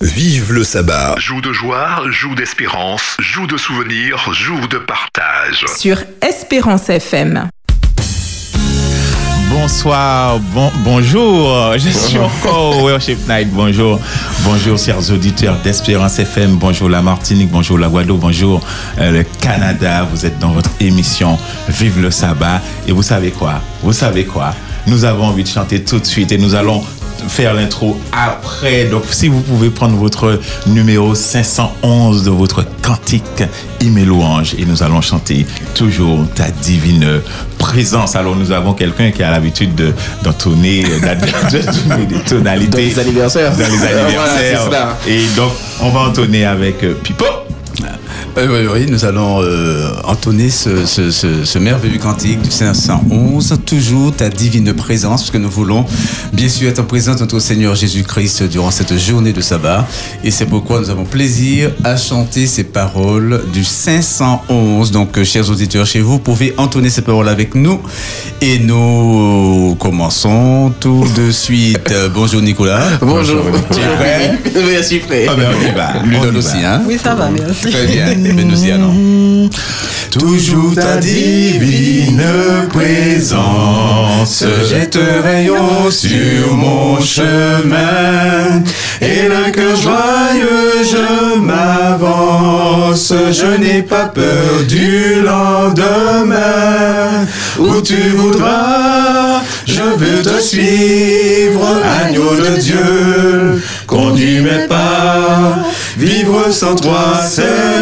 Vive le sabbat. Joue de joie, joue d'espérance, joue de souvenirs, joue de partage. Sur Espérance FM. Bonsoir, bon, bonjour, je suis encore Worship Night, bonjour, bonjour chers auditeurs d'Espérance FM, bonjour la Martinique, bonjour la Guadeloupe, bonjour euh, le Canada, vous êtes dans votre émission Vive le sabbat. Et vous savez quoi, vous savez quoi, nous avons envie de chanter tout de suite et nous allons faire l'intro après. Donc, si vous pouvez prendre votre numéro 511 de votre cantique et louange et nous allons chanter toujours ta divine présence. Alors, nous avons quelqu'un qui a l'habitude de- d'entonner d'entonner des tonalités Dans les anniversaires. dans les anniversaires. et donc, on va entonner avec euh, Pipo. Euh, oui, oui, nous allons euh, entonner ce, ce- ce- ce merveilleux cantique du 511, toujours ta divine présence, parce que nous voulons bien sûr être en présence de notre Seigneur Jésus-Christ durant cette journée de sabbat. Et c'est pourquoi nous avons plaisir à chanter ces paroles du 511. Donc, euh, chers auditeurs, chez vous, vous pouvez entonner ces paroles avec nous. Et nous commençons tout de suite. Euh, bonjour Nicolas. Bonjour. Tu es prêt? Merci frère. Ah ben, on y va. on y Ludol va. aussi, hein Oui, ça va, merci. Très bien. Allons. Toujours ta divine présence jette rayon sur mon chemin. Et le cœur joyeux je m'avance. Je n'ai pas peur du lendemain. Où tu voudras je veux te suivre agneau de Dieu conduis mes pas. Vivre sans toi ce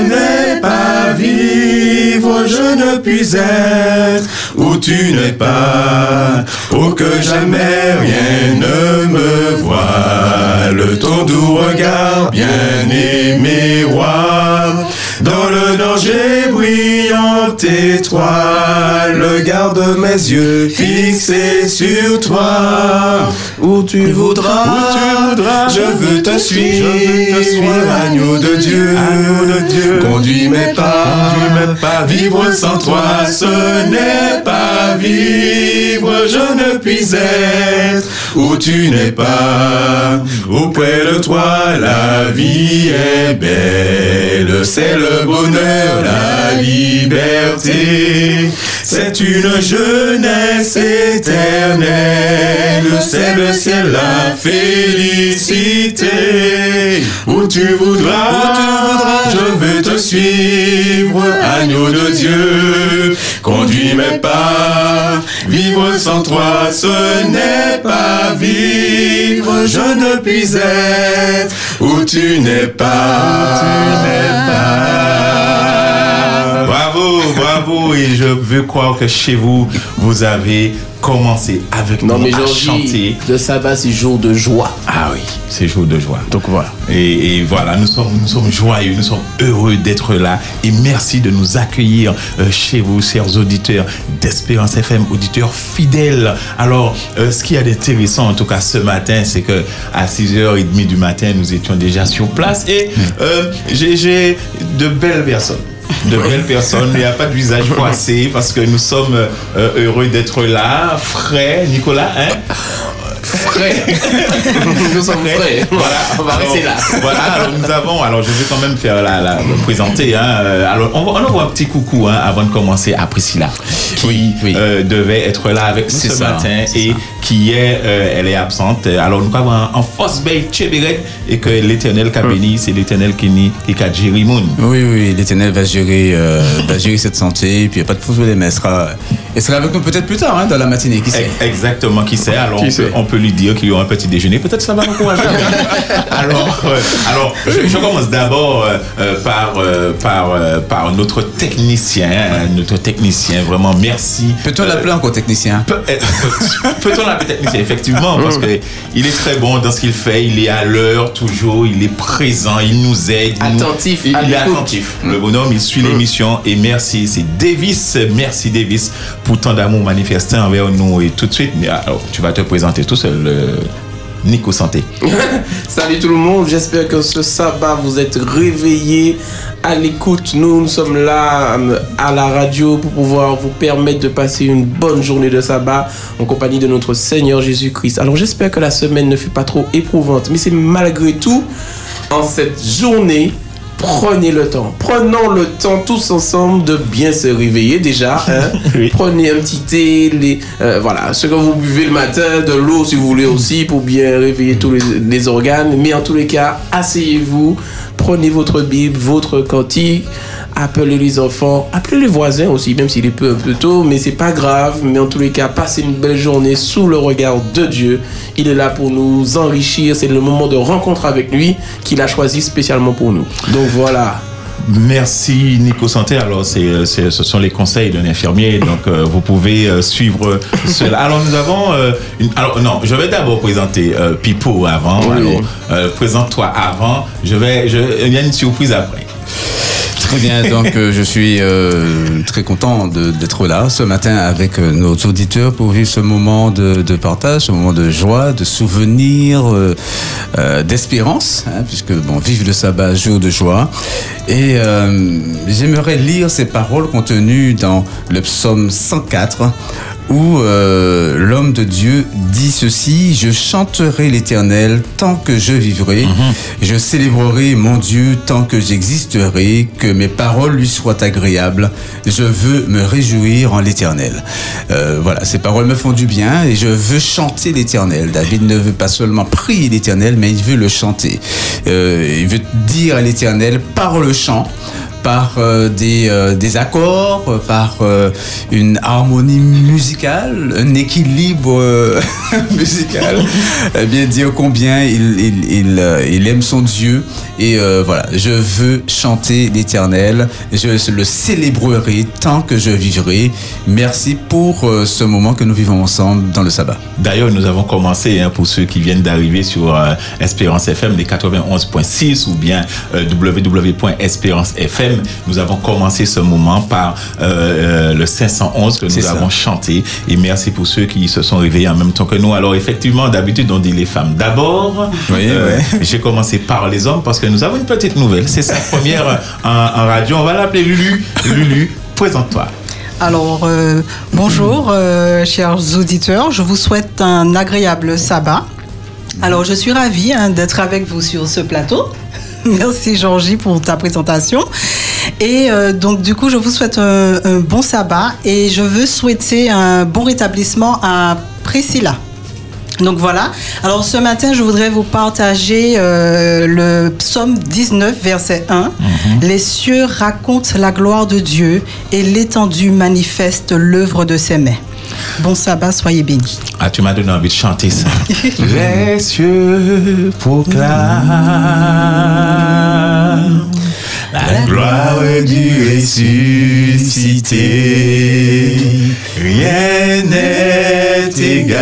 n'est pas vivre. Je ne puis être où tu n'es pas, oh que jamais rien ne me voile, ton doux regard bien aimé roi, dans le danger brillant étoile, garde mes yeux fixés sur toi, où tu voudras, où tu voudras, je veux te suivre, agneau de Dieu, agneau de Dieu, conduis mes pas, conduis mes pas, vivre sans toi, ce n'est pas vivre, je ne puis être où tu n'es pas, auprès de toi la vie est belle, c'est le bonheur, la liberté, c'est une jeunesse éternelle, c'est le ciel, la félicité, où tu voudras, où tu voudras, je veux te suivre, agneau de Dieu, conduis mes pas, vivre sans toi, ce n'est pas vivre, je ne puis être où tu n'es pas, tu n'es pas. Bravo, bravo. Et je veux croire que chez vous, vous avez commencé avec Non, nous mais à chanter. le sabbat, c'est jour de joie. Ah oui, c'est jour de joie. Donc voilà. Et, et voilà, nous sommes, nous sommes joyeux, nous sommes heureux d'être là. Et merci de nous accueillir euh, chez vous, chers auditeurs d'Espérance FM, auditeurs fidèles. Alors, euh, ce qui est intéressant, en tout cas ce matin, c'est que à 6h30 du matin, nous étions déjà sur place. Et euh, j'ai j'ai de belles personnes. De belles personnes, il n'y a pas de visage froissé parce que nous sommes euh, heureux d'être là. Frais, Nicolas, hein? Frais. Nous sommes frais. Voilà, on va Alors, rester là. Voilà, alors nous avons, alors je vais quand même faire la, présenter. Hein, euh, alors on, on envoie un petit coucou hein, avant de commencer à Priscilla, qui Oui, oui. euh, devait être là avec nous ce ça, matin et. Qui est, euh, elle est absente. Alors nous avons en force et que l'Éternel qu'a béni, c'est l'Éternel qui qui qu'a géré. Oui, oui, l'Éternel va gérer, euh, va gérer cette santé, et puis il n'y a pas de problème, elle sera, elle sera avec nous peut-être plus tard, hein, dans la matinée, qui sait? Exactement, qui sait? Alors Qui on, sait? peut, on peut lui dire qu'il y aura un petit déjeuner. Peut-être ça va l'encourager. alors, euh, alors je, je commence d'abord par, par, par notre technicien. hein, notre technicien, vraiment merci. Peut-on l'appeler encore technicien? Peut- Peut-on l'appeler technicien Effectivement, parce que il est très bon dans ce qu'il fait. Il est à l'heure toujours. Il est présent. Il nous aide. nous- Attentif, Il, est attentif. Le bonhomme, il suit l'émission. Et merci. C'est Davis. Merci Davis pour tant d'amour manifesté envers nous. Et tout de suite, mais alors, tu vas te présenter tout seul. Nico Santé. Salut tout le monde, j'espère que ce sabbat vous êtes réveillés à l'écoute. Nous, nous sommes là euh, à la radio pour pouvoir vous permettre de passer une bonne journée de sabbat en compagnie de notre Seigneur Jésus-Christ. Alors j'espère que la semaine ne fut pas trop éprouvante, mais c'est malgré tout en cette journée, prenez le temps. Prenons le temps tous ensemble de bien se réveiller déjà. hein. Oui. Prenez un petit thé, les, euh, voilà, ce que vous buvez le matin, de l'eau si vous voulez aussi pour bien réveiller tous les, les organes. Mais en tous les cas, asseyez-vous, prenez votre Bible, votre cantique. Appelez les enfants, appelez les voisins aussi, même s'il est peu un peu tôt, mais c'est pas grave. Mais en tous les cas, passez une belle journée sous le regard de Dieu. Il est là pour nous enrichir. C'est le moment de rencontre avec lui qu'il a choisi spécialement pour nous. Donc voilà. Merci Nico Santé. Alors, c'est, euh, c'est- ce sont les conseils d'un infirmier, donc euh, vous pouvez euh, suivre cela. Alors, nous avons. euh, une- alors, non, je vais d'abord présenter Pipo avant. Oui. Alors, présente-toi avant. Je vais. Je, il y a une surprise après. Très bien, donc euh, je suis euh, très content d'être là ce matin avec euh, nos auditeurs pour vivre ce moment de, de partage, ce moment de joie, de souvenir, euh, euh, d'espérance, hein, puisque bon, vive le sabbat, jour de joie. Et euh, j'aimerais lire ces paroles contenues dans le psaume 104 où euh, l'homme de Dieu dit ceci, je chanterai l'Éternel tant que je vivrai, je célébrerai mon Dieu tant que j'existerai, que mes paroles lui soient agréables, je veux me réjouir en l'Éternel. Euh, voilà, ces paroles me font du bien et je veux chanter l'Éternel. David ne veut pas seulement prier l'Éternel, mais il veut le chanter. Euh, il veut dire à l'Éternel par le chant par euh, des, euh, des accords, euh, par une harmonie musicale, un équilibre musical, Eh bien dire combien il, il, il, aime son Dieu. Et voilà, je veux chanter l'Éternel, je le célébrerai tant que je vivrai. Merci pour ce moment que nous vivons ensemble dans le sabbat. D'ailleurs, nous avons commencé, hein, pour ceux qui viennent d'arriver sur Espérance FM, les 91.6 ou bien euh, nous avons commencé ce moment par euh, euh, le 511 que nous ça. avons chanté. Et merci pour ceux qui se sont réveillés en même temps que nous. Alors, effectivement, d'habitude, on dit les femmes d'abord. Oui, Euh, oui. J'ai commencé par les hommes parce que nous avons une petite nouvelle. C'est sa première en, en radio. On va l'appeler Lulu. Lulu, présente-toi. Alors, euh, bonjour, euh, chers auditeurs. Je vous souhaite un agréable sabbat. Alors, je suis ravie hein, d'être avec vous sur ce plateau. Merci, Georgie, pour ta présentation. Et euh, donc, du coup, je vous souhaite un, un bon sabbat et je veux souhaiter un bon rétablissement à Priscilla. Donc voilà. Alors ce matin, je voudrais vous partager euh, le psaume 19, verset 1. Les cieux racontent la gloire de Dieu et l'étendue manifeste l'œuvre de ses mains. Bon sabbat, soyez bénis. Ah, tu m'as donné envie de chanter ça. Les cieux proclament la gloire du ressuscité. Rien n'est égal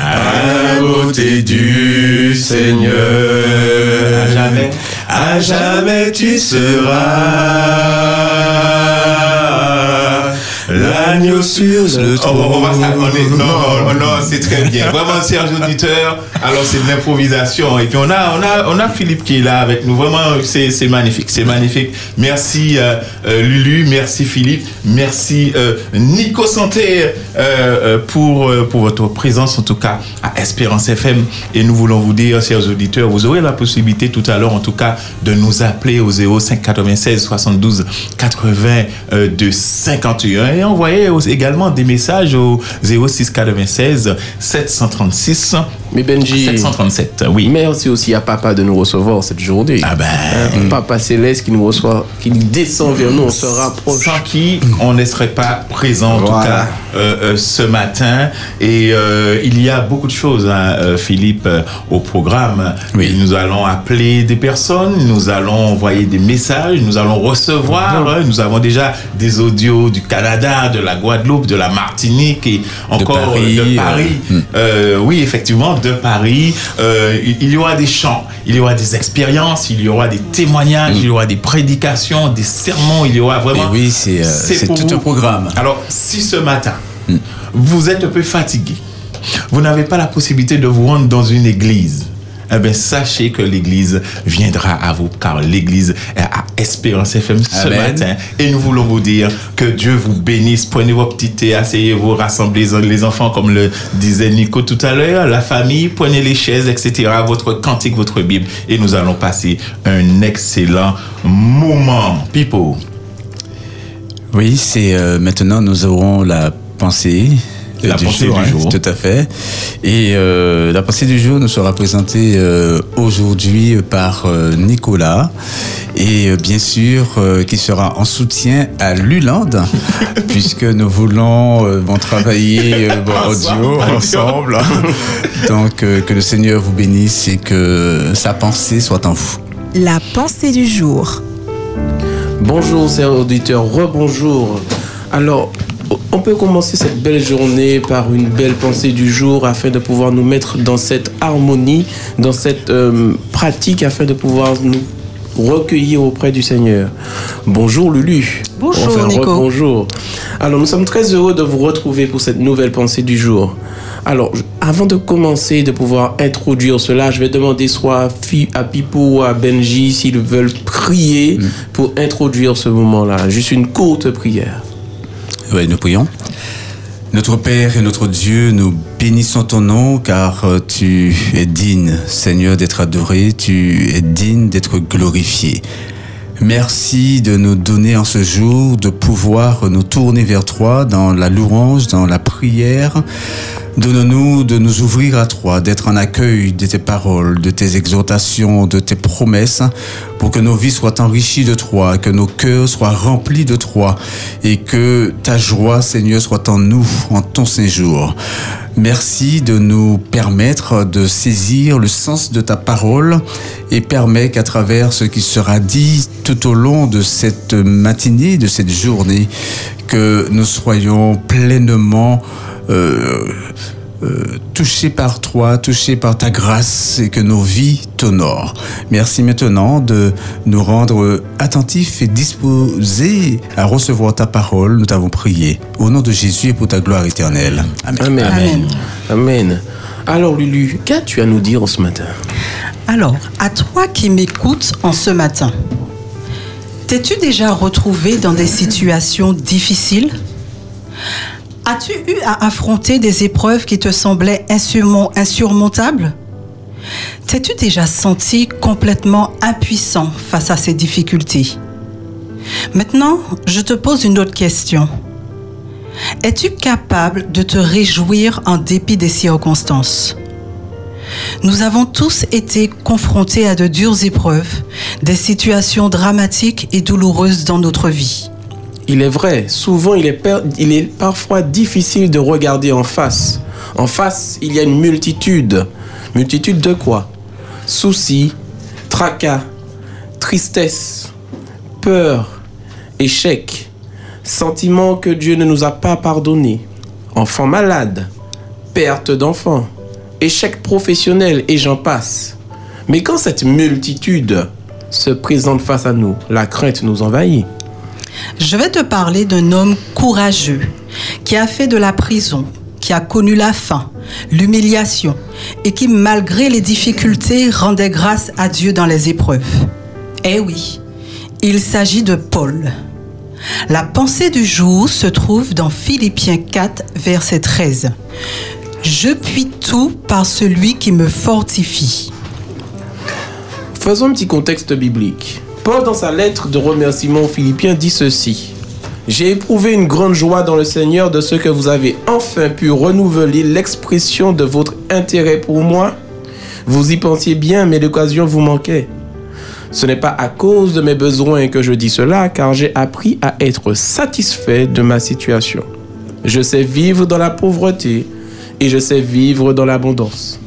à la beauté du Seigneur. À jamais, à jamais tu seras l'agneau sur le trône. on va ça- on est- non, non, c'est très bien. Vraiment, chers auditeurs, alors c'est de l'improvisation. Et puis on a, on a, on a Philippe qui est là avec nous. Vraiment, c'est magnifique, c'est magnifique. Merci euh, euh, Lulu, merci Philippe, merci euh, Nico Santé euh, pour, pour votre présence en tout cas à Espérance FM. Et nous voulons vous dire, chers auditeurs, vous aurez la possibilité tout à l'heure en tout cas de nous appeler au 05 96 72 82 51 et envoyer aussi également des messages au 06 96 736 Mais Benji, 737. Oui. merci aussi à Papa de nous recevoir cette journée. Ah ben. Hein, Papa Céleste qui nous reçoit, qui descend vers nous, on se rapproche. Sans qui on ne serait pas présent en tout cas euh, euh, ce matin. Et euh, il y a beaucoup de choses, hein, euh, Philippe, euh, au programme. Oui. Nous allons appeler des personnes, nous allons envoyer des messages, nous allons recevoir. hein, nous avons déjà des audios du Canada, de la Guadeloupe, de la Martinique et encore euh, Paris, de euh, Paris. hmm. Euh, oui, effectivement, de Paris. Euh, il y aura des chants, il y aura des expériences, il y aura des témoignages, il y aura des prédications, des sermons, il y aura Et vraiment. oui, c'est euh, tout vous. un programme. Alors, si ce matin, vous êtes un peu fatigué, vous n'avez pas la possibilité de vous rendre dans une église, eh ben, sachez que l'Église viendra à vous, car l'Église est à Espérance FM ce Amen. matin. Et nous voulons vous dire que Dieu vous bénisse. Prenez vos petits thés, asseyez-vous, rassemblez les enfants, comme le disait Nico tout à l'heure, la famille, prenez les chaises, etc., votre cantique, votre Bible, et nous allons passer un excellent moment. Pipo. Oui, c'est euh, maintenant nous aurons la pensée. La pensée du hein, jour. Tout à fait. Et euh, la pensée du jour nous sera présentée euh, aujourd'hui par euh, Nicolas. Et euh, bien sûr, euh, qui sera en soutien à Luland, puisque nous voulons euh, bon, travailler euh, bon, audio ensemble. Donc, euh, que le Seigneur vous bénisse et que sa pensée soit en vous. La pensée du jour. Bonjour, chers auditeurs, rebonjour. Alors, on peut commencer cette belle journée par une belle pensée du jour afin de pouvoir nous mettre dans cette harmonie, dans cette euh, pratique afin de pouvoir nous recueillir auprès du Seigneur. Bonjour Lulu. Bonjour, Enfin, Nico. Bonjour. Alors nous sommes très heureux de vous retrouver pour cette nouvelle pensée du jour. Alors, avant de commencer, de pouvoir introduire cela, je vais demander soit à Pipo ou à Benji s'ils veulent prier pour introduire ce moment-là. Juste une courte prière. Oui, nous prions. Notre Père et notre Dieu, nous bénissons ton nom car euh, tu es digne, Seigneur, d'être adoré, tu es digne d'être glorifié. Merci de nous donner en ce jour de pouvoir nous tourner vers toi dans la louange, dans la prière. Donne-nous de nous ouvrir à toi, d'être en accueil de tes paroles, de tes exhortations, de tes promesses, pour que nos vies soient enrichies de toi, que nos cœurs soient remplis de toi, et que ta joie, Seigneur, soit en nous, en ton séjour. Merci de nous permettre de saisir le sens de ta parole et permet qu'à travers ce qui sera dit tout au long de cette matinée, de cette journée, que nous soyons pleinement euh, euh, touchés par toi, touchés par ta grâce et que nos vies t'honorent. Merci maintenant de nous rendre attentifs et disposés à recevoir ta parole. Nous t'avons prié. Au nom de Jésus et pour ta gloire éternelle. Amen. Amen. Amen. Amen. Alors Lulu, qu'as-tu à nous dire ce matin? Alors, à toi qui m'écoutes en ce matin, t'es-tu déjà retrouvé dans des situations difficiles? As-tu eu à affronter des épreuves qui te semblaient insurmon- insurmontables? T'es-tu déjà senti complètement impuissant face à ces difficultés? Maintenant, je te pose une autre question. Es-tu capable de te réjouir en dépit des circonstances? Nous avons tous été confrontés à de dures épreuves, des situations dramatiques et douloureuses dans notre vie. Il est vrai, souvent il est, parfois difficile de regarder en face. En face, il y a une multitude. Multitude de quoi? Soucis, tracas, tristesse, peur, échec, sentiment que Dieu ne nous a pas pardonné, enfants malades, perte d'enfants, échec professionnel et j'en passe. Mais quand cette multitude se présente face à nous, la crainte nous envahit. Je vais te parler d'un homme courageux qui a fait de la prison, qui a connu la faim, l'humiliation et qui, malgré les difficultés, rendait grâce à Dieu dans les épreuves. Eh oui, il s'agit de Paul. La pensée du jour se trouve dans Philippiens 4, verset 13. Je puis tout par celui qui me fortifie. Faisons un petit contexte biblique. Paul, dans sa lettre de remerciement aux Philippiens, dit ceci. J'ai éprouvé une grande joie dans le Seigneur de ce que vous avez enfin pu renouveler l'expression de votre intérêt pour moi. Vous y pensiez bien, mais l'occasion vous manquait. Ce n'est pas à cause de mes besoins que je dis cela, car j'ai appris à être satisfait de ma situation. Je sais vivre dans la pauvreté et je sais vivre dans l'abondance.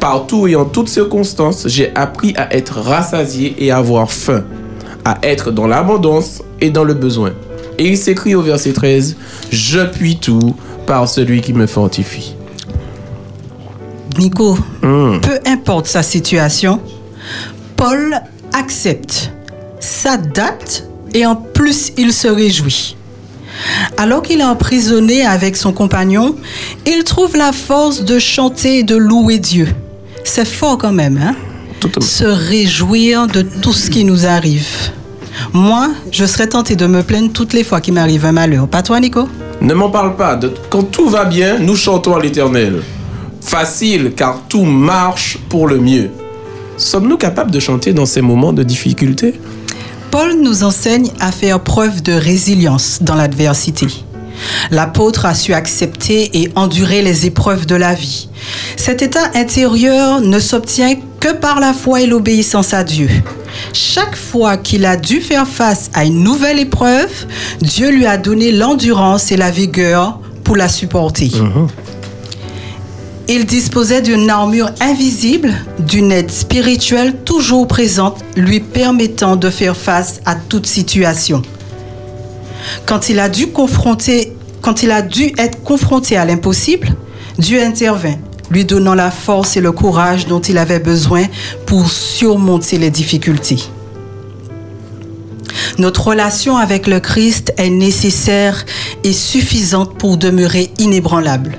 Partout et en toutes circonstances, j'ai appris à être rassasié et à avoir faim, à être dans l'abondance et dans le besoin. Et il s'écrit au verset 13, Je puis tout par celui qui me fortifie. Nico, Hmm. peu importe sa situation, Paul accepte, s'adapte et en plus il se réjouit. Alors qu'il est emprisonné avec son compagnon, il trouve la force de chanter et de louer Dieu. C'est fort quand même, hein. Se réjouir de tout ce qui nous arrive. Moi, je serais tentée de me plaindre toutes les fois qu'il m'arrive un malheur. Pas toi, Nico? Ne m'en parle pas. De- Quand tout va bien, nous chantons à l'éternel. Facile, car tout marche pour le mieux. Sommes-nous capables de chanter dans ces moments de difficulté? Paul nous enseigne à faire preuve de résilience dans l'adversité. L'apôtre a su accepter et endurer les épreuves de la vie. Cet état intérieur ne s'obtient que par la foi et l'obéissance à Dieu. Chaque fois qu'il a dû faire face à une nouvelle épreuve, Dieu lui a donné l'endurance et la vigueur pour la supporter. Il disposait d'une armure invisible, d'une aide spirituelle toujours présente, lui permettant de faire face à toute situation. Quand il a dû être confronté à l'impossible, Dieu intervint, lui donnant la force et le courage dont il avait besoin pour surmonter les difficultés. Notre relation avec le Christ est nécessaire et suffisante pour demeurer inébranlable.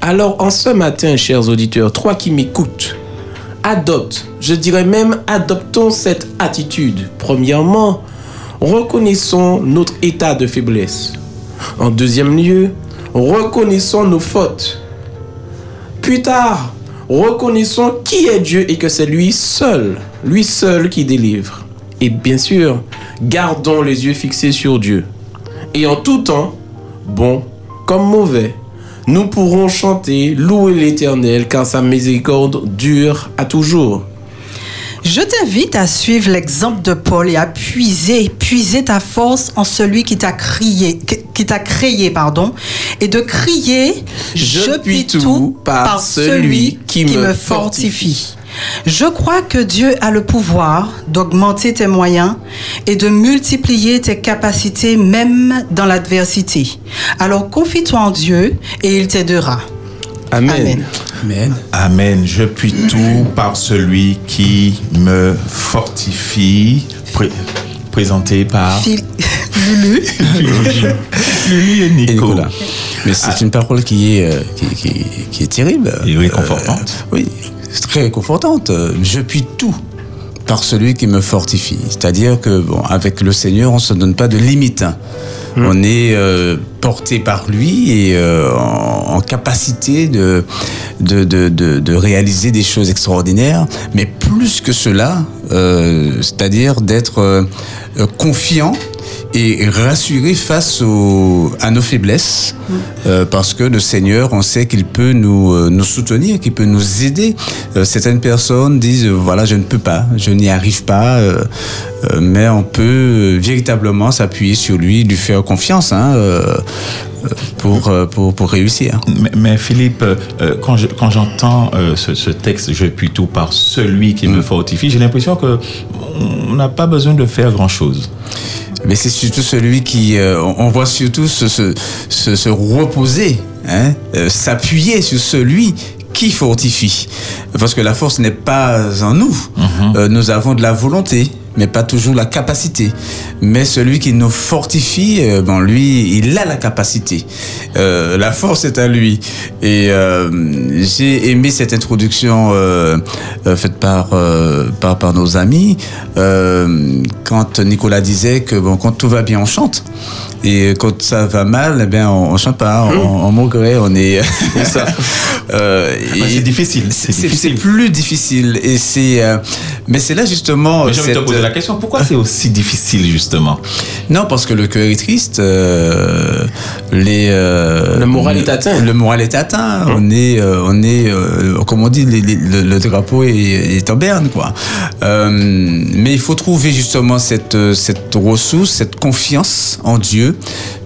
Alors, en ce matin, chers auditeurs, toi qui m'écoutes, adopte, je dirais même adoptons cette attitude. Premièrement, reconnaissons notre état de faiblesse. En deuxième lieu, reconnaissons nos fautes. Plus tard, reconnaissons qui est Dieu et que c'est lui seul, lui seul qui délivre. Et bien sûr, gardons les yeux fixés sur Dieu. Et en tout temps, bon comme mauvais, nous pourrons chanter, louer l'Éternel, car sa miséricorde dure à toujours. Je t'invite à suivre l'exemple de Paul et à puiser, puiser ta force en celui qui t'a crié, qui t'a créé, pardon, et de crier Je puis tout par celui qui me fortifie. Je crois que Dieu a le pouvoir d'augmenter tes moyens et de multiplier tes capacités même dans l'adversité. Alors confie-toi en Dieu et il t'aidera. Amen. Amen. Amen. Je puis tout par celui qui me fortifie. Pré- présenté par Phil- Lulu. Lulu et. Nicolas. Mais c'est une parole qui est, euh, qui, qui- qui est terrible. Et réconfortante. Euh, oui, c'est très réconfortante. Je puis tout par celui qui me fortifie. C'est-à-dire que, bon, avec le Seigneur, on ne se donne pas de limite. Hein. On est euh, porté par lui et euh, en, capacité de, de, de, de, réaliser des choses extraordinaires. Mais plus que cela, euh, c'est-à-dire d'être confiant et rassuré face au- à nos faiblesses, euh, parce que le Seigneur, on sait qu'il peut nous, euh, nous soutenir, qu'il peut nous aider. Euh, certaines personnes disent, voilà, je ne peux pas, je n'y arrive pas, euh, euh, mais on peut véritablement s'appuyer sur lui, lui faire confiance hein, pour, pour, pour réussir. Mais, mais Philippe, euh, quand je- quand j'entends euh, ce, ce texte, je puis tout par celui qui me fortifie, j'ai l'impression que on n'a pas besoin de faire grand chose. Mais c'est surtout celui qui, euh, on voit surtout se, se, se, se reposer, hein, euh, s'appuyer sur celui qui fortifie. Parce que la force n'est pas en nous. Euh, nous avons de la volonté, mais pas toujours la capacité. Mais celui qui nous fortifie, euh, bon, lui, il a la capacité. Euh, la force est à lui. Et euh, j'ai aimé cette introduction euh, euh, faite par, euh, par, par nos amis, euh, quand Nicolas disait que bon, quand tout va bien, on chante. Et quand ça va mal, eh bien, on, on chante pas, on, on maugrait, on est. ça. Euh, Bah, et c'est difficile, c'est C'est c'est plus difficile. Et c'est, euh, mais c'est là justement. Mais cette- la question, pourquoi c'est aussi difficile justement? Non, parce que le cœur est triste. euh, les, euh, Le moral est atteint. Le moral est atteint. On est, euh, on est, euh, comme on dit, les- les- le, le drapeau est, est en berne, quoi. Euh, mais il faut trouver justement cette, cette ressource, cette confiance en Dieu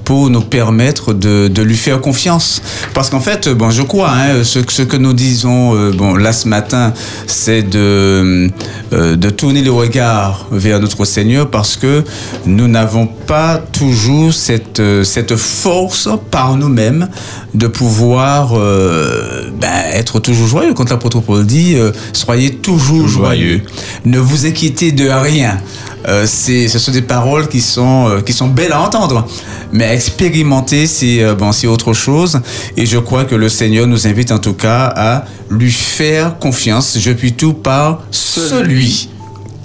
pour nous permettre de, de lui faire confiance. Parce qu'en fait, bon, je crois, hein, ce, ce que nous disons euh, bon, là ce matin, c'est de, euh, de tourner le regard vers notre Seigneur parce que nous n'avons pas toujours cette, euh, cette force par nous-mêmes de pouvoir euh, ben, être toujours joyeux. Quand l'apôtre Paul dit, euh, soyez toujours joyeux. Ne vous inquiétez de rien. Euh, ce sont des paroles qui sont, euh, qui sont belles à entendre. Mais expérimenter, c'est, euh, bon, autre chose. Et je crois que le Seigneur nous invite en tout cas à lui faire confiance. Je puis tout par celui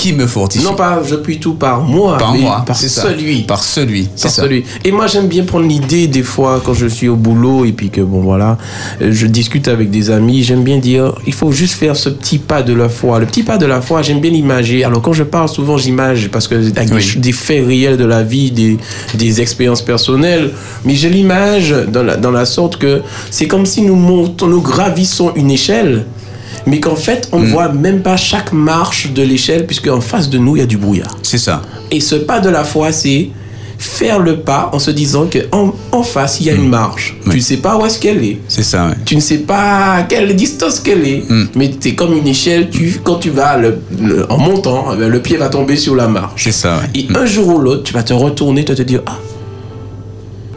qui me fortifie. Non pas je puis tout par moi, par mais moi, par c'est ça. celui. Par celui, Par ça. celui. Et moi, j'aime bien prendre l'idée des fois quand je suis au boulot et puis que bon voilà, euh, je discute avec des amis. J'aime bien dire, il faut juste faire ce petit pas de la foi. Le petit pas de la foi, j'aime bien l'imager. Alors quand je parle, souvent j'image parce que avec des Oui. ch- des, faits réels de la vie, des, des expériences personnelles. Mais je l'image dans la, dans la sorte que c'est comme si nous montons, nous gravissons une échelle. Mais qu'en fait, on ne voit même pas chaque marche de l'échelle, puisque en face de nous, il y a du brouillard. C'est ça. Et ce pas de la foi, c'est faire le pas en se disant que en, en face, il y a une marche. Tu ne sais pas où est-ce qu'elle est. C'est ça. Tu ne sais pas à quelle distance qu'elle est. Mm. Mais c'est comme une échelle. Tu, quand tu vas le- le- en montant, eh ben, le pied va tomber sur la marche. C'est ça. Et un jour ou l'autre, tu vas te retourner, tu vas te dire Ah,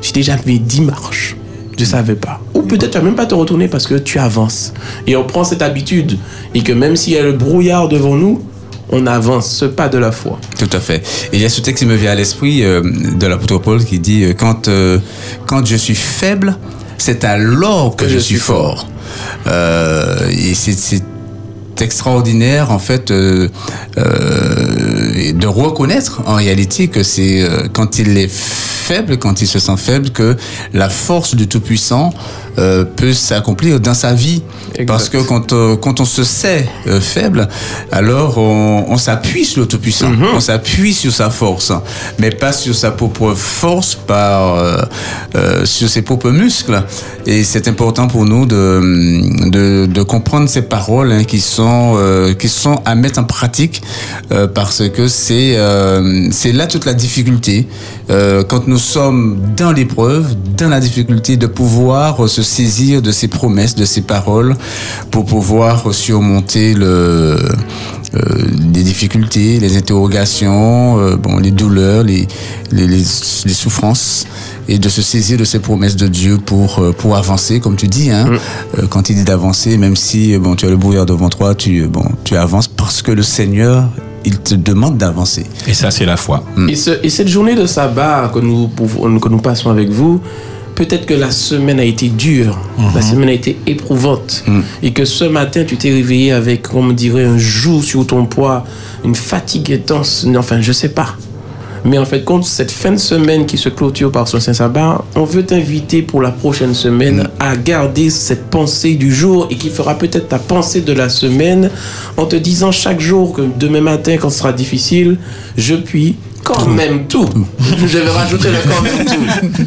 j'ai déjà fait 10 marches. Je savais pas. Peut-être tu vas même pas te retourner parce que tu avances. Et on prend cette habitude. Et que même s'il y a le brouillard devant nous, on avance. Ce pas de la foi. Tout à fait. Il y a ce texte qui me vient à l'esprit euh, de l'apôtre Paul qui dit euh, quand, euh, quand je suis faible, c'est alors que, je, suis fort. Euh, et c'est- extraordinaire en fait de reconnaître en réalité que c'est quand il est faible, quand il se sent faible, que la force du Tout-Puissant euh, peut s'accomplir dans sa vie. Exact. Parce que quand, euh, quand on se sait euh, faible, alors on, on s'appuie sur le Tout-Puissant, on s'appuie sur sa force, mais pas sur sa propre force, par, sur ses propres muscles. Et c'est important pour nous de, de, de comprendre ces paroles hein, qui, sont, qui sont à mettre en pratique parce que c'est c'est là toute la difficulté. Quand nous sommes dans l'épreuve, dans la difficulté de pouvoir se saisir de ces promesses, de ces paroles, pour pouvoir surmonter le, euh, les difficultés, les interrogations, euh, bon, les douleurs, les, les, les, les souffrances, et de se saisir de ces promesses de Dieu pour, euh, pour avancer, comme tu dis. Hein, Euh, quand il dit d'avancer, même si euh, bon, tu as le brouillard devant toi, tu, euh, bon, tu avances parce que le Seigneur, il te demande d'avancer. Et ça, c'est la foi. Et, ce- et cette journée de sabbat que nous, pouvons- que nous passons avec vous, peut-être que la semaine a été dure, la semaine a été éprouvante, et que ce matin, tu t'es réveillé avec, comme on dirait, un joug sur ton poids, une fatigue intense, enfin, je sais pas. Mais en fait, compte, cette fin de semaine qui se clôture par ce Saint-Sabbat, on veut t'inviter pour la prochaine semaine à garder cette pensée du jour et qui fera peut-être ta pensée de la semaine en te disant chaque jour que demain matin, quand ce sera difficile, je puis quand même tout. Je vais rajouter le quand même tout.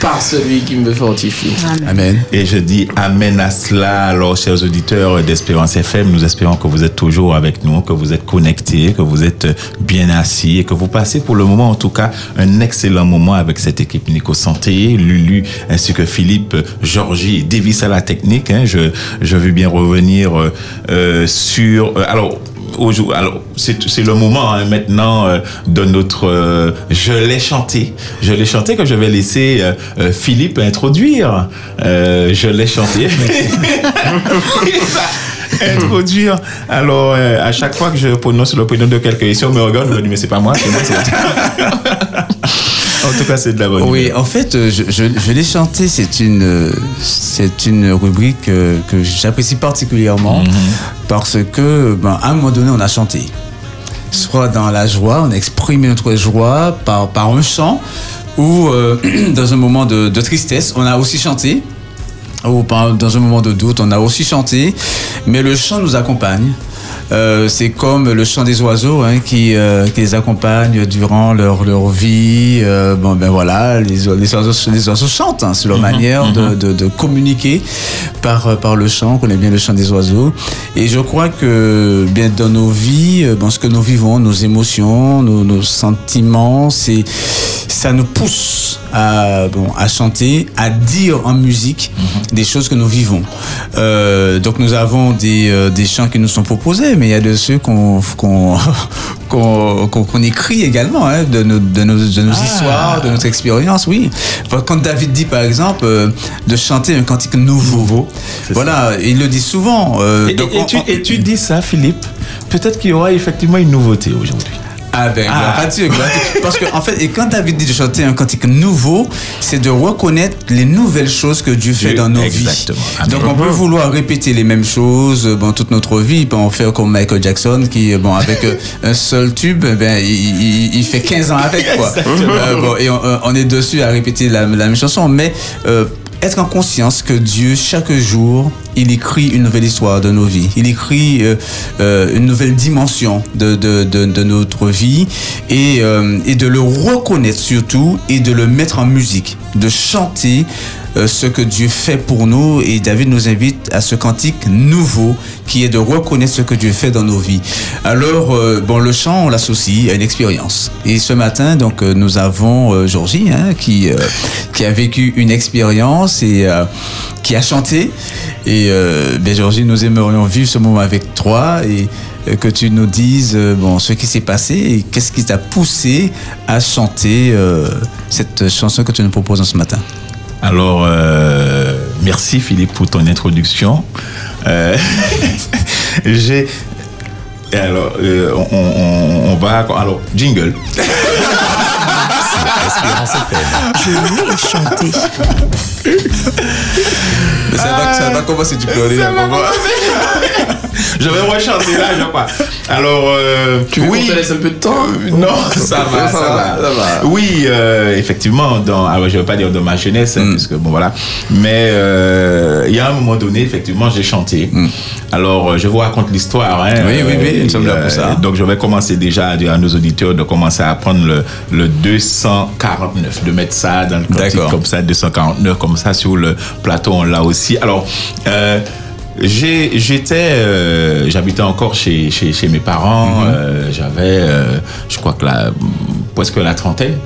Par celui qui me fortifie. Amen. Et je dis Amen à cela. Alors, chers auditeurs d'Espérance FM, nous espérons que vous êtes toujours avec nous, que vous êtes connectés, que vous êtes bien assis et que vous passez pour le moment, en tout cas, un excellent moment avec cette équipe Nico Santé, Lulu, ainsi que Philippe, Georgie Davis à la technique. hein. Je, je veux bien revenir euh, euh, sur... euh, alors, alors c'est le moment hein, maintenant euh, de notre euh, je l'ai chanté. Je l'ai chanté que je vais laisser euh, Philippe introduire. Je l'ai chanté. Introduire. Alors euh, à chaque fois que je prononce le prénom de quelqu'un ici on me regarde on me dit mais c'est pas moi c'est moi c'est en tout cas c'est de la bonne Oui, en fait, euh, je, je, je l'ai chanté. C'est une, euh, c'est une rubrique euh, que j'apprécie particulièrement parce que, ben, à un moment donné, on a chanté. Soit dans la joie, on a exprimé notre joie par, par un chant, ou euh, dans un moment de, de tristesse, on a aussi chanté. Ou dans un moment de doute, on a aussi chanté, mais le chant nous accompagne. Euh, c'est comme le chant des oiseaux hein, qui, euh, qui les accompagne durant leur, leur vie. Euh, bon, ben voilà, les, oiseaux, les oiseaux chantent, hein, c'est leur manière de, de, de communiquer par, euh, par le chant. On connaît bien le chant des oiseaux. Et je crois que bien dans nos vies, euh, bon, ce que nous vivons, nos émotions, nos, nos sentiments, c'est ça nous pousse à, bon, à chanter, à dire en musique des choses que nous vivons. Euh, donc nous avons des, euh, des chants qui nous sont proposés, mais il y a de ceux qu'on qu'on qu'on écrit également, hein, de nos, de nos, de nos histoires, de notre expérience, oui. Quand David dit par exemple euh, de chanter un cantique nouveau, voilà, il le dit souvent. euh, Et, donc et- et on- tu, on- et tu dis ça Philippe peut-être qu'il y aura effectivement une nouveauté aujourd'hui Avec Ah. gratitude. Parce que, en fait, et quand David dit de chanter un cantique nouveau, c'est de reconnaître les nouvelles choses que Dieu fait Dieu- dans nos exactement. vies. Amen. Donc, on peut vouloir répéter les mêmes choses euh, bon, toute notre vie. Bon, on fait comme Michael Jackson qui, euh, bon, avec euh, un seul tube, eh ben, il, il- il fait 15 ans avec, quoi. Euh, bon, et on, on est dessus à répéter la, la même chanson. Mais, euh, être en conscience que Dieu, chaque jour, il écrit une nouvelle histoire de nos vies. Il écrit euh, euh, une nouvelle dimension de, de, de, de notre vie et, euh, et de le reconnaître surtout et de le mettre en musique, de chanter euh, ce que Dieu fait pour nous. Et David nous invite à ce cantique nouveau qui est de reconnaître ce que Dieu fait dans nos vies. Alors, euh, bon, le chant, on l'associe à une expérience. Et ce matin, donc, nous avons Georgie hein, qui, qui a vécu une expérience et qui a chanté. Et euh, ben, Georgie, nous aimerions vivre ce moment avec toi et euh, que tu nous dises euh, bon, ce qui s'est passé et qu'est-ce qui t'a poussé à chanter cette chanson que tu nous proposes ce matin. Alors, merci Philippe pour ton introduction. J'ai. Alors, on va. Alors, jingle. Espérance FM. Je l'ai chanté. Mais ça, va, ça va commencer du. Ça va Je vais rechanter là, je crois. Alors, euh, Tu veux oui. qu'on te laisse un peu de temps Non, ça va, ça, va. ça va. Oui, euh, effectivement, dans, alors je ne veux pas dire dans ma jeunesse, Mm. hein, puisque bon voilà, mais euh, il y a un moment donné, effectivement, j'ai chanté. Alors, euh, je vous raconte l'histoire. hein, Mm. Oui, oui, oui, nous sommes là pour ça. Donc, je vais commencer déjà à dire à nos auditeurs de commencer à apprendre le, le 249, de mettre ça dans le cantique comme ça, 249, comme ça sur le plateau, on l'a aussi. Alors, euh, j'étais, euh, j'habitais encore chez, chez, chez mes parents. euh, J'avais, euh, je crois que la, presque la trentaine.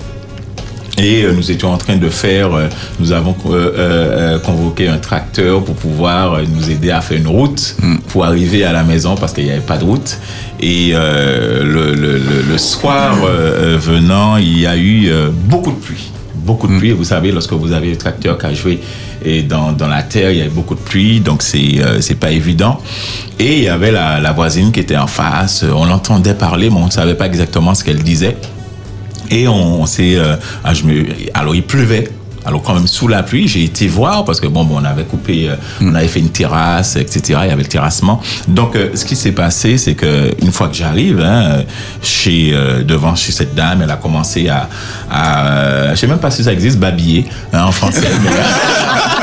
Et nous étions en train de faire, nous avons convoqué un tracteur pour pouvoir nous aider à faire une route pour arriver à la maison parce qu'il n'y avait pas de route. Et le, le- le- le soir venant, il y a eu beaucoup de pluie. Beaucoup de pluie. Vous savez, lorsque vous avez le tracteur qui a joué et dans, dans la terre, il y avait beaucoup de pluie, donc c'est euh, pas évident. Et il y avait la, voisine qui était en face. On l'entendait parler, mais on ne savait pas exactement ce qu'elle disait. Et on, on s'est. euh, ah, alors, il pleuvait. Alors, quand même, sous la pluie, j'ai été voir parce que, bon, bon on avait coupé, euh, on avait fait une terrasse, etc. Il y avait le terrassement. Donc, euh, ce qui s'est passé, c'est que une fois que j'arrive, hein, chez, euh, devant chez cette dame, elle a commencé à. à euh, je sais même pas si ça existe, babiller, hein, en français. mais,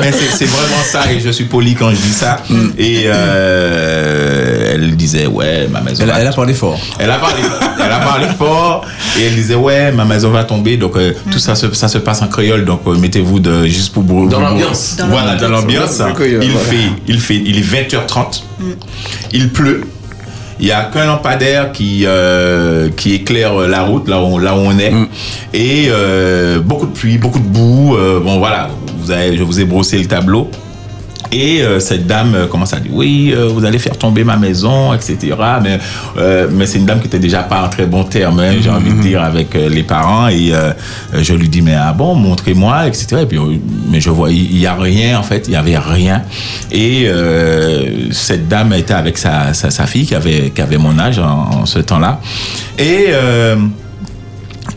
mais c'est vraiment ça, et je suis poli quand je dis ça. Et euh, elle disait, ouais, ma maison. Elle, va elle a parlé fort. elle a parlé, elle a parlé fort et elle disait ouais ma maison va tomber donc euh, tout ça se, ça se passe en créole donc euh, mettez-vous de juste pour Dans l'ambiance. Voilà dans l'ambiance. il voilà. fait il fait il est 20h30 il pleut il y a qu'un lampadaire qui euh, qui éclaire la route là où, là où on est et euh, beaucoup de pluie beaucoup de boue euh, bon voilà vous je vous ai brossé le tableau et euh, cette dame euh, commence à dire oui, euh, vous allez faire tomber ma maison, etc. Mais, mais c'est une dame qui était déjà pas en très bon terme, hein, j'ai envie de dire, avec les parents. Et je lui dis mais ah bon, montrez-moi, etc. Et puis mais je vois il y a rien en fait, il y avait rien. Et cette dame était avec sa, sa, fille qui avait qui avait mon âge en, en ce temps-là. Et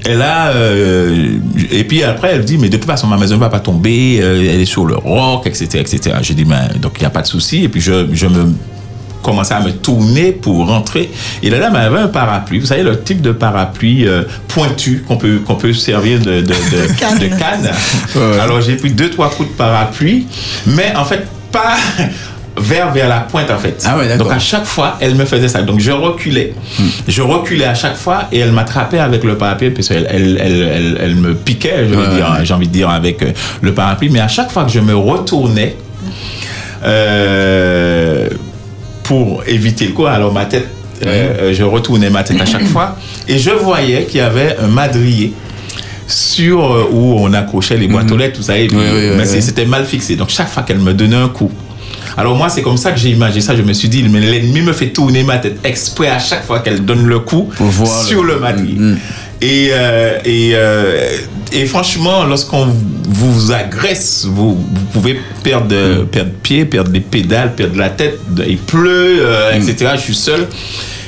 elle a euh, et puis après elle dit mais de toute façon ma maison ne va pas tomber euh, elle est sur le roc etc etc j'ai dit mais donc il n'y a pas de souci. Et puis je, je me commençais à me tourner pour rentrer. Et la dame avait un parapluie. Vous savez le type de parapluie euh, pointu qu'on peut qu'on peut servir de de, de, Canne. de canne alors j'ai pris deux trois coups de parapluie. Mais en fait pas vers vers la pointe en fait Ah ouais, donc à chaque fois, elle me faisait ça. Donc je reculais. Je reculais à chaque fois et elle m'attrapait avec le parapluie parce qu'elle elle, elle, elle, elle me piquait, je veux Ouais, dire, ouais. j'ai envie de dire, avec euh, le parapluie. Mais à chaque fois que je me retournais euh, pour éviter le coup, alors ma tête, euh, je retournais ma tête à chaque fois et je voyais qu'il y avait un madrier sur où on accrochait les boîtes aux lettres, vous savez, Oui, oui, oui, mais oui. c'était mal fixé. Donc chaque fois qu'elle me donnait un coup, alors moi c'est comme ça que j'ai imaginé ça. Je me suis dit, mais l'ennemi me fait tourner ma tête exprès à chaque fois qu'elle donne le coup sur le- madrier. Mm, mm. Et, euh, et, euh, et franchement, lorsqu'on vous agresse, vous, vous pouvez perdre, Mm. perdre pied, perdre les pédales, perdre la tête. Il pleut, euh, etc. Je suis seul.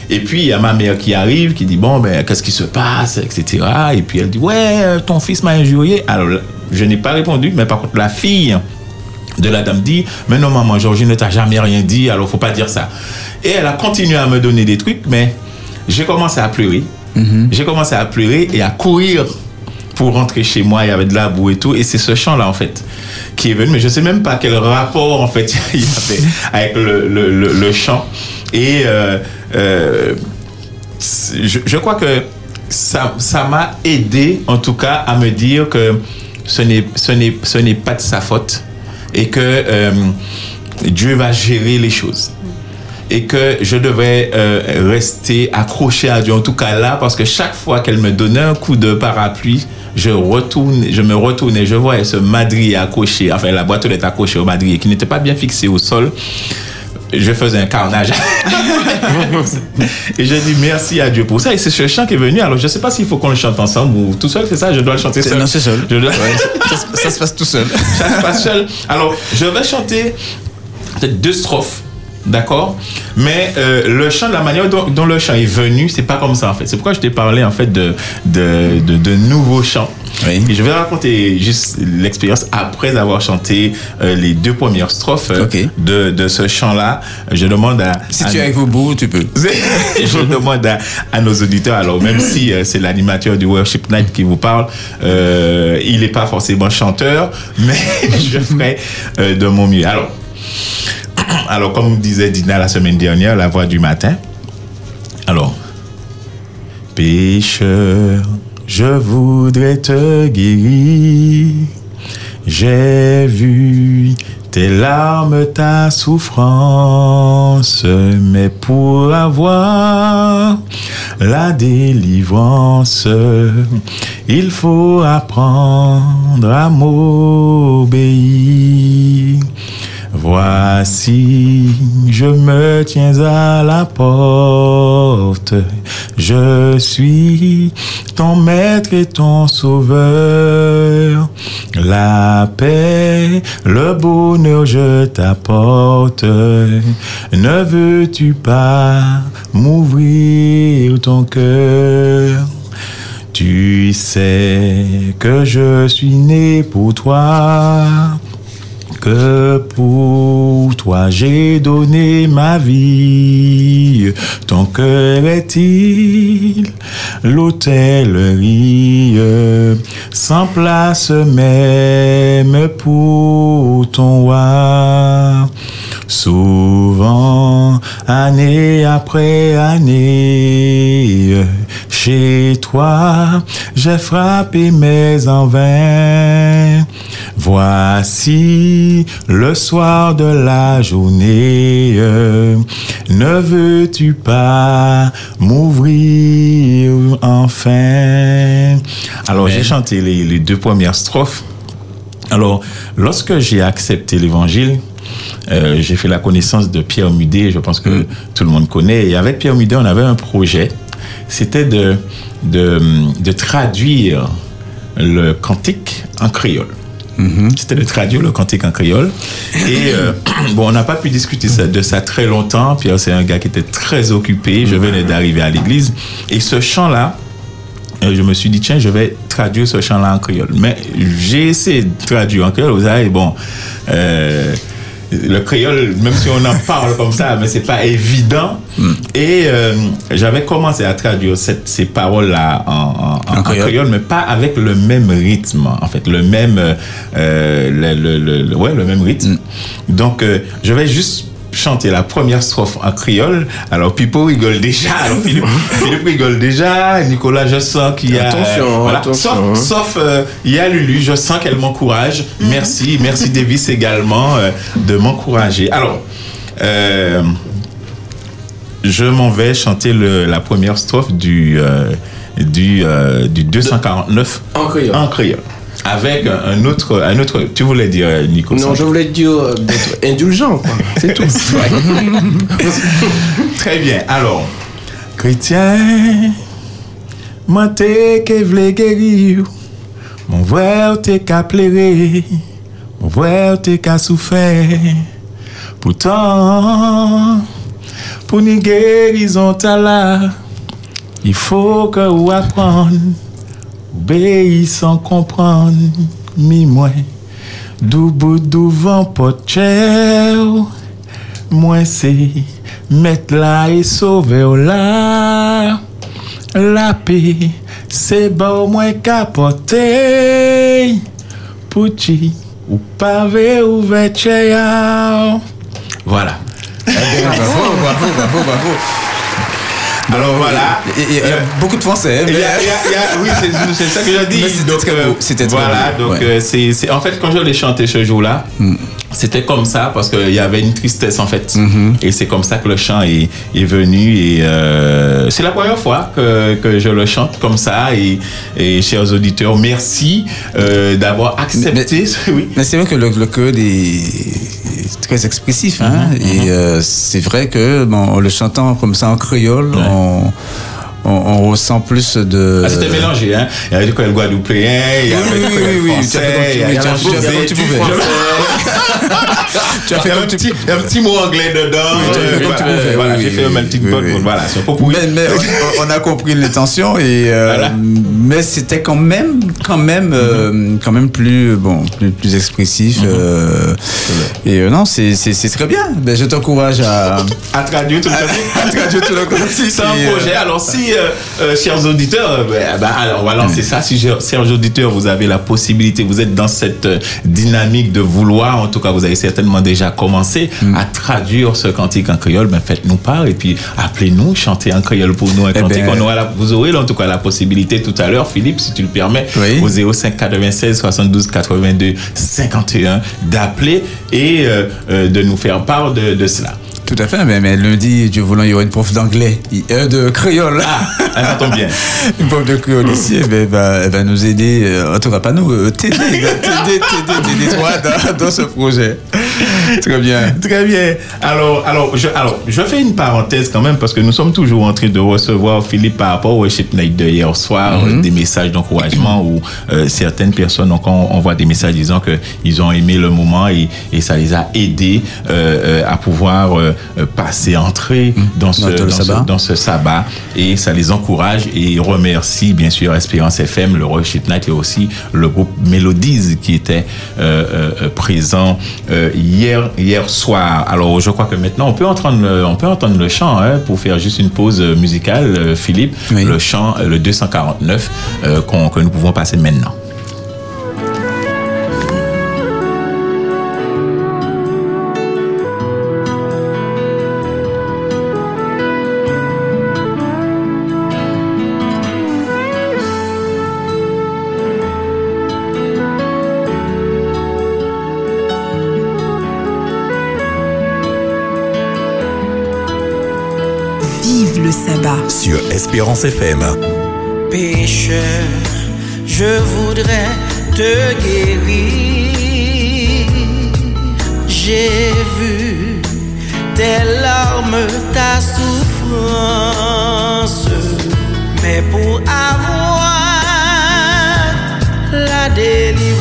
Et puis, il y a ma mère qui arrive, qui dit, bon, ben, qu'est-ce qui se passe, etc. Et puis, elle dit, ouais, ton fils m'a injurié. Alors, je n'ai pas répondu, mais par contre, la fille de la dame dit, mais non, maman, Georgie ne t'a jamais rien dit, alors faut pas dire ça. Et elle a continué à me donner des trucs, mais j'ai commencé à pleurer. J'ai commencé à pleurer et à courir pour rentrer chez moi. Il y avait de la boue et tout. Et c'est ce chant-là, en fait, qui est venu. Mais je sais même pas quel rapport, en fait, il y avait avec le, le, le, le chant. Et euh, euh, je, je crois que ça ça m'a aidé, en tout cas, à me dire que ce n'est ce n'est ce n'est pas de sa faute et que euh, Dieu va gérer les choses et que je devais euh, rester accroché à Dieu, en tout cas là, parce que chaque fois qu'elle me donnait un coup de parapluie, je retourne, je me retournais, je voyais ce madrier accroché, enfin la boîte aux lettres accrochée au madrier qui n'était pas bien fixé au sol. Je faisais un carnage. et je dis merci à Dieu pour ça. Et c'est ce chant qui est venu. Alors je ne sais pas s'il faut qu'on le chante ensemble ou tout seul, c'est ça, je dois le chanter seul. non, c'est seul. Je dois- Ouais, ça, se- ça se passe tout seul. ça se passe seul. Alors, je vais chanter peut-être deux strophes. D'accord? Mais euh, le chant, la manière dont, dont le chant est venu, c'est pas comme ça en fait. C'est pourquoi je t'ai parlé en fait de, de, de, de nouveaux chants. Oui. Et je vais raconter juste l'expérience après avoir chanté euh, les deux premières strophes de, de ce chant-là. Je demande à. Si à tu es avec vos bouts, tu peux. je demande à, à nos auditeurs, alors même si euh, c'est l'animateur du Worship Night qui vous parle, il n'est pas forcément chanteur, mais je ferai de mon mieux. Alors, alors, comme disait Dina la semaine dernière, la voix du matin. Alors, pécheur, je voudrais te guérir. J'ai vu tes larmes, ta souffrance, mais pour avoir la délivrance, il faut apprendre à m'obéir. Voici, je me tiens à la porte. Je suis ton maître et ton sauveur. La paix, le bonheur, je t'apporte. Ne veux-tu pas m'ouvrir ton cœur? Tu sais que je suis né pour toi que pour toi j'ai donné ma vie. Ton cœur est-il l'hôtellerie sans place même pour ton roi? Souvent, année après année, chez toi, j'ai frappé mes en vain. Voici le soir de la journée. Ne veux-tu pas m'ouvrir enfin? Alors, j'ai chanté les, les deux premières strophes. Alors, lorsque j'ai accepté l'évangile, euh, j'ai fait la connaissance de Pierre Mudet, je pense que tout le monde connaît. Et avec Pierre Mudet, on avait un projet. C'était de, de, de traduire le cantique en créole. C'était de traduire le cantique en créole. Et euh, bon, on n'a pas pu discuter de ça très longtemps. Pierre, c'est un gars qui était très occupé. Je venais d'arriver à l'église. Et ce chant-là, euh, je me suis dit, tiens, je vais traduire ce chant-là en créole. Mais j'ai essayé de traduire en créole, vous savez, bon, euh, le créole, même si on en parle comme ça, mais c'est pas évident. Et euh, j'avais commencé à traduire cette- ces paroles-là en, en- en- en créole. créole, mais pas avec le même rythme, en fait, le même, euh, euh, le, le- le- le- ouais, le même rythme. Donc, euh, je vais juste chanter la première strophe en créole. Alors, Pipo rigole déjà. Alors, Philippe, Philippe rigole déjà. Nicolas, je sens qu'il y a... Attention, voilà. attention, Sauf, hein. sauf euh, il y a Lulu, je sens qu'elle m'encourage. Merci. Merci Davis également euh, de m'encourager. Alors, euh, je m'en vais chanter le- la première strophe du, euh, du, euh, du 249 En créole. en créole. Avec un autre, un autre. Tu voulais dire, euh, Nico Non, je voulais dire euh, d'être indulgent, quoi. C'est tout. Très bien. Alors, chrétien, moi t'es que vle guérir, mon frère t'es qu'à pleurer, mon frère t'es qu'à souffrir. Pourtant, Pour une guérison ta là, il faut que vous apprendre, obéir sans comprendre, mi moi, d'où bout d'où vent pot cher, moi c'est mettre là et sauver au là, la paix, c'est bon moins capoter, Pucci, ou pavé ouvert Voilà. Eh bravo, bravo, bravo, bravo. Alors voilà. Il y, a- a beaucoup de français. Il y mais- a- il y a- il y a- oui, c'est ça que dis. Mais c'était euh, Voilà, donc ouais. euh, c'est en fait quand je l'ai chanté ce jour-là, c'était comme ça parce qu'il y avait une tristesse en fait. Et c'est comme ça que le chant est, est venu et euh, c'est la première fois que, que je le chante comme ça et, et chers auditeurs, merci euh, d'avoir accepté. ce- oui. Mais c'est vrai que le, le code est très expressif. Hein, Mhm, et euh, c'est vrai que bon, en le chantant comme ça en créole, on, on, on ressent plus de. Ah, c'était mélangé, hein. Il y avait du créole guadeloupéen, il y avait du oui, créole oui, oui, tu as fait comme français, tu- il y avait tu as- fait comme tu du pouvais. français. Tu as fait Il y a comme un tu- petit, il y a un petit mot anglais dedans. Oui, tu as fait comme tu voilà, pouvais, Voilà, oui, j'ai fait un oui, pot. Voilà, c'est peu pourri. Mais, on, a compris l'intention et euh, mais c'était quand même quand même euh, quand même plus bon plus, expressif euh, et non c'est très bien ben, je t'encourage à À traduire tout le à traduire tout le projet. Alors, si, euh, euh, chers auditeurs, ben, ben, alors, on va lancer ça. Si, chers auditeurs, vous avez la possibilité, vous êtes dans cette dynamique de vouloir, en tout cas, vous avez certainement déjà commencé à traduire ce cantique en créole, ben, faites-nous part et puis appelez-nous, chantez en créole pour nous un Eh cantique. ben- On aura la- vous aurez, en tout cas, la possibilité tout à l'heure, Philippe, si tu le permets, Oui. au 05 96 72 82 51, d'appeler et euh, euh, de nous faire part de, de cela. Tout à fait mais, mais lundi Dieu voulant il y aura une prof d'anglais euh, de créole Ah, ça tombe bien. une prof de créole ici eh ben, elle, va, elle va nous aider euh, en tout cas pas nous euh, t'aider t'aider t'aider toi dans, dans ce projet très bien Très bien. Alors, alors, je, alors, je fais une parenthèse quand même parce que nous sommes toujours en train de recevoir, Philippe, par rapport au worship night de hier soir, euh, des messages d'encouragement où euh, certaines personnes, donc, on, envoie des messages disant que ils ont aimé le moment et, et ça les a aidés euh, à pouvoir passer, entrer dans ce, Dans ce, sabbat. dans ce sabbat et ça les encourage et remercie bien sûr Espérance FM, le worship night et aussi le groupe Mélodies qui était euh, euh, présent euh, hier hier soir. Alors je crois que maintenant on peut entendre le, on peut entendre le chant hein, pour faire juste une pause euh, musicale, euh, Philippe, Oui. le chant euh, le 249 euh, qu'on- que nous pouvons passer maintenant. Espérance FM. pécheur, je voudrais te guérir. J'ai vu tes larmes, ta souffrance, mais pour avoir la délivrance,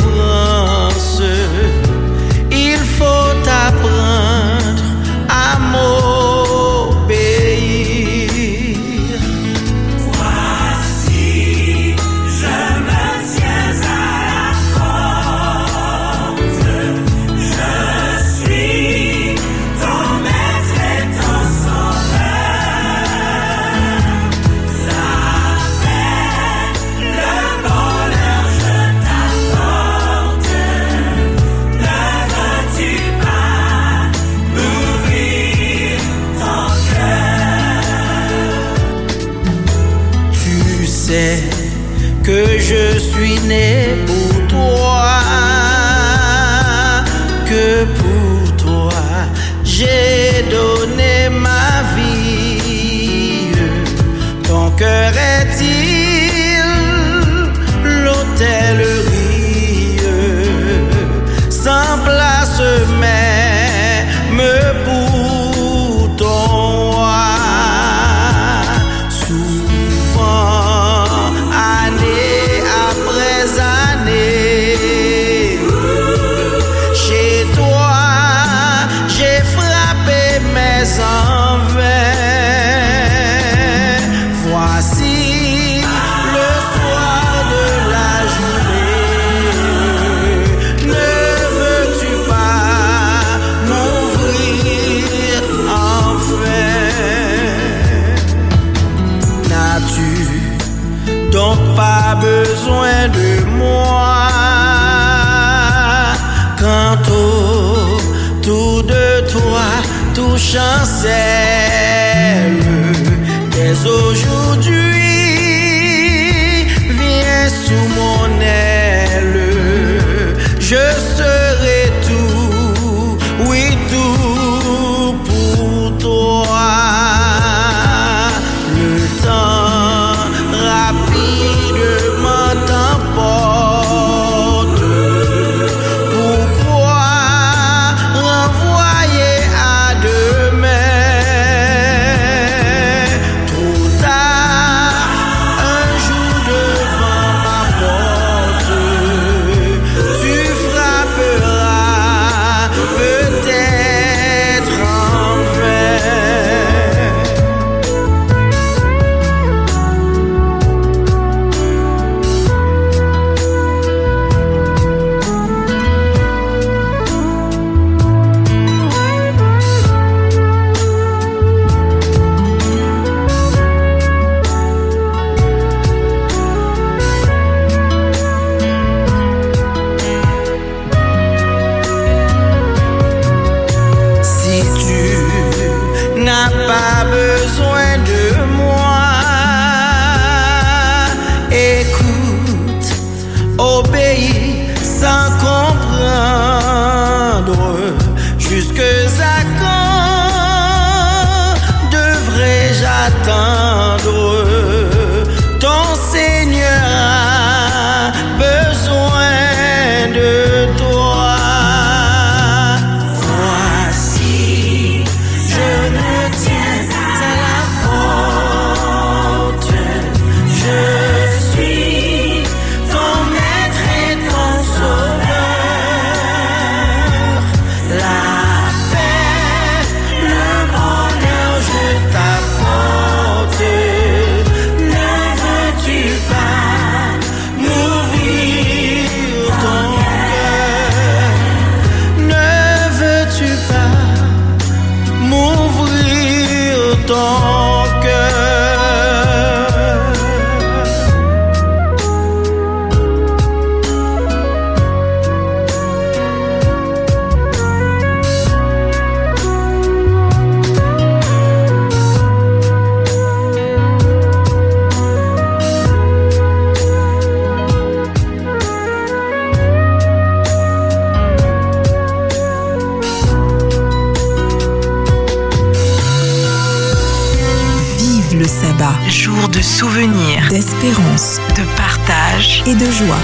et de joie.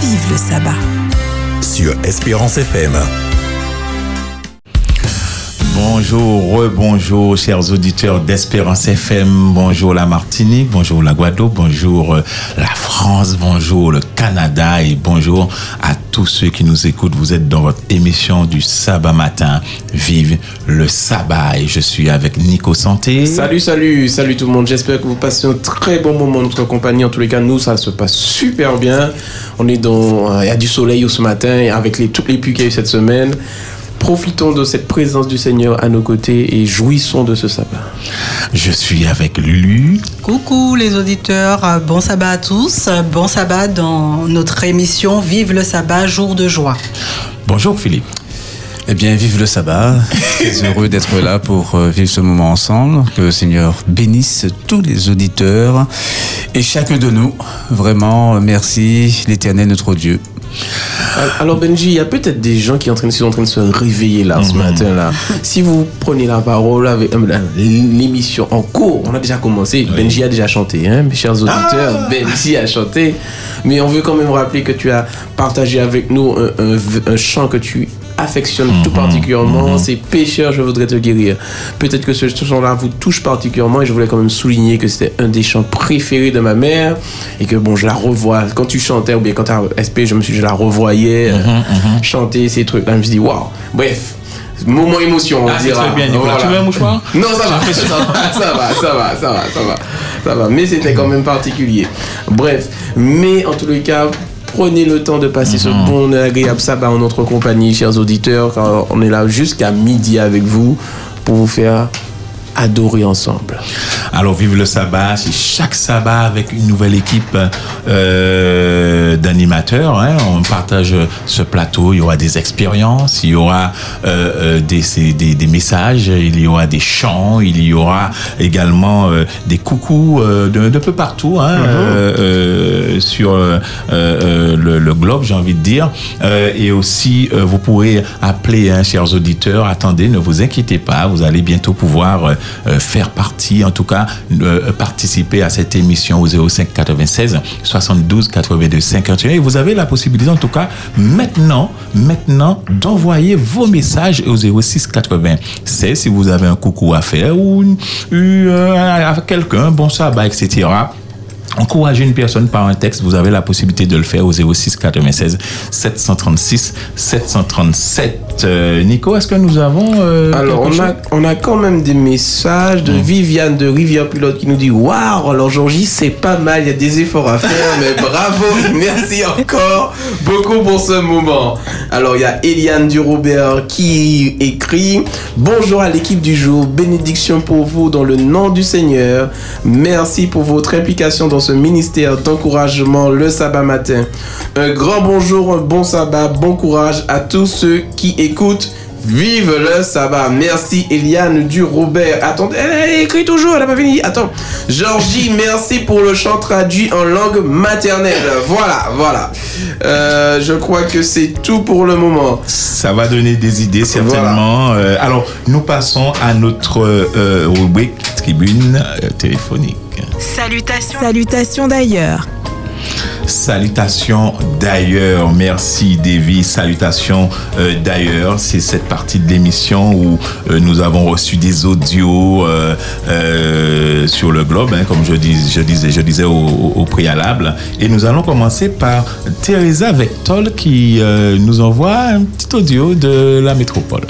Vive le sabbat. sur Espérance FM. Bonjour, rebonjour, chers auditeurs d'Espérance FM. Bonjour la Martinique, bonjour la Guadeloupe, bonjour euh, la France, bonjour le Canada et bonjour à tous ceux qui nous écoutent. Vous êtes dans votre émission du sabbat matin. Vive le sabbat. Et je suis avec Nico Santé. Salut, salut, salut tout le monde. J'espère que vous passez un très bon moment en notre compagnie. En tous les cas, nous, ça se passe super bien. On est dans, euh, il y a du soleil ce matin avec les, toutes les pluies qu'il y a eu cette semaine. Profitons de cette présence du Seigneur à nos côtés et jouissons de ce sabbat. Je suis avec Lulu. Coucou les auditeurs, bon sabbat à tous, bon sabbat dans notre émission Vive le sabbat, jour de joie. Bonjour Philippe. Eh bien, vive le sabbat. Très heureux d'être là pour euh, vivre ce moment ensemble. Que le Seigneur bénisse tous les auditeurs et chacun de nous. Vraiment, merci l'Éternel, notre Dieu. Alors Benji, il y a peut-être des gens qui sont en train, qui sont en train de se réveiller là ce matin là. Si vous prenez la parole avec euh, l'émission en cours, on a déjà commencé. Benji a déjà chanté, hein, mes chers auditeurs. Benji a chanté, mais on veut quand même rappeler que tu as partagé avec nous un, un- un chant que tu affectionnes tout particulièrement. C'est pécheur, je voudrais te guérir. Peut-être que ce chant-là vous touche particulièrement et je voulais quand même souligner que c'était un des chants préférés de ma mère et que bon, je la revois. Quand tu chantais ou bien quand tu as SP, je me suis, je la revoyais euh, chanter ces trucs-là. Je me suis dit, waouh. Bref. Moment émotion, on Ah, dira. très bien, Nicolas. Tu veux un mouchoir? Non, ça va, ça va, ça va, ça va, ça va, ça va, ça va. Mais c'était quand même particulier. Bref, mais en tous les cas, prenez le temps de passer ce bon et agréable sabbat en notre compagnie, chers auditeurs, car on est là jusqu'à midi avec vous pour vous faire adorer ensemble. Alors, vive le sabbat, c'est chaque sabbat avec une nouvelle équipe euh, d'animateurs. hein. On partage ce plateau, il y aura des expériences, il y aura euh, euh, des, c'est des, des messages, il y aura des chants, il y aura également euh, des coucous de, de peu partout hein, euh, sur le, le globe, j'ai envie de dire. Et aussi, vous pourrez appeler, hein, chers auditeurs. Attendez, ne vous inquiétez pas, vous allez bientôt pouvoir faire partie, en tout cas, euh, participer à cette émission au 05 96 72 82 51. Et vous avez la possibilité, en tout cas, maintenant, maintenant, d'envoyer vos messages au 06 96 si vous avez un coucou à faire ou euh, à quelqu'un, bon sabbat, etc. Encourager une personne par un texte, vous avez la possibilité de le faire au 06 96 736 737. Euh, Nico, est-ce que nous avons euh, Alors, on a, chose? on a quand même des messages de Viviane de Rivière Pilote qui nous dit Waouh, alors Georgie, c'est pas mal, il y a des efforts à faire, mais bravo, merci encore beaucoup pour ce moment. Alors, il y a Eliane du Robert qui écrit Bonjour à l'équipe du jour, bénédiction pour vous dans le nom du Seigneur. Merci pour votre implication dans ce ministère d'encouragement le sabbat matin. Un grand bonjour, un bon sabbat, bon courage à tous ceux qui écoutent. Vive le sabbat. Merci Eliane du Robert. Attendez, elle, écrit toujours, elle n'a pas fini. Attends. Georgie, merci pour le chant traduit en langue maternelle. Voilà, voilà. Euh, je crois que c'est tout pour le moment. Ça va donner des idées certainement. Euh, alors, nous passons à notre euh, rubrique tribune téléphonique. Salutations. Salutations d'ailleurs. Salutations d'ailleurs, merci Davy. Salutations euh, d'ailleurs, c'est cette partie de l'émission où euh, nous avons reçu des audios euh, euh, sur le globe, hein, comme je, dis, je disais, je disais au, préalable. Et nous allons commencer par Teresa Vectol qui euh, nous envoie un petit audio de la métropole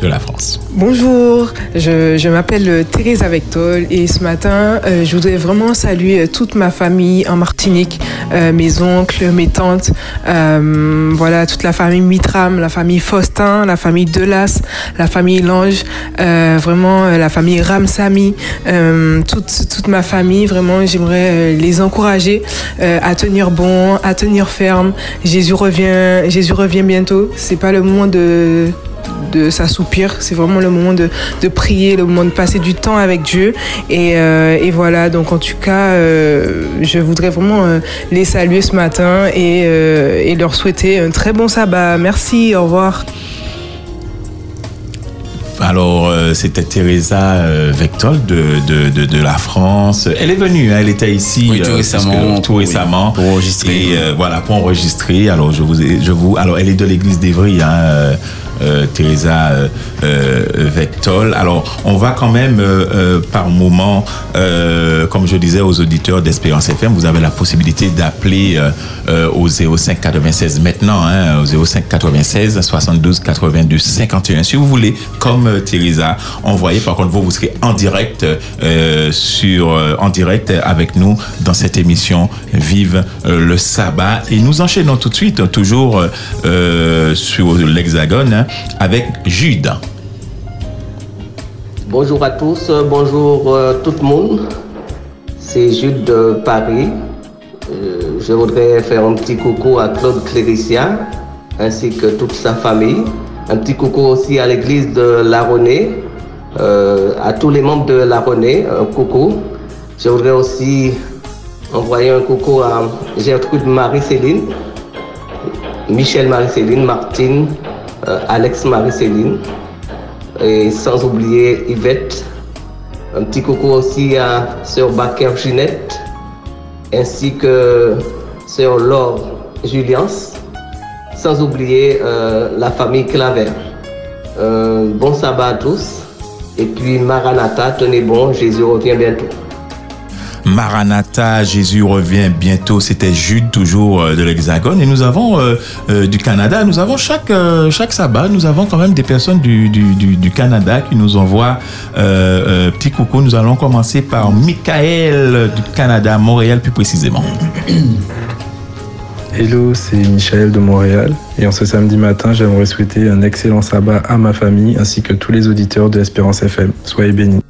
de la France. Bonjour, je, m'appelle Thérèse Avectol et ce matin, euh, je voudrais vraiment saluer toute ma famille en Martinique, euh, mes oncles, mes tantes, euh, voilà, toute la famille Mitram, la famille Faustin, la famille Delas, la famille Lange, euh, vraiment euh, la famille Ramsamy, euh, toute, toute ma famille, vraiment, j'aimerais euh, les encourager euh, à tenir bon, à tenir ferme. Jésus revient, Jésus revient bientôt. C'est pas le moment de de s'assoupir. C'est vraiment le moment de, de prier, le moment de passer du temps avec Dieu. Et, euh, et voilà, donc en tout cas, euh, je voudrais vraiment euh, les saluer ce matin et, euh, et leur souhaiter un très bon sabbat. Merci, au revoir. Alors, euh, c'était Teresa euh, Vectol de, de, de, de la France. Elle est venue, hein, elle était ici Oui, tout euh, récemment, tout pour- récemment pour enregistrer. Et euh, voilà, pour enregistrer. Alors, je vous, je vous, alors, elle est de l'église d'Evry, hein, Teresa euh, euh, Vectol. Alors, on va quand même euh, euh, par moment, euh, comme je disais aux auditeurs d'Espérance FM, vous avez la possibilité d'appeler euh, euh, au 05 96 maintenant, hein, au 05 96 72 82 51. Si vous voulez, comme euh, Teresa, envoyez. Par contre, vous, vous serez en direct euh, sur, euh, en direct avec nous dans cette émission Vive euh, le sabbat. Et nous enchaînons tout de suite, euh, toujours euh, sur l'Hexagone, hein, avec Jude. Bonjour à tous, euh, bonjour euh, tout le monde. C'est Jude de Paris. Euh, je voudrais faire un petit coucou à Claude Cléricia ainsi que toute sa famille. Un petit coucou aussi à l'église de La Renée, à tous les membres de La Renée, un coucou. Je voudrais aussi envoyer un coucou à Gertrude Marie-Céline, Michel Marie-Céline, Martine, euh, Alex Marie-Céline et sans oublier Yvette. Un petit coucou aussi à Sœur Baker Ginette, ainsi que Sœur Laure Julians, sans oublier euh, la famille Claver. Euh, bon sabbat à tous, et puis Maranatha, tenez bon, Jésus revient bientôt. Maranatha, Jésus revient bientôt. C'était Jude, toujours euh, de l'Hexagone. Et nous avons euh, euh, du Canada. Nous avons chaque, chaque sabbat, nous avons quand même des personnes du, du, Canada qui nous envoient petit coucou. Nous allons commencer par Michael du Canada, Montréal plus précisément. Hello, c'est Michel de Montréal. Et en ce samedi matin, j'aimerais souhaiter un excellent sabbat à ma famille ainsi que tous les auditeurs de Espérance FM. Soyez bénis.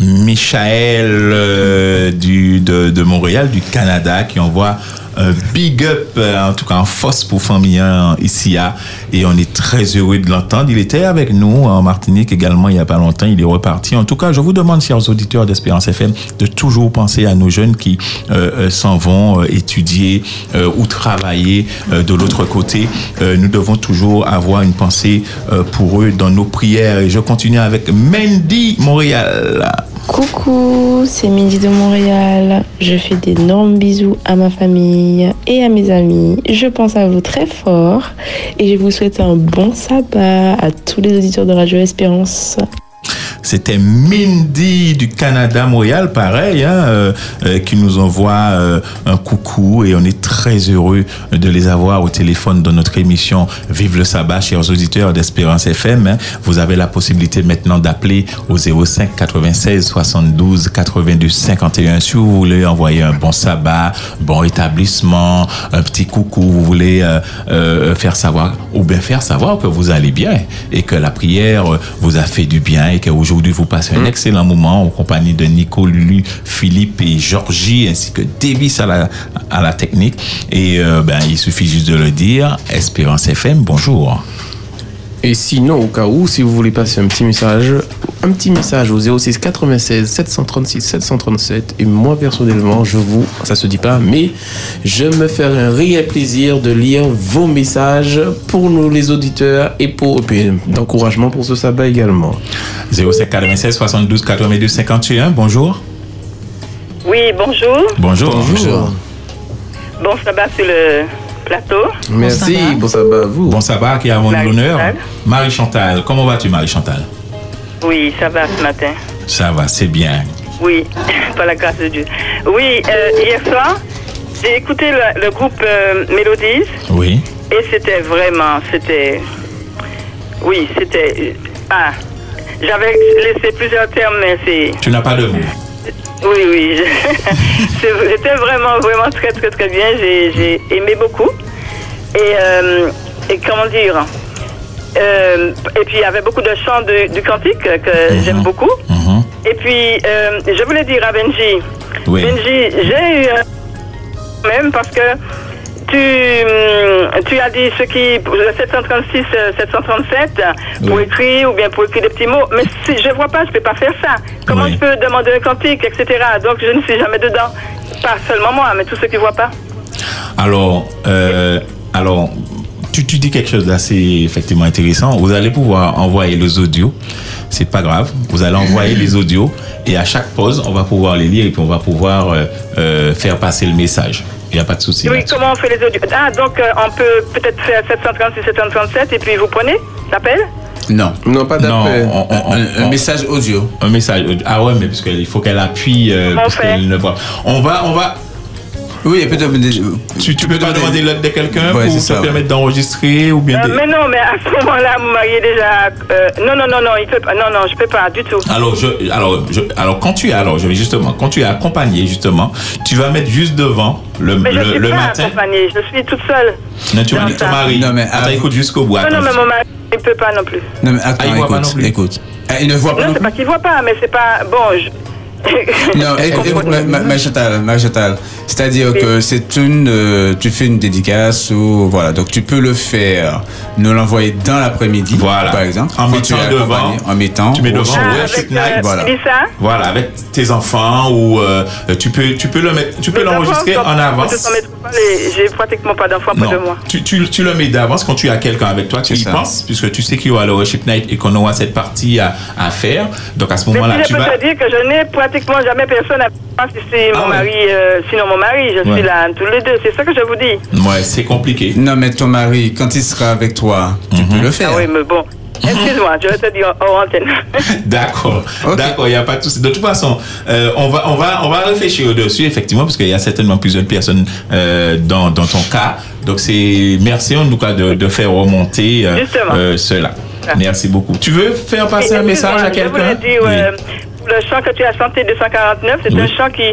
Michael euh, de Montréal, du Canada, qui envoie un big up, euh, en tout cas en force pour famille hein, ici. à- Et on est très heureux de l'entendre. Il était avec nous en Martinique également il n'y a pas longtemps. Il est reparti. En tout cas, je vous demande, chers auditeurs d'Espérance FM, de toujours penser à nos jeunes qui euh, euh, s'en vont euh, étudier euh, ou travailler euh, de l'autre côté. Euh, nous devons toujours avoir une pensée euh, pour eux dans nos prières. Et je continue avec Mendy Montréal. Coucou, c'est Midi de Montréal. Je fais d'énormes bisous à ma famille et à mes amis. Je pense à vous très fort et je vous souhaite un bon sabbat à tous les auditeurs de Radio Espérance. C'était Mindy du Canada, Montréal, pareil, hein, euh, euh, qui nous envoie euh, un coucou et on est très heureux de les avoir au téléphone dans notre émission Vive le sabbat, chers auditeurs d'Espérance FM. hein. Vous avez la possibilité maintenant d'appeler au 05 96 72 82 51 si vous voulez envoyer un bon sabbat, bon établissement, un petit coucou, vous voulez faire savoir ou bien faire savoir que vous allez bien et que la prière vous a fait du bien et qu'aujourd'hui vous passez un excellent moment en compagnie de Nico, Lulu, Philippe et Georgie ainsi que Davis à la, à la technique? Et euh, ben, il suffit juste de le dire. Espérance FM, bonjour. Et sinon, au cas où, si vous voulez passer un petit message, un petit message au 06 96 736 737. Et moi, personnellement, je vous, ça se dit pas, mais je me ferai un réel plaisir de lire vos messages pour nous, les auditeurs, et pour, et puis, d'encouragement pour ce sabbat également. 07 96 72 82 51, bonjour. Oui, bonjour. Bonjour. Bonjour. Bon sabbat sur le plateau. Merci, bon sabbat à vous. Bon sabbat, qui a Marie l'honneur. Marie Chantal, comment vas-tu Marie Chantal Oui, ça va ce matin. Ça va, c'est bien. Oui, par la grâce de Dieu. Oui, euh, hier soir, j'ai écouté le, le groupe euh, Mélodies Oui. et c'était vraiment, c'était, oui, c'était, ah, j'avais laissé plusieurs termes, mais c'est, Tu n'as pas de mots. Oui, oui, c'était vraiment, vraiment très, très, très bien. J'ai j'ai aimé beaucoup. Et, euh, et comment dire euh, Et puis il y avait beaucoup de chants de- du cantique que j'aime beaucoup. Et puis euh, je voulais dire à Benji, Oui. Benji, j'ai eu un même parce que tu, hum, tu as dit ce qui, le 736, euh, 737, pour écrire ou bien pour écrire des petits mots. Mais si je vois pas, je peux pas faire ça. Comment je peux demander un cantique, etc. Donc je ne suis jamais dedans. Pas seulement moi, mais tous ceux qui voient pas. Alors, euh, alors tu, tu dis quelque chose d'assez effectivement intéressant. Vous allez pouvoir envoyer les audios. C'est pas grave. Vous allez envoyer les audios et à chaque pause, on va pouvoir les lire et puis on va pouvoir euh, euh, faire passer le message. Il n'y a pas de souci. Oui, comment on fait les audios Ah, donc euh, on peut peut-être faire 736, 737 et puis vous prenez l'appel? Non. Non, pas d'appel. un, un message audio. Un message audio. Ah ouais, mais parce qu'il faut qu'elle appuie. euh, parce fait? qu'elle ne voit. On va, on va. Oui, peut. Tu, tu peux pas demander l'aide de quelqu'un Ouais, pour te ça, ouais. permettre d'enregistrer ou bien. Euh, de- Mais non, mais à ce moment-là, mon mari est déjà. euh, non, non, non, non, il peut pas. Non, non, je peux pas du tout. Alors, je, alors, je, alors, quand tu es, alors, je justement, quand tu es accompagné, justement, tu vas mettre juste devant le, Mais je le, suis le pas matin. accompagnée, je suis toute seule. Non, tu vas dire ton mari. Non, mais attends, écoute jusqu'au bout. Non, attends, non, mais mon mari, il peut pas non plus. Non, mais attends, Ah, il voit pas non écoute, plus. écoute. Ah, il ne voit pas Non, non c'est pas qu'il voit pas, mais c'est pas. Bon, je. Non, c'est-à-dire que c'est une, euh, tu fais une dédicace ou voilà, donc tu peux le faire, nous l'envoyer dans l'après-midi, Voilà. par exemple, En mettant devant, en mettant, tu mets devant chant. Worship Night. voilà. Voilà, avec tes enfants ou euh, tu peux, tu peux le mettre, tu peux l'enregistrer en avance. J'ai pratiquement pas d'enfants près de Non, moi. tu, tu, tu le mets d'avance quand tu as quelqu'un avec toi, tu y penses, puisque tu sais qu'il y aura le worship night et qu'on aura cette partie à, à faire. Donc à ce moment-là, tu je peux vas. te dire que je n'ai pratiquement jamais personne à c'est mon mari, euh, sinon mon mari, je Ouais. suis là tous les deux, c'est ça que je vous dis. Ouais, c'est compliqué. Non, mais ton mari, quand il sera avec toi, tu peux le faire. Ah oui, mais bon. Excuse-moi, je vais te dire hors antenne. D'accord, d'accord, il n'y a pas de souci. De toute façon, euh, on, va, on, va, on va réfléchir au-dessus, effectivement, parce qu'il y a certainement plusieurs personnes euh, dans, dans ton cas. Donc, c'est merci en tout cas de, de faire remonter euh, euh, cela. Merci beaucoup. Tu veux faire passer un message à Je voulais quelqu'un euh, le chant que tu as chanté 249, c'est Oui. un chant qui,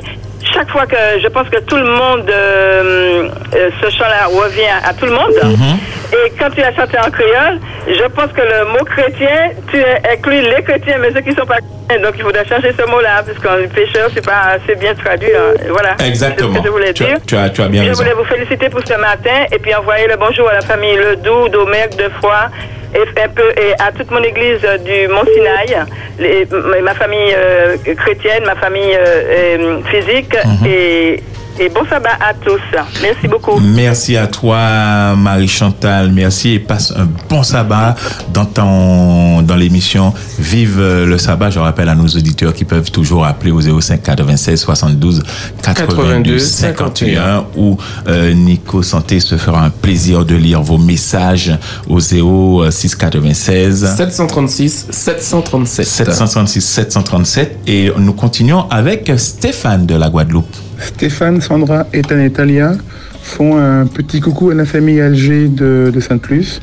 chaque fois que je pense que tout le monde, euh, euh, ce chant-là revient à, tout le monde. Mhm. Et quand tu as chanté en créole, je pense que le mot chrétien, tu inclus les chrétiens, mais ceux qui ne sont pas chrétiens. Donc il faudrait changer ce mot-là, parce qu'un pécheur, c'est pas assez bien traduit. hein. Voilà. Exactement. C'est ce que je voulais Tu as- dire. tu as- tu as bien je raison. voulais vous féliciter pour ce matin et puis envoyer le bonjour à la famille Ledoux, d'Omergue, de Foix et un peu et à toute mon église du Mont Sinaï, les- m- ma famille euh, chrétienne, ma famille euh, euh, physique Mhm. et, et bon sabbat à tous. Merci beaucoup. Merci à toi, Marie-Chantal. Merci et passe un bon sabbat dans, ton, dans l'émission Vive le sabbat. Je rappelle à nos auditeurs qui peuvent toujours appeler au 05 96 72 82 51 où euh, Nico Santé se fera un plaisir de lire vos messages au 06 96 736 737. 736 737 et nous continuons avec Stéphane de la Guadeloupe. Stéphane, Sandra, Ethan et Talia font un petit coucou à la famille Alger de, de Sainte-Luce.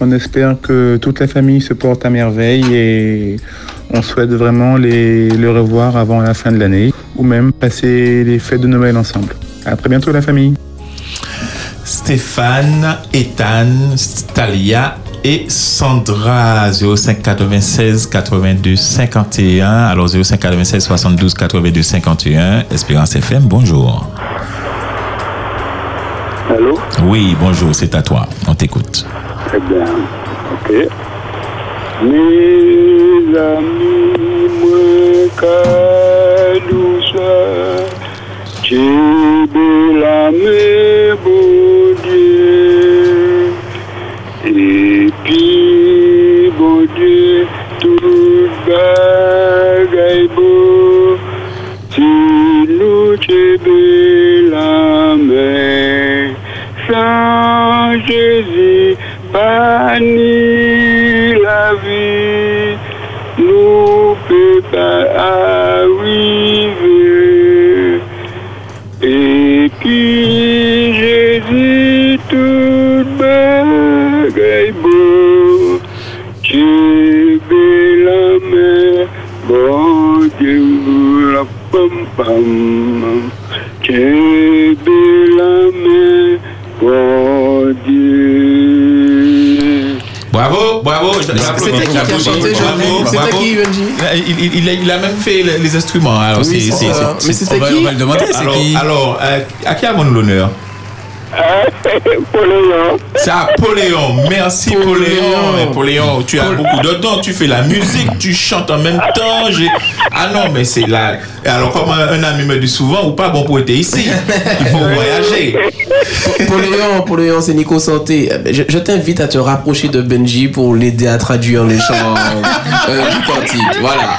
On espère que toute la famille se porte à merveille et on souhaite vraiment les, le revoir avant la fin de l'année ou même passer les fêtes de Noël ensemble. À très bientôt la famille. Stéphane, Ethan, Talia et Sandra 05 96 82 51 alors 05 96 72 82 51 Espérance FM bonjour. Allô? Oui bonjour c'est à toi. On t'écoute. Très bien. Ok. Mes amis, moi, Kadoucha, j'ai la mes Nous j'ai la main, sans Jésus, pas ni la vie, nous peut C'était qui qui a chanté, C'était qui, Benji il, a, même fait le- les instruments Mais c'était on va- qui on va le demander c'est Alors- qui alors euh, à qui avons-nous l'honneur? Poléon. C'est Apoléon. Merci Poléon. Poléon, tu as beaucoup de dons. Tu fais la musique, tu chantes en même temps. Ah non, mais c'est là. Alors, comme un, un ami me dit souvent, ou pas bon pour être ici. Il faut voyager. Poléon, Poléon, c'est Nico Santé. Je, je t'invite à te rapprocher de Benji pour l'aider à traduire les chants euh, du cantique. Voilà.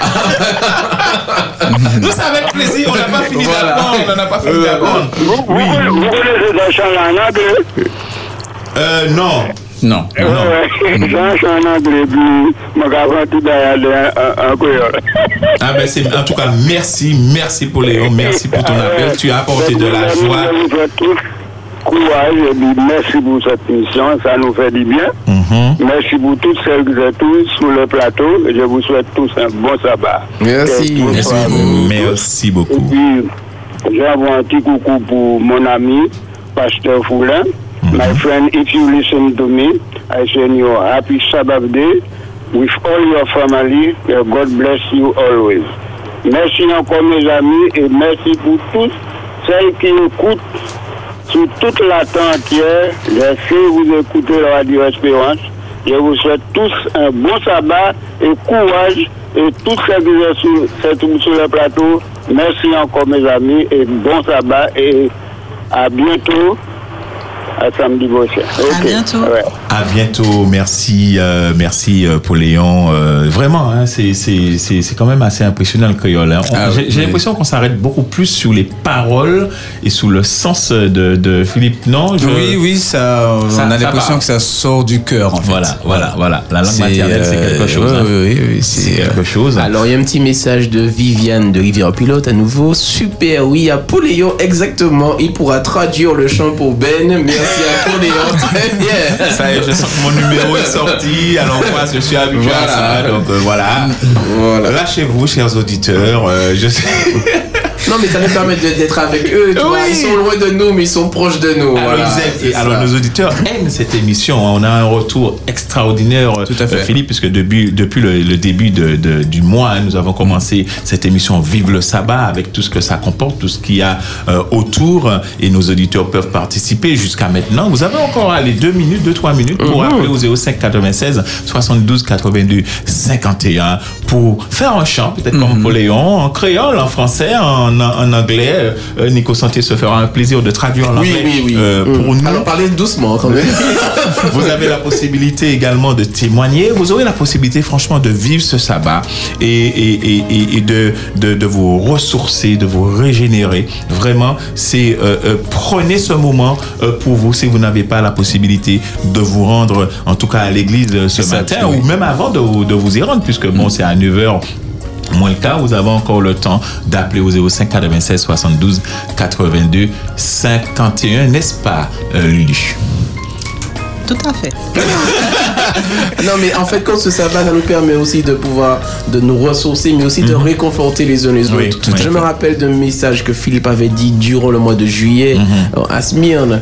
Nous, c'est avec plaisir. On n'a pas fini Voilà. d'apprendre. On n'en a pas fini d'apprendre. Vous, vous, vous connaissez chant en anglais? Euh, non. Non. En créole. Ah ben c'est en tout cas merci, merci Poléon, merci pour ton appel. Tu as apporté de la joie. Courage et puis merci pour cette mission, ça nous fait du bien. Mhm. Merci pour toutes celles qui êtes tous sur le plateau et je vous souhaite tous un bon sabbat. Merci. Merci. Merci beaucoup. Et puis, j'envoie un petit coucou pour mon ami, Pasteur Foulin. My friend, if you listen to me, I send you a happy Sabbath day with all your family. God bless you always. Merci encore mes amis et merci pour tous celles qui écoutent sur toute la terre entière. Je sais que vous écoutez la radio Espérance. Je vous souhaite tous un bon sabbat et courage et tous ceux qui sont sur, sur le plateau. Merci encore mes amis et bon sabbat et à bientôt. À samedi prochain. À bientôt. Ouais. À bientôt, merci, euh, merci euh, Poléon. Euh, vraiment, hein, c'est c'est- c'est- c'est quand même assez impressionnant le créole. hein. Ah, J'ai oui. l'impression qu'on s'arrête beaucoup plus sur les paroles et sur le sens de, de Philippe. Non? Je- Oui, oui, ça, Ça- on a l'impression que ça sort du cœur, en fait. Voilà, voilà, voilà. La langue maternelle, c'est quelque chose. hein. oui, oui, oui, c'est quelque chose. Alors, il y a un petit message de Viviane de Rivière Pilote à nouveau. Super, oui, à Poléon, exactement. Il pourra traduire le chant pour Ben. Merci à Poléon. Très bien. Ça y est, je sens que mon numéro est sorti. Alors moi, je suis habitué à ça. Donc euh, voilà. Voilà. Lâchez-vous, chers auditeurs. Euh, je sais. Non, mais ça nous permet d'être avec eux. tu vois. Oui. Ils sont loin de nous, mais ils sont proches de nous. Alors, voilà, et alors nos auditeurs aiment cette émission. On a un retour extraordinaire, à fait. euh, Philippe, puisque depuis, depuis le, le début de- de- du mois, hein, nous avons commencé cette émission Vive le sabbat avec tout ce que ça comporte, tout ce qu'il y a euh, autour, et nos auditeurs peuvent participer jusqu'à maintenant. Vous avez encore allez, deux minutes, deux trois minutes pour Mhm. appeler au 05 96 72 82 51 pour faire un chant, peut-être Mhm. comme Poléon, en créole, en français, en, en anglais. Euh, Nico Santé se fera un plaisir de traduire l'anglais Oui, oui, oui. euh, Mm. pour nous. Alors parlez doucement quand même. Vous avez la possibilité également de témoigner. Vous aurez la possibilité, franchement, de vivre ce sabbat et, et, et, et- et de, de, de vous ressourcer, de vous régénérer. Vraiment, c'est euh, euh, prenez ce moment euh, pour vous si vous n'avez pas la possibilité de vous rendre, en tout cas à l'église ce matin, oui. ou même avant de, vous- de vous y rendre, puisque bon, c'est à 9h. Moins le cas, vous avez encore le temps d'appeler au 05 96 72 82 51, n'est-ce pas, euh, Lulu? Tout à fait. Non, mais en fait, quand ce sabbat, ça nous permet aussi de pouvoir de nous ressourcer, mais aussi de réconforter les uns les Mhm. Oui, autres. Je me rappelle d'un message que Philippe avait dit durant le mois de juillet Mhm. à Smyrne.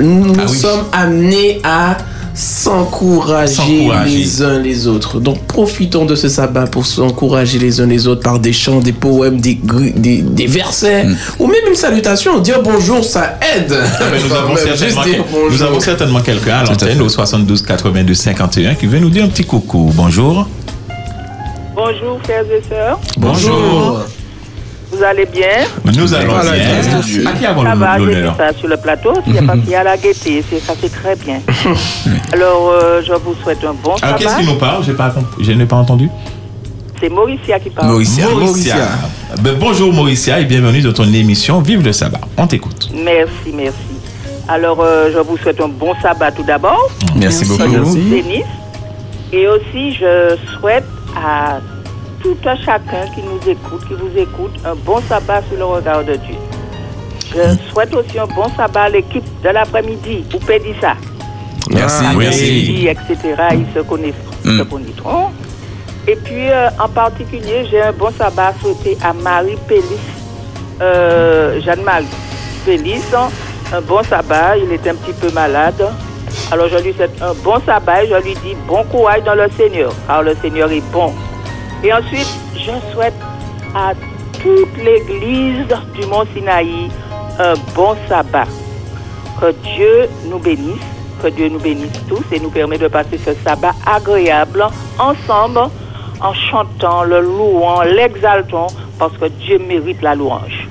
Nous Ah oui. sommes amenés à s'encourager les uns les autres. Donc profitons de ce sabbat pour s'encourager les uns les autres par des chants, des poèmes, des, des, des versets, ou même une salutation. Dire bonjour, ça aide. Ah ben, nous, avons certainement, nous avons quelqu'un à l'antenne au 72 82 51 qui veut nous dire un petit coucou. Bonjour. Bonjour, frères et sœurs. Bonjour. Vous allez bien? Nous allons Voilà, bien. à. À qui avons Ça va, j'ai ça sur le plateau. Il y a pas qu'il y a la gaieté, c'est- ça c'est très bien. Alors, euh, je vous souhaite un bon Alors, qu'est-ce sabbat. qui nous parle? Pas Je n'ai pas entendu. C'est Mauricia qui parle. Mauricia. Mauricia. Ben, bonjour Mauricia et bienvenue dans ton émission Vive le sabbat. On t'écoute. Merci, merci. Alors, euh, je vous souhaite un bon sabbat tout d'abord. Merci beaucoup. Denis. Et aussi, je souhaite à tout un chacun qui nous écoute, qui vous écoute, un bon sabbat sur le regard de Dieu. Je souhaite aussi un bon sabbat à l'équipe de l'après-midi, ou Pédissa. Merci, Après-midi, etc. Ils se connaissent, Mm. se connaîtront. Et puis, euh, en particulier, j'ai un bon sabbat à souhaiter à Marie Pélis, euh, Jeanne-Marie Pélis. Un bon sabbat, il est un petit peu malade. Alors, je lui souhaite un bon sabbat et je lui dis bon courage dans le Seigneur, car le Seigneur est bon. Et ensuite, je souhaite à toute l'église du Mont Sinaï un bon sabbat. Que Dieu nous bénisse, que Dieu nous bénisse tous et nous permet de passer ce sabbat agréable ensemble en chantant, le louant, l'exaltant, parce que Dieu mérite la louange.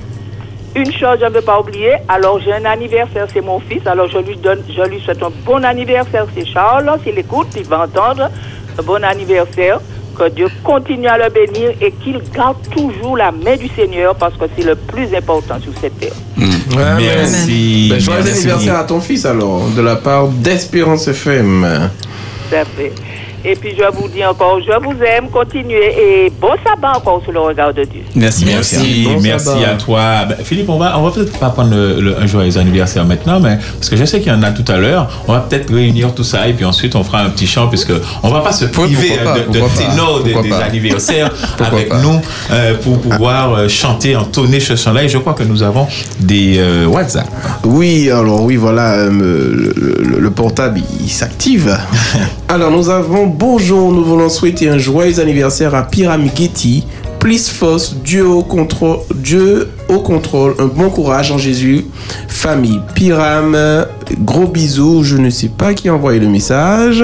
Une chose, je ne veux pas oublier, alors j'ai un anniversaire, c'est mon fils, alors je lui donne, je lui souhaite un bon anniversaire, c'est Charles, s'il écoute, il va entendre, un bon anniversaire, que Dieu continue à le bénir et qu'il garde toujours la main du Seigneur, parce que c'est le plus important sur cette terre. Ouais, Merci. Ben, joyeux Merci. anniversaire à ton fils alors, de la part d'Espérance FM. Tout à fait. Et puis je vous dis encore, je vous aime, continuez et bon sabbat encore sous le regard de Dieu. Merci, Merci, Bon merci sabbat. à toi. Ben, Philippe, on va, on va peut-être pas prendre le, le- un joyeux anniversaire maintenant, mais parce que je sais qu'il y en a tout à l'heure. On va peut-être réunir tout ça et puis ensuite on fera un petit chant puisque on va pas se priver pourquoi de, de ténor des- anniversaires avec pas? nous euh, pour pouvoir euh, chanter, entonner ce chant-là. Et je crois que nous avons des euh, WhatsApp. Oui, alors oui, voilà, euh, le, le- le portable, il s'active. alors nous avons, bonjour, nous voulons souhaiter un joyeux anniversaire à Pyram Getty. Please force, Dieu au contrôle, Dieu au contrôle, un bon courage en Jésus. Famille Pyram, gros bisous, je ne sais pas qui a envoyé le message.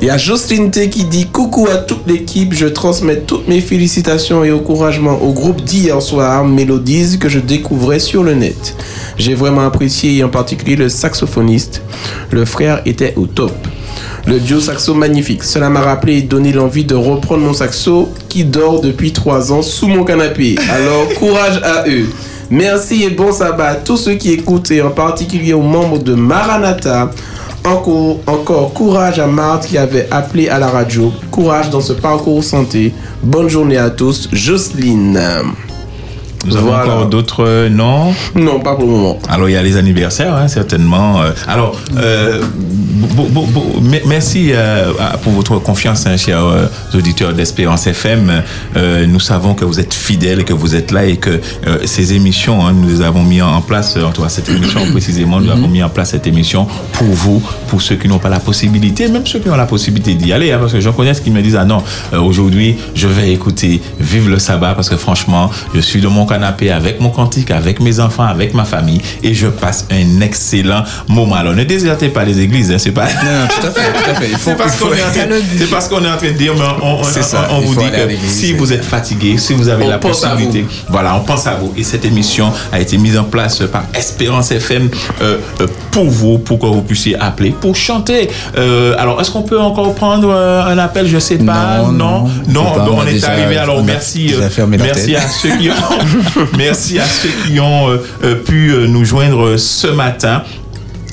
Il y a Jocelyne T qui dit coucou à toute l'équipe, je transmets toutes mes félicitations et encouragements au groupe d'hier soir, Mélodies, que je découvrais sur le net. J'ai vraiment apprécié et en particulier le saxophoniste. Le frère était au top. Le duo saxo magnifique. Cela m'a rappelé et donné l'envie de reprendre mon saxo qui dort depuis trois ans sous mon canapé. Alors courage à eux. Merci et bon sabbat à tous ceux qui écoutent et en particulier aux membres de Maranatha. Encore, encore courage à Marthe qui avait appelé à la radio. Courage dans ce parcours santé. Bonne journée à tous. Jocelyne. Nous avons Voilà. encore d'autres euh, noms? Non, pas pour le moment. Alors, il y a les anniversaires, hein, certainement. Euh, Alors, euh, Bo- bo- bo- me- merci euh, pour votre confiance, hein, chers euh, auditeurs d'Espérance FM. Euh, nous savons que vous êtes fidèles, que vous êtes là et que ces émissions, hein, nous les avons mis en place, en tout cas cette émission précisément, nous avons mis en place cette émission pour vous, pour ceux qui n'ont pas la possibilité, même ceux qui ont la possibilité d'y aller, hein, parce que j'en connais qui me disent, ah non, aujourd'hui, je vais écouter Vive le sabbat, parce que franchement, je suis de mon canapé avec mon cantique, avec mes enfants, avec ma famille, et je passe un excellent moment. Alors, ne désertez pas les églises, hein, c'est pas... Non, tout à fait, tout à fait. Il faut- C'est parce qu'on est en train- est en de dire, mais on, ça, vous dit que si vous êtes fatigué, si vous avez On la possibilité, voilà, on pense à vous. Et cette émission a été mise en place par Espérance FM euh, euh, pour vous, pour que vous puissiez appeler, pour chanter. Euh, alors, est-ce qu'on peut encore prendre euh, un appel? Je sais pas. Non, non, non, on pas, est déjà- arrivé. Alors, merci, euh, merci à ceux qui ont, merci à ceux qui ont euh, euh, pu euh, nous joindre ce matin.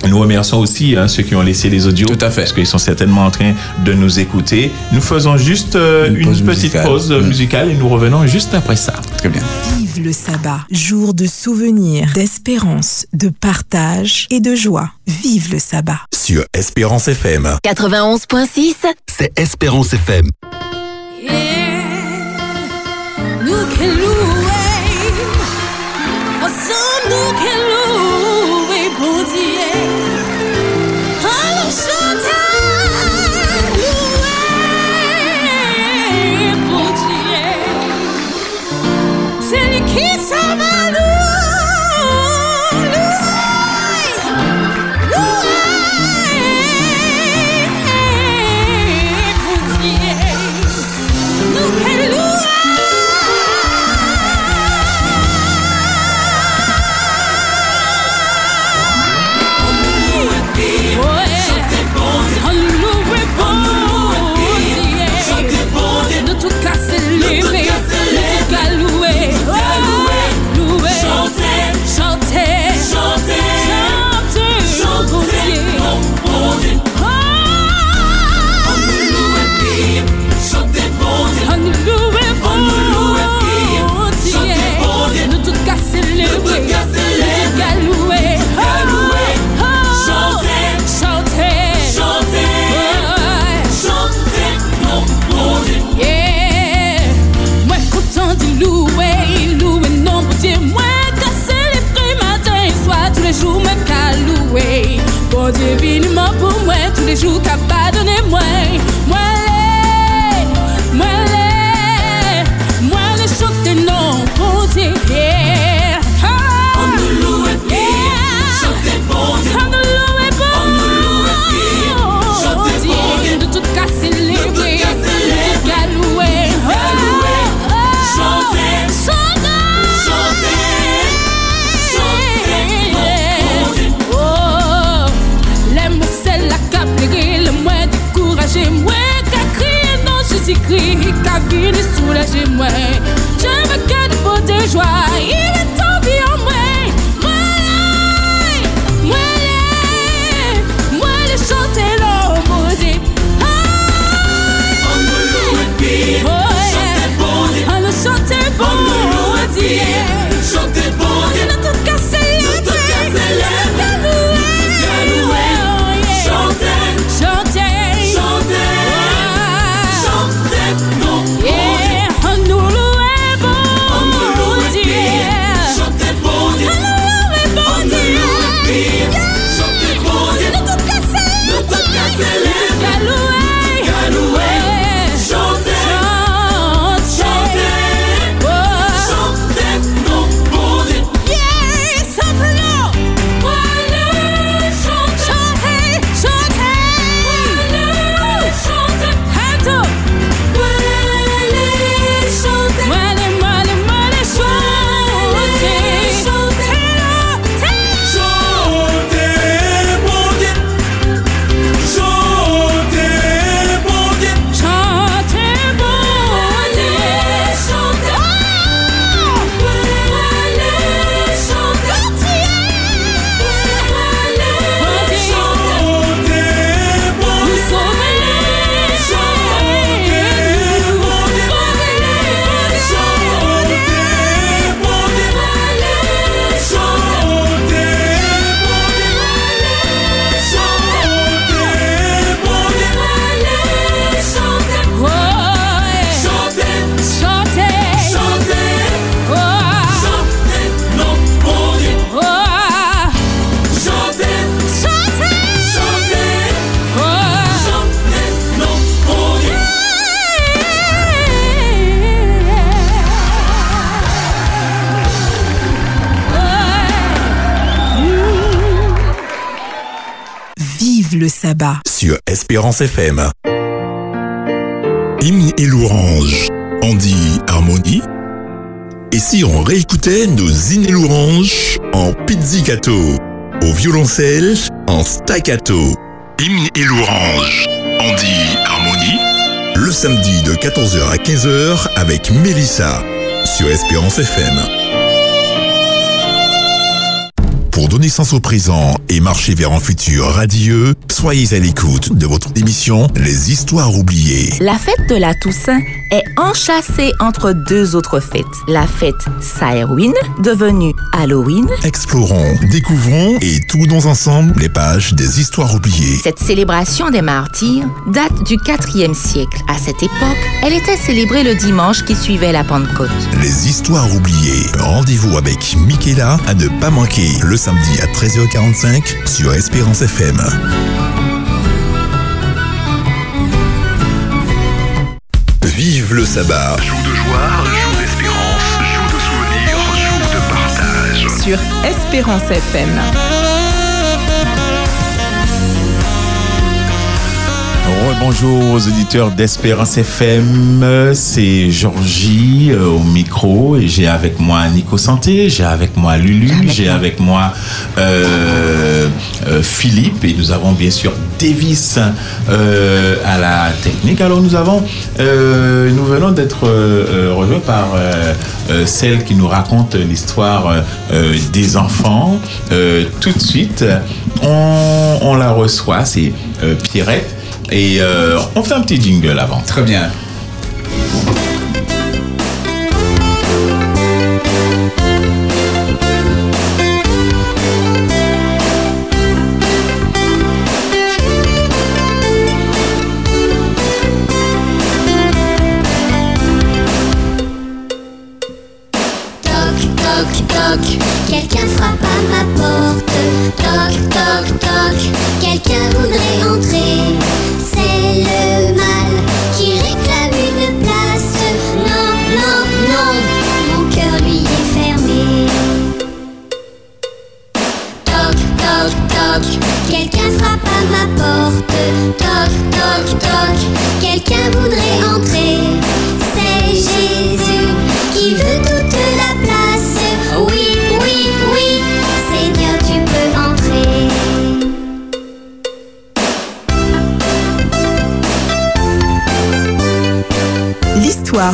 Nous remercions aussi hein, ceux qui ont laissé les audios. Tout à fait. Parce qu'ils sont certainement en train de nous écouter. Nous faisons juste euh, une, pause petite musicale. pause Mm. musicale et nous revenons juste après ça. Très bien. Vive le sabbat, jour de souvenir, d'espérance, de partage et de joie. Vive le sabbat. Sur Espérance FM. 91.6 C'est Espérance FM. Nous nous Tous les jours me calouer Bon Dieu, vine-moi pour moi Tous les jours capable Espérance FM. Hymne et louange. On dit harmonie. Et si on réécoutait nos hymnes et louanges en pizzicato, au violoncelle en staccato? Hymne et louange. On dit harmonie. Le samedi de 14h à 15h avec Mélissa sur Espérance FM. Pour donner sens au présent et marcher vers un futur radieux, soyez à l'écoute de votre émission Les Histoires oubliées. La fête de la Toussaint est enchâssée entre deux autres fêtes. La fête Samhain, devenue Halloween. Explorons, découvrons et tournons ensemble les pages des histoires oubliées. Cette célébration des martyrs date du 4e siècle. À cette époque, elle était célébrée le dimanche qui suivait la Pentecôte. Les histoires oubliées. Rendez-vous avec Michaela à ne pas manquer le samedi à 13h45 sur Espérance FM. Vive le sabbat. Joue de joie, joue d'espérance, joue de souvenirs, joue de partage. Sur Espérance FM. Bonjour aux auditeurs d'Espérance FM, c'est Georgie euh, au micro et j'ai avec moi Nico Santé, j'ai avec moi Lulu, j'ai avec moi euh, euh, Philippe et nous avons bien sûr Davis à la technique. Alors nous avons, nous venons d'être rejoints par celle qui nous raconte l'histoire des enfants. Tout de suite, on, on la reçoit, c'est Pierrette. Et euh, on fait un petit jingle avant. Très bien.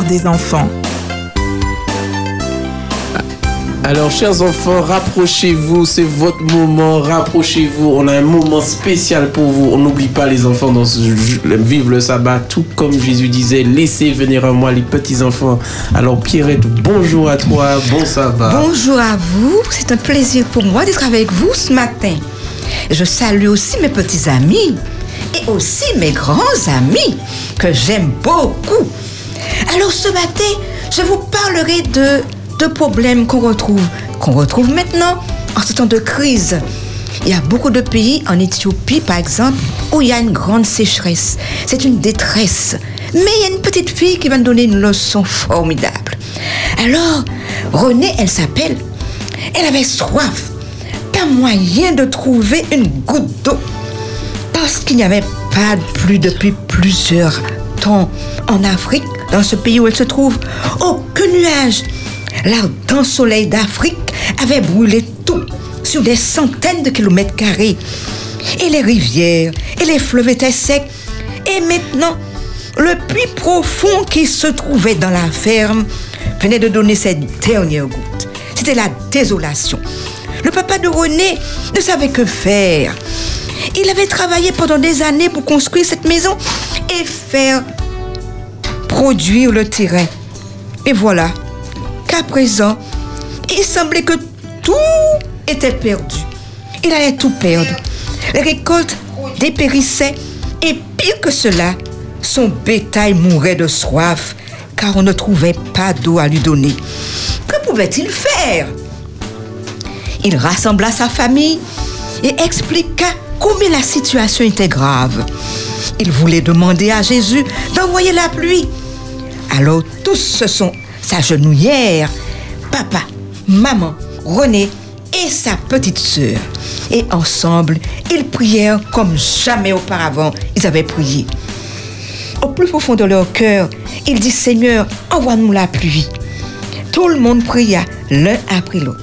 Des enfants. Alors, chers enfants, rapprochez-vous, c'est votre moment, rapprochez-vous. On a un moment spécial pour vous. On n'oublie pas les enfants dans ce vivre le sabbat, tout comme Jésus disait, laissez venir à moi les petits enfants. Alors, Pierrette, bonjour à toi, bon sabbat. Bonjour à vous, c'est un plaisir pour moi d'être avec vous ce matin. Je salue aussi mes petits amis et aussi mes grands amis que j'aime beaucoup. Alors ce matin, je vous parlerai de deux problèmes qu'on retrouve, qu'on retrouve maintenant en ce temps de crise. Il y a beaucoup de pays, en Éthiopie par exemple, où il y a une grande sécheresse. C'est une détresse. Mais il y a une petite fille qui va nous donner une leçon formidable. Alors, Renée, elle s'appelle, elle avait soif. Pas moyen de trouver une goutte d'eau. Parce qu'il n'y avait pas de pluie depuis plusieurs temps en Afrique, dans ce pays où elle se trouve. Aucun nuage. L'ardent soleil d'Afrique avait brûlé tout sur des centaines de kilomètres carrés. Et les rivières et les fleuves étaient secs. Et maintenant, le puits profond qui se trouvait dans la ferme venait de donner ses dernières gouttes. C'était la désolation. Le papa de René ne savait que faire. Il avait travaillé pendant des années pour construire cette maison et faire produire le terrain. Et voilà qu'à présent, il semblait que tout était perdu. Il allait tout perdre. Les récoltes dépérissaient et pire que cela, son bétail mourait de soif car on ne trouvait pas d'eau à lui donner. Que pouvait-il faire? Il rassembla sa famille et expliqua combien la situation était grave. Il voulait demander à Jésus d'envoyer la pluie. Alors tous se sont s'agenouillèrent. Papa, maman, René et sa petite sœur. Et ensemble, ils prièrent comme jamais auparavant ils avaient prié. Au plus profond de leur cœur, ils disent Seigneur, envoie-nous la pluie. Tout le monde pria l'un après l'autre.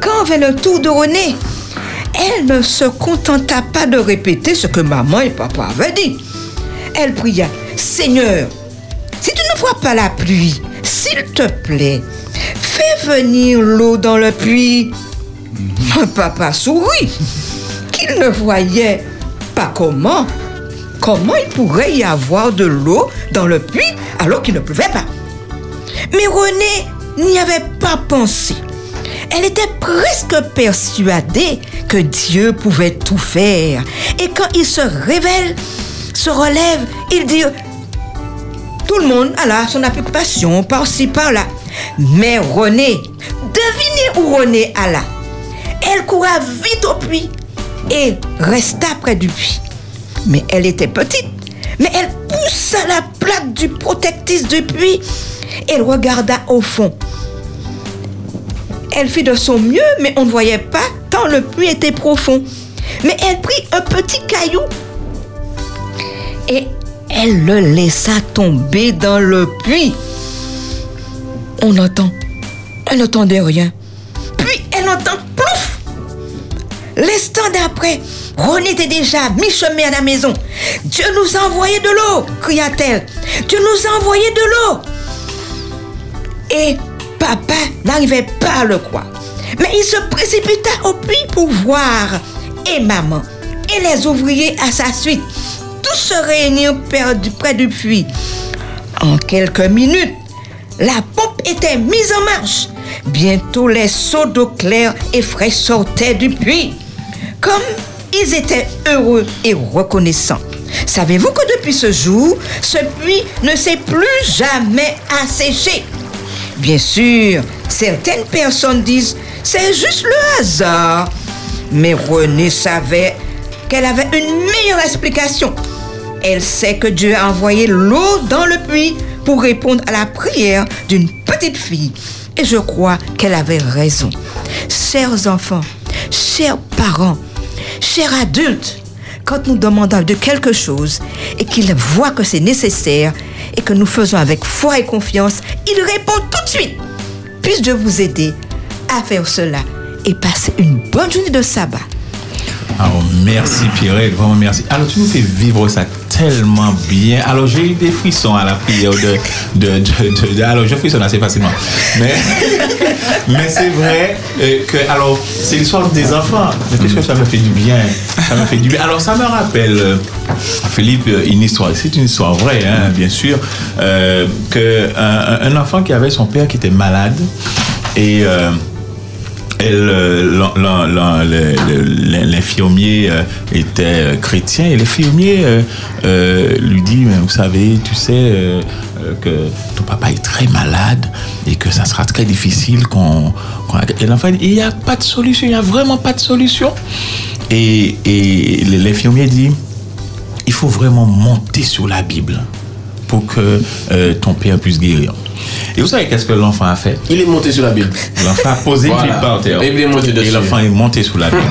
Quand vint le tour de René, elle ne se contenta pas de répéter ce que maman et papa avaient dit. Elle pria Seigneur, si tu ne vois pas la pluie, s'il te plaît, fais venir l'eau dans le puits. Papa sourit qu'il ne voyait pas comment. Comment il pourrait y avoir de l'eau dans le puits alors qu'il ne pleuvait pas Mais René n'y avait pas pensé. Elle était presque persuadée que Dieu pouvait tout faire. Et quand il se révèle, se relève, il dit tout le monde a là son occupation, par-ci, par-là. Mais René, devinez où René alla. Elle coura vite au puits et resta près du puits. Mais elle était petite. Mais elle poussa la plaque du protectrice du puits. Elle regarda au fond. Elle fit de son mieux, mais on ne voyait pas tant le puits était profond. Mais elle prit un petit caillou et elle le laissa tomber dans le puits. On entend. Elle n'entendait rien. Puis elle entend plouf. L'instant d'après, René était déjà mi-chemin à la maison. Dieu nous a envoyé de l'eau, cria-t-elle. Dieu nous a envoyé de l'eau. Et papa n'arrivait pas à le croire. Mais il se précipita au puits pour voir. Et maman et les ouvriers à sa suite. Tous se réunirent près du- puits. En quelques minutes, la pompe était mise en marche. Bientôt, les seaux d'eau claire et fraîche sortaient du puits. Comme ils étaient heureux et reconnaissants. Savez-vous que depuis ce jour, ce puits ne s'est plus jamais asséché? Bien sûr, certaines personnes disent c'est juste le hasard. Mais Renée savait qu'elle avait une meilleure explication. Elle sait que Dieu a envoyé l'eau dans le puits pour répondre à la prière d'une petite fille. Et je crois qu'elle avait raison. Chers enfants, chers parents, chers adultes, quand nous demandons de quelque chose et qu'il voit que c'est nécessaire et que nous faisons avec foi et confiance, il répond tout de suite. Puisse Dieu vous aider à faire cela et passer une bonne journée de sabbat? Alors, merci Pierrette, vraiment merci. Alors, tu nous fais vivre ça tellement bien. Alors, j'ai eu des frissons à la prière de. alors, je frissonne assez facilement. Mais, mais c'est vrai euh, que. Alors, c'est l'histoire des enfants. Mais qu'est-ce que ça me fait du bien? Ça me fait du bien. Alors, ça me rappelle, euh, Philippe, euh, une histoire. C'est une histoire vraie, hein, bien sûr. Que un, enfant qui avait son père qui était malade et. L'infirmier était chrétien et l'infirmier euh, euh, lui dit, vous savez, tu sais euh, que ton papa est très malade et que ça sera très difficile Et l'enfant il n'y a pas de solution, il n'y a vraiment pas de solution. Et, l'infirmier dit, il faut vraiment monter sur la Bible pour que ton père puisse guérir. Et vous savez qu'est-ce que l'enfant a fait Il est monté sur la Bible. L'enfant a posé une Voilà. Bible par terre. Et il est monté Et dessus. l'enfant est monté sous la Bible.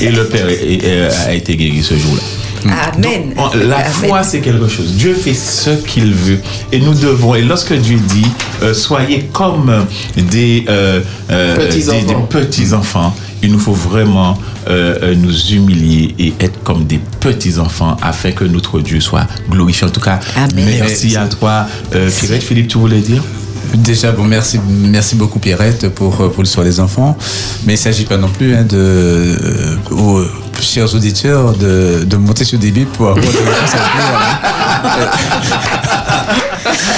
Et le père est- est- a été guéri ce jour-là. Amen. La Amen. foi, c'est quelque chose. Dieu fait ce qu'il veut. Et nous devons, et lorsque Dieu dit, euh, soyez comme des, euh, euh, Petits des- enfants. des petits-enfants, il nous faut vraiment euh, euh, nous humilier et être comme des petits-enfants afin que notre Dieu soit glorifié. En tout cas, merci à toi. Euh, Pierrette, Philippe, tu voulais dire? Déjà, bon, merci, merci beaucoup Pierrette pour, pour l'histoire des enfants. Mais il ne s'agit pas non plus hein, de, euh, aux chers auditeurs de, de monter sur des bibles pour avoir des réponses à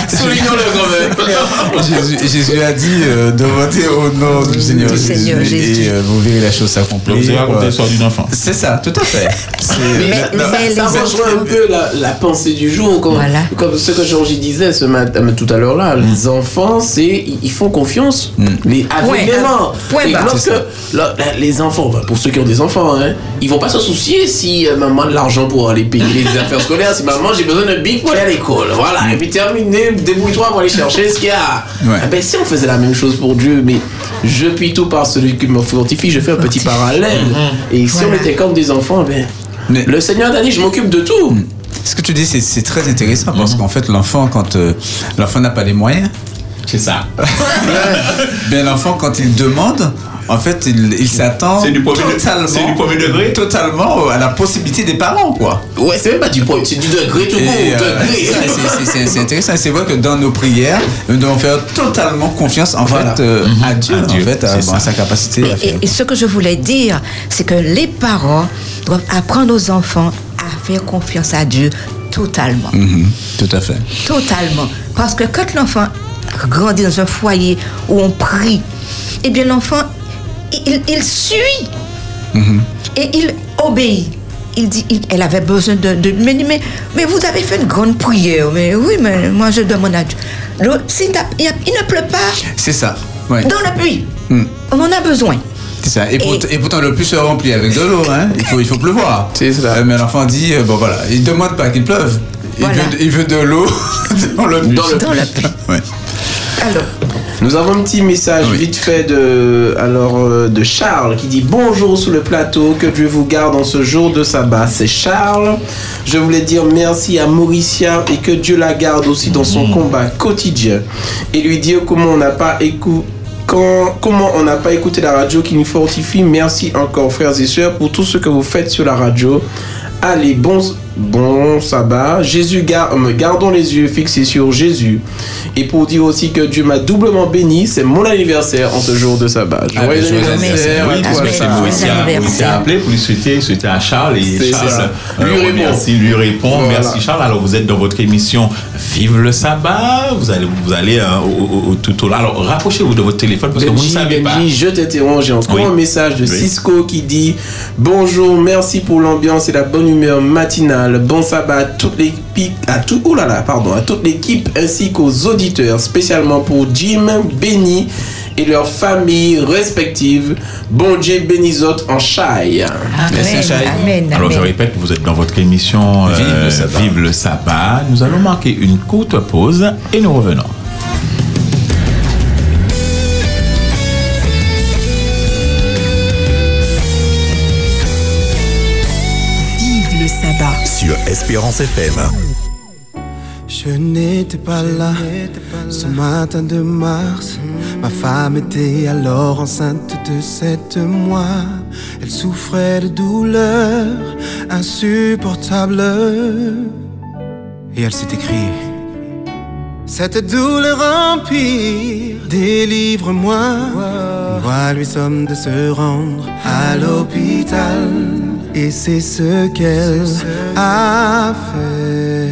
Soulignons-le quand même. Jésus, Jésus a dit euh, de voter au nom du Seigneur, Du Jésus, Seigneur Jésus. et euh, vous verrez la chose s'accomplir. Vous avez raconté l'histoire d'une enfant. C'est ça, tout à fait. Mais, non, mais ça, rejoint un peu la, la pensée du jour, comme, comme ce que Georgie disait ce matin, tout à l'heure là. Les enfants, c'est ils font confiance, les aveuglément. Barre. lorsque là, les enfants, bah, pour ceux qui ont des enfants, hein, ils vont pas se soucier si euh, maman a de l'argent pour aller payer les affaires scolaires, si maman j'ai besoin d'un bic pour aller à l'école, voilà. Et puis terminé. Terminé, débrouille-toi pour aller chercher ce qu'il y a. Ouais. Ah ben, si on faisait la même chose pour Dieu, mais je puis tout par celui qui me fortifie, je fais un petit parallèle. Et si on était comme des enfants, ben, le Seigneur a dit, je m'occupe de tout. Ce que tu dis, c'est- très intéressant parce qu'en fait, l'enfant, quand euh, l'enfant n'a pas les moyens, c'est ça. Bien, l'enfant, quand il demande, en fait, il, il s'attend C'est du premier de- totalement, c'est du premier degré totalement à la possibilité des parents, quoi. Ouais, c'est même pas du point, c'est du degré tout court, Et, euh, degré. c'est- intéressant. C'est vrai que dans nos prières, nous devons faire totalement confiance en Voilà. fait euh, à Dieu, À Dieu, en fait, à, bon, sa capacité à faire. Et, et ce que je voulais dire, c'est que les parents doivent apprendre aux enfants à faire confiance à Dieu totalement. Mhm, tout à fait. Totalement. Parce que quand l'enfant grandit dans un foyer où on prie, eh bien l'enfant, il, il suit et il obéit. Il dit, il- elle avait besoin de, de mais, mais, mais vous avez fait une grande prière. Mais oui, mais moi je demande à Dieu. N'a- il, y a- il ne pleut pas C'est ça. Ouais. dans la pluie. Mm. On en a besoin. C'est ça. Et, pour- et pourtant, le puits se remplit avec de l'eau. Hein. Il, faut, il faut pleuvoir. C'est ça. Euh, mais l'enfant dit euh, bon voilà, il demande pas qu'il pleuve. Il, Voilà. veut, il veut de l'eau dans le puits. Dans le Dans la puits. pluie. Ouais. Alors, Nous avons un petit message vite fait de, alors, euh, de Charles qui dit Bonjour sous le plateau, que Dieu vous garde en ce jour de sabbat. C'est Charles. Je voulais dire merci à Mauricia et que Dieu la garde aussi dans son combat quotidien. Et lui dire comment on n'a pas écouté. comment on n'a pas écouté la radio qui nous fortifie. Merci encore, frères et sœurs, pour tout ce que vous faites sur la radio. Allez, bon, bon sabbat. Jésus, gar- euh, gardons les yeux fixés sur Jésus. Et pour dire aussi que Dieu m'a doublement béni, c'est mon anniversaire en ce jour de sabbat. Ah, Joyeux ben, joyeux anniversaire Oui, c'est appelé pour lui souhaiter, souhaiter à Charles et Charles euh, Lui répond. remercie, lui répond. Voilà. Merci Charles. Alors vous êtes dans votre émission Vive le sabbat. Vous allez, vous allez euh, au, au- au- tout au long. Alors rapprochez-vous de votre téléphone parce que vous ne Benji, savez pas. Je t'interromps, j'ai encore Oui. un message de Oui. Cisco qui dit Bonjour, merci pour l'ambiance et la bonne humeur matinale. Bon sabbat à toute l'équipe, à tout, oh là là, pardon, à toute l'équipe ainsi qu'aux auditeurs, spécialement pour Jim, Benny et leurs familles respectives. Bon Dieu bénis autres en chaille. Amen, amen, Alors je répète, vous êtes dans votre émission euh, Vive le sabbat. Vive le sabbat. Nous allons marquer une courte pause et nous revenons. Espérance FM. Je n'étais pas là ce matin de mars. Ma femme était alors enceinte de sept mois. Elle souffrait de douleurs insupportables. Et elle s'est écriée Cette douleur empire, délivre-moi. Moi, lui sommes de se rendre à l'hôpital. Et c'est ce qu'elle a fait.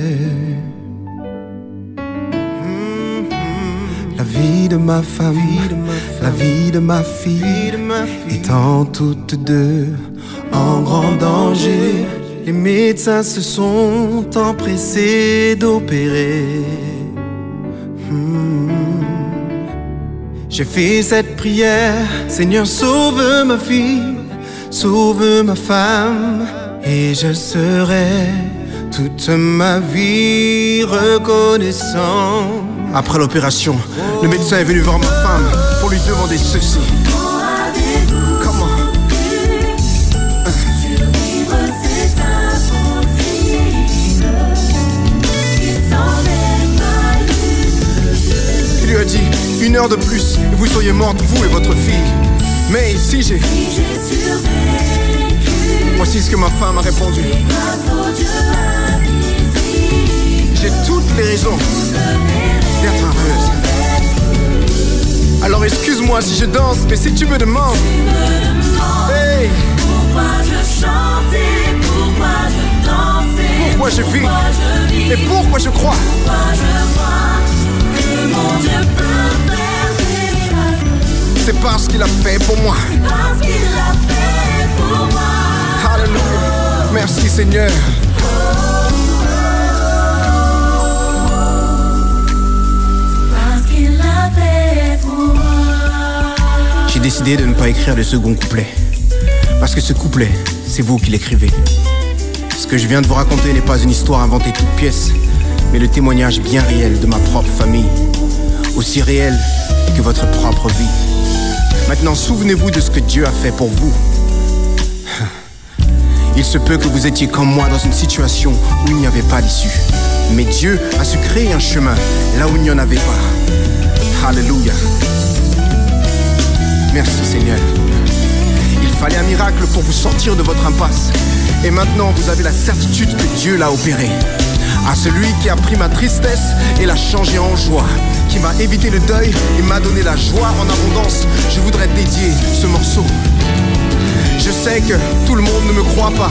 La vie de ma femme, la vie de ma fille, étant toutes deux en grand danger, les médecins se sont empressés d'opérer. J'ai fait cette prière, Seigneur sauve ma fille, sauve ma femme, et je serai toute ma vie reconnaissant. Après l'opération, le médecin est venu voir ma femme pour lui demander ceci. Comment? Il lui a dit, une heure de plus, vous seriez morte, vous et votre fille. Mais si j'ai... Voici ce que ma femme a répondu. J'ai toutes les raisons d'être heureuse. Alors excuse-moi si je danse, mais si tu me demandes... Hey, Pourquoi je chantais, pourquoi je dansais, pourquoi je vis et pourquoi je crois pourquoi je crois que mon Dieu peut C'est parce qu'il a fait pour moi. parce qu'il l'a fait pour moi. Alléluia. Merci Seigneur. Parce qu'il l'a fait pour moi. J'ai décidé de ne pas écrire le second couplet. Parce que ce couplet, c'est vous qui l'écrivez. Ce que je viens de vous raconter n'est pas une histoire inventée toute pièce, mais le témoignage bien réel de ma propre famille, aussi réel que votre propre vie. Maintenant, souvenez-vous de ce que Dieu a fait pour vous. Il se peut que vous étiez comme moi dans une situation où il n'y avait pas d'issue. Mais Dieu a su créer un chemin là où il n'y en avait pas. Alléluia. Merci Seigneur. Il fallait un miracle pour vous sortir de votre impasse. Et maintenant, vous avez la certitude que Dieu l'a opéré. À celui qui a pris ma tristesse et l'a changée en joie, qui m'a évité le deuil et m'a donné la joie en abondance, je voudrais dédier ce morceau. Je sais que tout le monde ne me croit pas.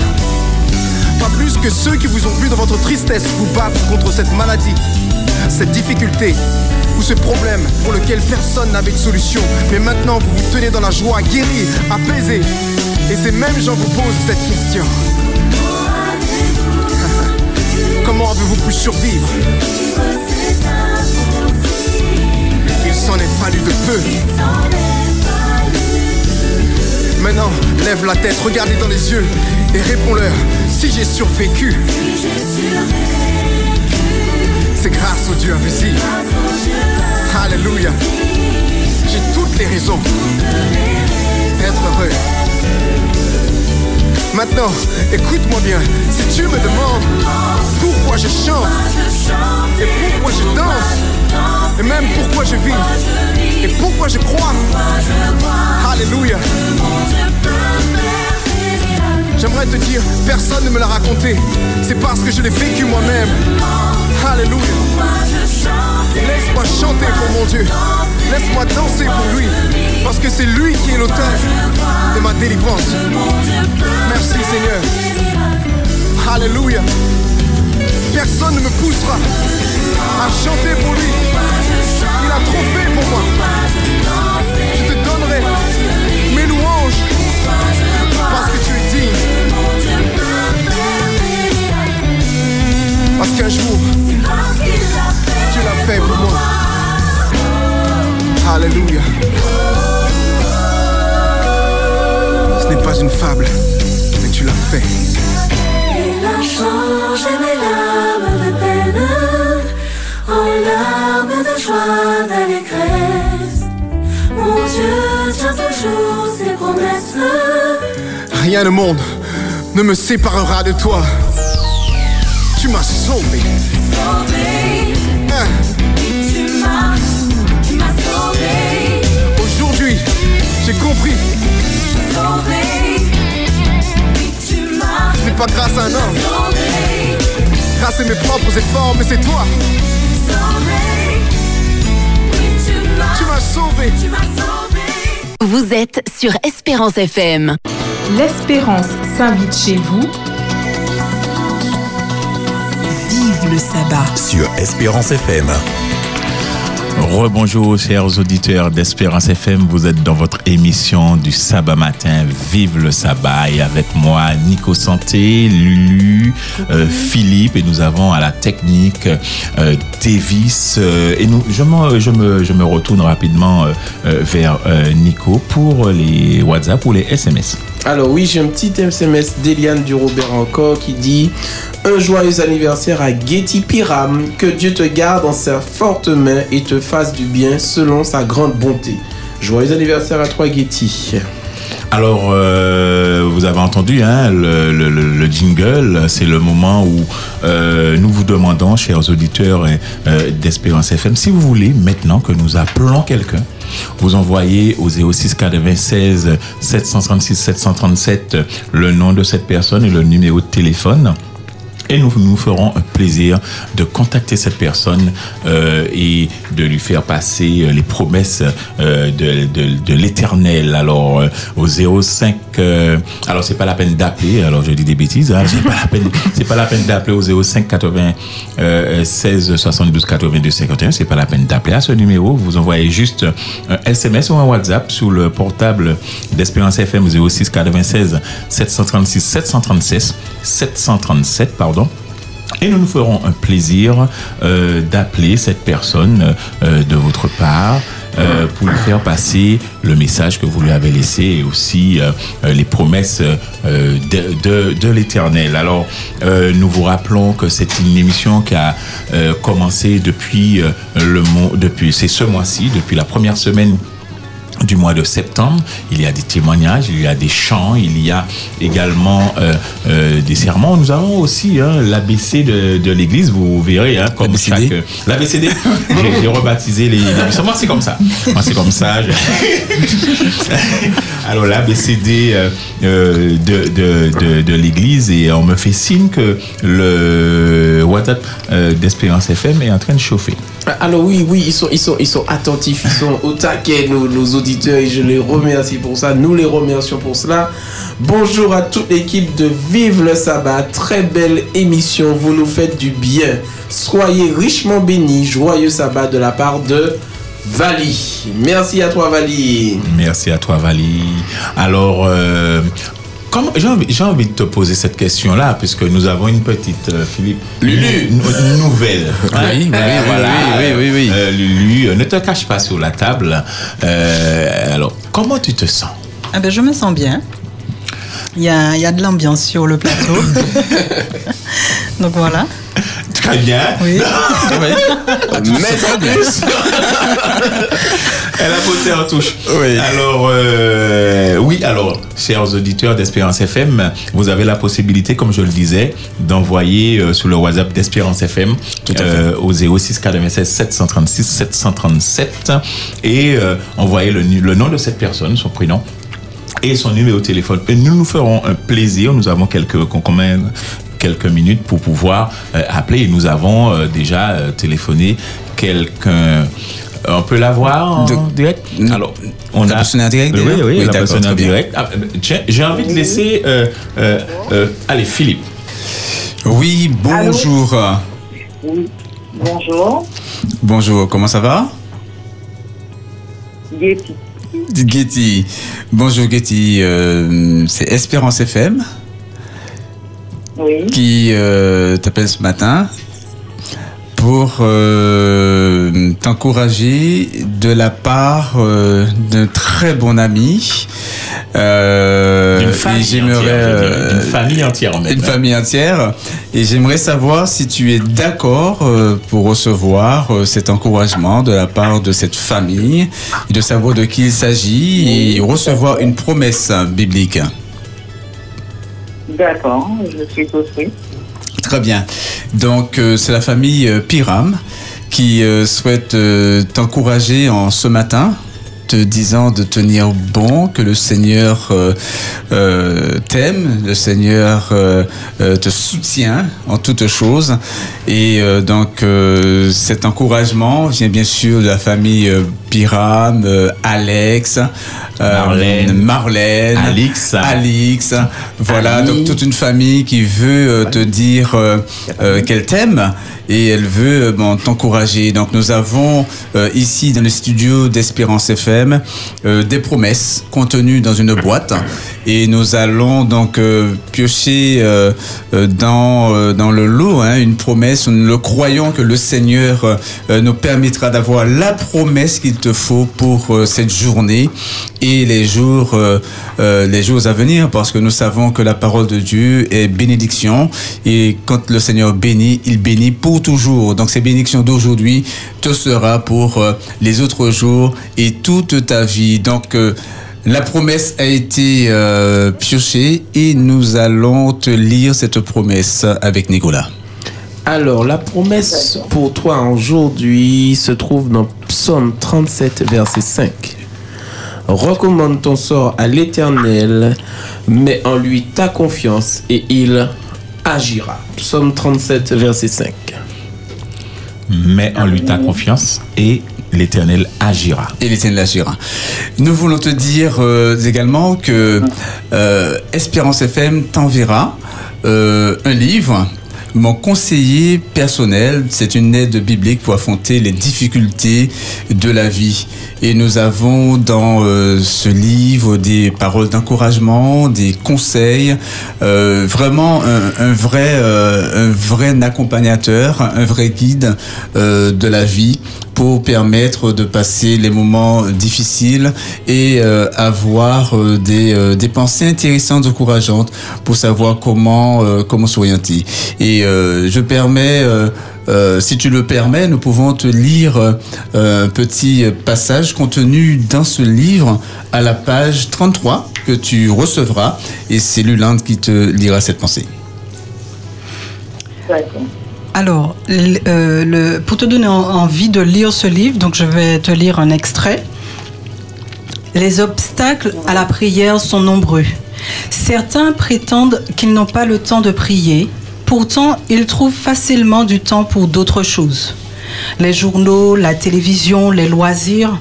Pas plus que ceux qui vous ont vu dans votre tristesse vous battre contre cette maladie, cette difficulté ou ce problème pour lequel personne n'avait de solution. Mais maintenant, vous vous tenez dans la joie, guéri, apaisé. Et ces mêmes gens vous posent cette question. Comment avez-vous pu survivre? S'en est fallu de peu. Maintenant, lève la tête, regardez dans les yeux et réponds-leur si j'ai survécu. C'est grâce au Dieu invisible. Alléluia. J'ai toutes les raisons d'être heureux. Maintenant, écoute-moi bien. Si tu me demandes pourquoi je chante et pourquoi je danse et même pourquoi je vis et pourquoi je crois, Alléluia. J'aimerais te dire, personne ne me l'a raconté. C'est parce que je l'ai vécu moi-même. Alléluia. Laisse-moi chanter pour mon Dieu. Laisse-moi danser pour lui. Parce que c'est lui qui est l'auteur de ma délivrance. Merci Seigneur. Alléluia. Personne ne me poussera à chanter pour lui. Il a trop fait pour moi. Je te donnerai mes louanges parce que tu es digne. Parce qu'un jour, tu l'as fait pour moi. Alléluia. Ce n'est pas une fable, mais tu l'as fait. Changé mes larmes de peine en larmes de joie, d'allégresse. Mon Dieu tient toujours ses promesses. Rien au monde ne me séparera de toi. Tu m'as sauvé. Sauvé, Hein? tu m'as, tu m'as sauvé, Aujourd'hui, j'ai compris. Pas grâce à un homme, grâce à mes propres efforts, mais c'est toi. tu m'as sauvé. Vous êtes sur Espérance FM. L'espérance s'invite chez vous. Vive le sabbat. Sur Espérance FM. Rebonjour chers auditeurs d'Espérance FM, vous êtes dans votre émission du sabbat matin, Vive le sabbat. Et avec moi Nico Santé, Lulu, euh, Philippe. Et nous avons à la technique euh, Davis euh, et nous, je, me, je, me, je me retourne rapidement vers Nico pour les WhatsApp ou les SMS. Alors oui, j'ai un petit SMS d'Eliane du Robert encore qui dit Un joyeux anniversaire à Getty Piram, que Dieu te garde en sa forte main et te fasse du bien selon sa grande bonté. Joyeux anniversaire à toi Getty. Alors, euh, vous avez entendu hein, le, le- le- le jingle, c'est le moment où euh, nous vous demandons, chers auditeurs euh, d'Espérance FM, si vous voulez maintenant que nous appelons quelqu'un, vous envoyez au 06 96 736 737 le nom de cette personne et le numéro de téléphone. Et nous nous ferons un plaisir de contacter cette personne euh, et de lui faire passer euh, les promesses euh, de, de, l'éternel. Alors, au 05, euh, alors c'est pas la peine d'appeler, alors je dis des bêtises, hein, c'est pas la peine, peine d'appeler au 05 80 euh, 16 72 82 51, c'est pas la peine d'appeler à ce numéro, vous envoyez juste un SMS ou un WhatsApp sur le portable d'Espérance FM 06 96 736 736 737, pardon. Et nous nous ferons un plaisir euh, d'appeler cette personne euh, de votre part euh, pour lui faire passer le message que vous lui avez laissé et aussi les promesses de, de, l'Éternel. Alors, nous vous rappelons que c'est une émission qui a commencé depuis le mois, depuis c'est ce mois-ci, depuis la première semaine du mois de septembre. Il y a des témoignages, il y a des chants, il y a également euh, euh, des sermons. Nous avons aussi hein, l'ABC de, de l'Église, vous verrez, hein, comme chaque... L'ABCD, j'ai rebaptisé les... Moi, c'est comme ça. Moi, c'est comme ça. je- Alors, l'ABCD euh, euh, de, de, de, de l'Église et on me fait signe que le WhatsApp euh, d'Espérance FM est en train de chauffer. Alors oui, oui, ils sont, ils sont, ils sont attentifs, ils sont au taquet, nos, nos auditeurs, et je les remercie pour ça. Nous les remercions pour cela. Bonjour à toute l'équipe de Vive le Sabbat. Très belle émission, vous nous faites du bien. Soyez richement bénis. Joyeux Sabbat de la part de Vali. Merci à toi, Vali. Merci à toi, Vali. Alors, euh, comme- j'ai envie, j'ai envie de te poser cette question-là, puisque nous avons une petite, euh, Philippe, Lulu. nouvelle. Oui, oui, oui, oui, oui, oui, oui. Euh, Lulu, euh, ne te cache pas sur la table. Euh, alors, comment tu te sens? Ah ben, je me sens bien. Il y a, il y a de l'ambiance sur le plateau. Donc voilà. Très bien. Oui. Mais en plus, elle a beauté en touche. Alors, euh, oui, alors, chers auditeurs d'Espérance FM, vous avez la possibilité, comme je le disais, d'envoyer euh, sur le WhatsApp d'Espérance FM euh, au 06 96 736 737 et euh, envoyer le, nom de cette personne, son prénom et son numéro de téléphone. Et nous nous ferons un plaisir. Nous avons quelques quand même quelques minutes pour pouvoir euh, appeler. Et nous avons euh, déjà euh, téléphoné quelqu'un. On peut l'avoir en direct? Alors, on La a personne en direct, Oui, oui, Oui, la personne en direct. Ah, j'ai envie de laisser. euh, euh, euh, allez, Philippe. Oui, bonjour. Oui. Bonjour. Bonjour, comment ça va? Getty. Getty. Bonjour Getty, euh, c'est Espérance FM Oui. qui euh, t'appelle ce matin pour euh, t'encourager de la part euh, d'un très bon ami. Euh, D'une et famille j'aimerais, entière, euh, D'une famille entière, même. Une famille entière. Et j'aimerais savoir si tu es d'accord euh, pour recevoir euh, cet encouragement de la part de cette famille, et de savoir de qui il s'agit et recevoir une promesse biblique. D'accord, je suis oui. Très bien. Donc, euh, c'est la famille euh, Piram qui euh, souhaite t'encourager en ce matin te disant de tenir bon, que le Seigneur euh, euh, t'aime, le Seigneur euh, te soutient en toutes choses. Et donc cet encouragement vient bien sûr de la famille Piram, Alex, Marlène. Marlène, Alix. Alix. Voilà, donc toute une famille qui veut te dire qu'elle t'aime et elle veut bon, t'encourager. Donc nous avons ici dans le studio d'Espérance FM euh, des promesses contenues dans une boîte et nous allons donc euh, piocher euh, euh, dans, euh, dans le lot hein, une promesse. Nous le croyons que le Seigneur euh, nous permettra d'avoir la promesse qu'il te faut pour cette journée et les jours, les jours à venir parce que nous savons que la parole de Dieu est bénédiction et quand le Seigneur bénit, il bénit pour toujours. Donc ces bénédictions d'aujourd'hui te sera pour les autres jours et toute ta vie. Donc la promesse a été euh, piochée et nous allons te lire cette promesse avec Nicolas. Alors, la promesse pour toi aujourd'hui se trouve dans Psaume 37, verset 5. Recommande ton sort à l'Éternel, mets en lui ta confiance et il agira. Psaume 37, verset 5. Mets en lui ta confiance et l'Éternel agira. Et l'Éternel agira. Nous voulons te dire euh, également que euh, Espérance FM t'enverra euh, un livre. Mon conseiller personnel, c'est une aide biblique pour affronter les difficultés de la vie. Et nous avons dans ce livre des paroles d'encouragement, des conseils, vraiment un, vrai, accompagnateur, un vrai guide de la vie pour permettre de passer les moments difficiles et euh, avoir euh, des, euh, des pensées intéressantes, encourageantes pour savoir comment, comment s'orienter. Et je permets, si tu le permets, nous pouvons te lire un petit passage contenu dans ce livre à la page 33 que tu recevras et c'est Lulande qui te lira cette pensée. Alors, euh, pour te donner en- envie de lire ce livre, donc je vais te lire un extrait. Les obstacles à la prière sont nombreux. Certains prétendent qu'ils n'ont pas le temps de prier, pourtant ils trouvent facilement du temps pour d'autres choses. Les journaux, la télévision, les loisirs.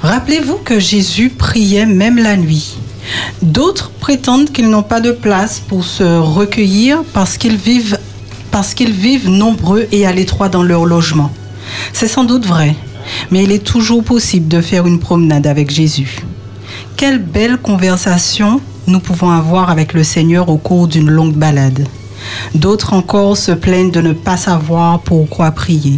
Rappelez-vous que Jésus priait même la nuit. D'autres prétendent qu'ils n'ont pas de place pour se recueillir parce qu'ils vivent, parce qu'ils vivent nombreux et à l'étroit dans leur logement. C'est sans doute vrai, mais il est toujours possible de faire une promenade avec Jésus. Quelle belle conversation nous pouvons avoir avec le Seigneur au cours d'une longue balade. D'autres encore se plaignent de ne pas savoir pourquoi prier.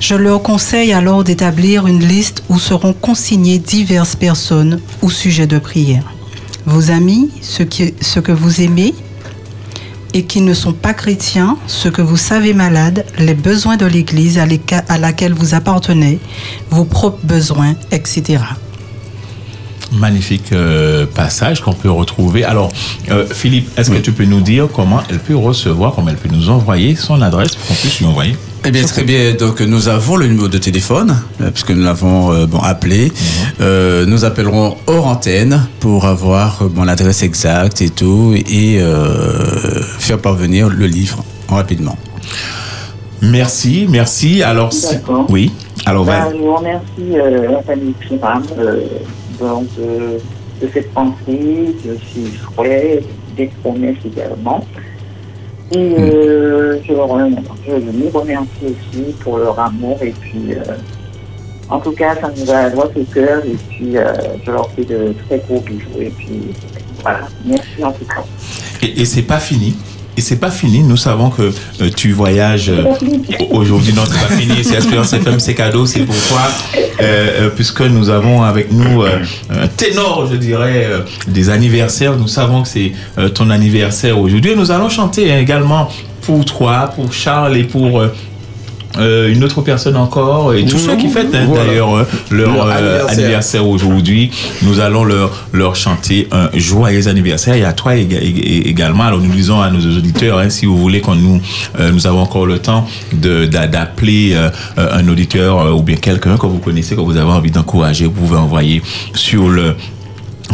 Je leur conseille alors d'établir une liste où seront consignées diverses personnes au sujet de prière. Vos amis, ceux que vous aimez et qui ne sont pas chrétiens, ceux que vous savez malades, les besoins de l'Église à laquelle vous appartenez, vos propres besoins, etc. Magnifique euh, passage qu'on peut retrouver. Alors, euh, Philippe, est-ce que tu peux nous dire comment elle peut recevoir, comment elle peut nous envoyer son adresse pour qu'on puisse lui envoyer? Eh bien, très bien. Donc, nous avons le numéro de téléphone, euh, puisque nous l'avons euh, bon, appelé. Euh, nous appellerons hors antenne pour avoir bon, l'adresse exacte et tout, et euh, faire parvenir le livre rapidement. Merci, merci. Alors, oui. Alors, Ben, va- je vous remercie, euh, la famille euh, donc, euh, de cette pensée, de ces souhaits, des promesses également. Et euh, je, je les remercie aussi pour leur amour. Et puis, euh, en tout cas, ça nous va droit au cœur. Et puis, euh, je leur fais de très gros bisous. Et puis, voilà. Merci en tout cas. et, et c'est pas fini. Et c'est pas fini. Nous savons que euh, tu voyages euh, aujourd'hui. Non, c'est pas fini. C'est Espérance FM, c'est cadeau. C'est pourquoi, euh, euh, puisque nous avons avec nous un ténor, je dirais, des anniversaires. Nous savons que c'est ton anniversaire aujourd'hui. Et nous allons chanter également pour toi, pour Charles et pour euh, une autre personne encore et tous ceux qui fêtent hein, Voilà. d'ailleurs euh, leur, Leur euh, anniversaire. anniversaire aujourd'hui. Nous allons leur, leur chanter un joyeux anniversaire et à toi ég- ég- également. Alors nous disons à nos auditeurs, hein, si vous voulez qu'on nous, euh, nous avons encore le temps d'appeler un auditeur ou bien quelqu'un que vous connaissez, que vous avez envie d'encourager, vous pouvez envoyer sur le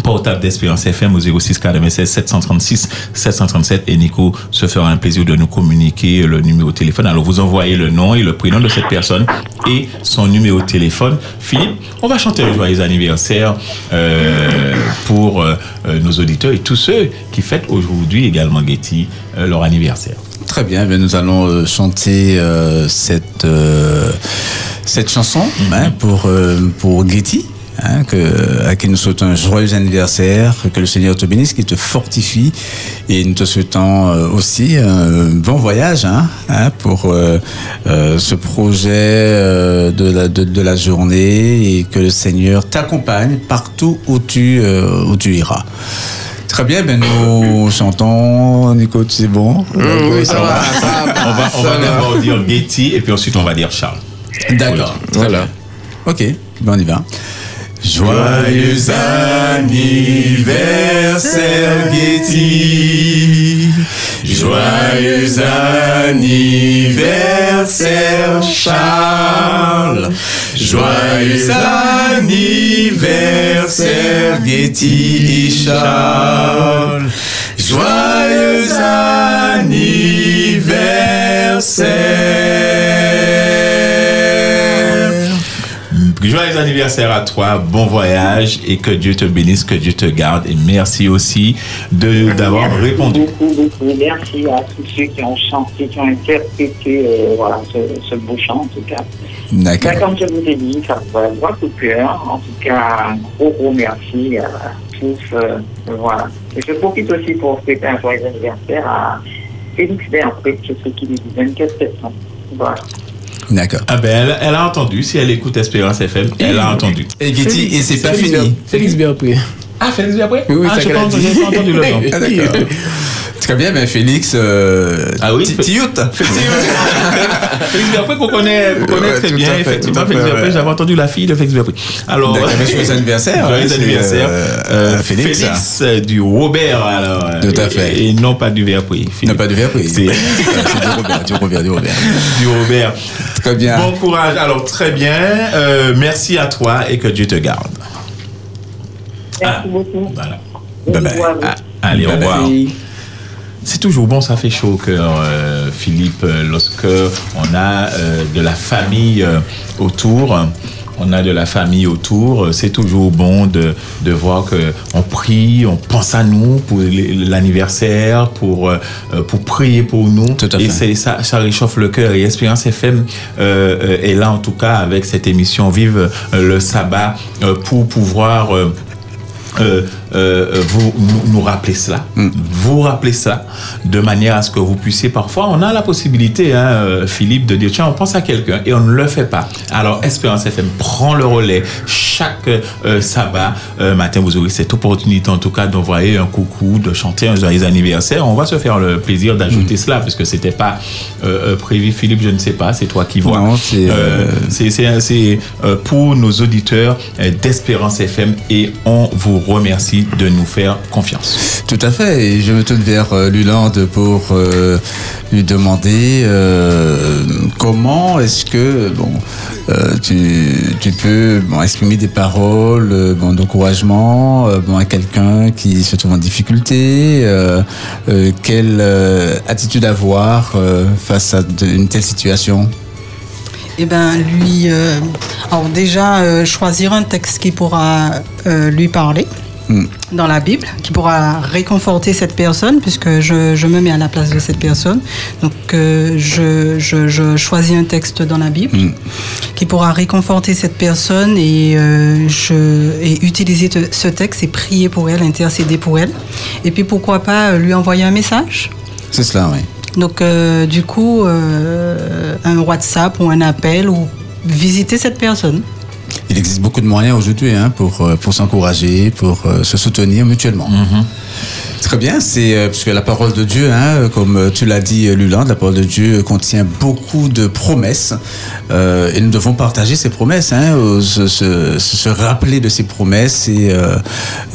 portable d'Espérance FM au 06 96 736 737 et Nico se fera un plaisir de nous communiquer le numéro de téléphone. Alors vous envoyez le nom et le prénom de cette personne et son numéro de téléphone. Philippe, on va chanter un joyeux anniversaire euh, pour euh, euh, nos auditeurs et tous ceux qui fêtent aujourd'hui également Getty euh, leur anniversaire. Très bien, bien, nous allons chanter cette, cette chanson hein, pour, euh, pour Getty. Hein, que, à qui nous souhaitons un joyeux anniversaire, que le Seigneur te bénisse, qu'il te fortifie, et nous te souhaitons euh, aussi un bon voyage hein, hein, pour euh, euh, ce projet euh, de, la, de, de la journée, et que le Seigneur t'accompagne partout où tu, euh, où tu iras. Très bien, ben nous chantons, Nico, c'est bon? Oui, ça va, ça va. On va, on va d'abord dire Getty et puis ensuite on va dire Charles. D'accord. Voilà. Ok, ben on y va. Joyeux anniversaire Getty. Joyeux anniversaire Charles. Joyeux anniversaire Getty et Charles. Joyeux anniversaire Joyeux anniversaire à toi, bon voyage et que Dieu te bénisse, que Dieu te garde et merci aussi de d'avoir répondu. Beaucoup, beaucoup. Merci à tous ceux qui ont chanté, qui ont interprété euh, voilà, ce, ce beau chant, en tout cas. D'accord. Comme je vous ai dit, ça va droit au cœur. En tout cas, un gros, gros merci à tous. euh, voilà. Et je profite aussi pour souhaiter un joyeux anniversaire à Félix Bertré, je sais qu'il est du 24 septembre. Voilà. D'accord. Ah ben, elle, elle a entendu. Si elle écoute Espérance FM, elle a entendu. Et Getty, et c'est pas Félix- fini. Félix Berpré. Ah, Félix Berpré Oui, oui, ah, ça j'ai qu'elle pas a entendu, dit. j'ai pas entendu le nom. Ah, d'accord. Très bien, mais Félix. Euh, Ah oui, Tiout. Félix Berpré qu'on connaît, qu'on connaît Ouais, très bien, effectivement. Félix ouais. j'avais entendu la fille de Félix Berpré. Alors, joyeux anniversaire, Joyeux hein, anniversaire. euh, Euh, Félix. Félix euh, du Robert, alors. euh, Tout à fait. Et, et non pas du Berpré. Non, pas du oui. C'est- C'est du Robert, du Robert, du Robert. du Robert. Très bien. Bon courage. Alors, très bien. Euh, merci à toi et que Dieu te garde. Merci beaucoup. Voilà. Bye bye. Ah, allez, au revoir. C'est toujours bon, ça fait chaud au cœur, euh, Philippe, euh, lorsque on a euh, de la famille euh, autour. On a de la famille autour. C'est toujours bon de, de voir que on prie, on pense à nous pour l'anniversaire, pour pour prier pour nous. à Et c'est ça, ça réchauffe le cœur. Et Espérance FM est là en tout cas avec cette émission Vive le sabbat pour pouvoir Uh. Euh, euh, vous nous, nous rappeler cela, vous rappeler ça, de manière à ce que vous puissiez parfois, on a la possibilité, hein, euh, Philippe, de dire tiens, on pense à quelqu'un et on ne le fait pas. Alors Espérance FM prend le relais chaque euh, sabbat euh, matin. Vous aurez cette opportunité en tout cas d'envoyer un coucou, de chanter un joyeux anniversaire. On va se faire le plaisir d'ajouter cela parce que c'était pas prévu. Philippe, je ne sais pas, c'est toi qui vois. Non, c'est, pour nos auditeurs d'Espérance FM et on vous remercie de nous faire confiance. Tout à fait. Et je me tourne vers euh, Lulande pour euh, lui demander euh, comment est-ce que bon, euh, tu, tu peux bon, exprimer des paroles euh, bon, d'encouragement euh, bon, à quelqu'un qui se trouve en difficulté. euh, euh, quelle euh, attitude avoir euh, face à de- une telle situation? Eh ben, lui, euh, alors déjà, euh, choisir un texte qui pourra euh, lui parler Hmm. dans la Bible, qui pourra réconforter cette personne, puisque je, je me mets à la place de cette personne. Donc, euh, je, je- je choisis un texte dans la Bible qui pourra réconforter cette personne et, euh, je, et utiliser te- ce texte et prier pour elle, intercéder pour elle. Et puis, pourquoi pas euh, lui envoyer un message C'est cela, oui. donc, euh, du coup, un WhatsApp ou un appel ou visiter cette personne. Il existe beaucoup de moyens aujourd'hui hein, pour, euh, pour s'encourager, pour euh, se soutenir mutuellement. Très bien, c'est euh, parce que la parole de Dieu, hein, comme tu l'as dit, Luland, la parole de Dieu contient beaucoup de promesses euh, et nous devons partager ces promesses, hein, se, se- se rappeler de ces promesses et euh,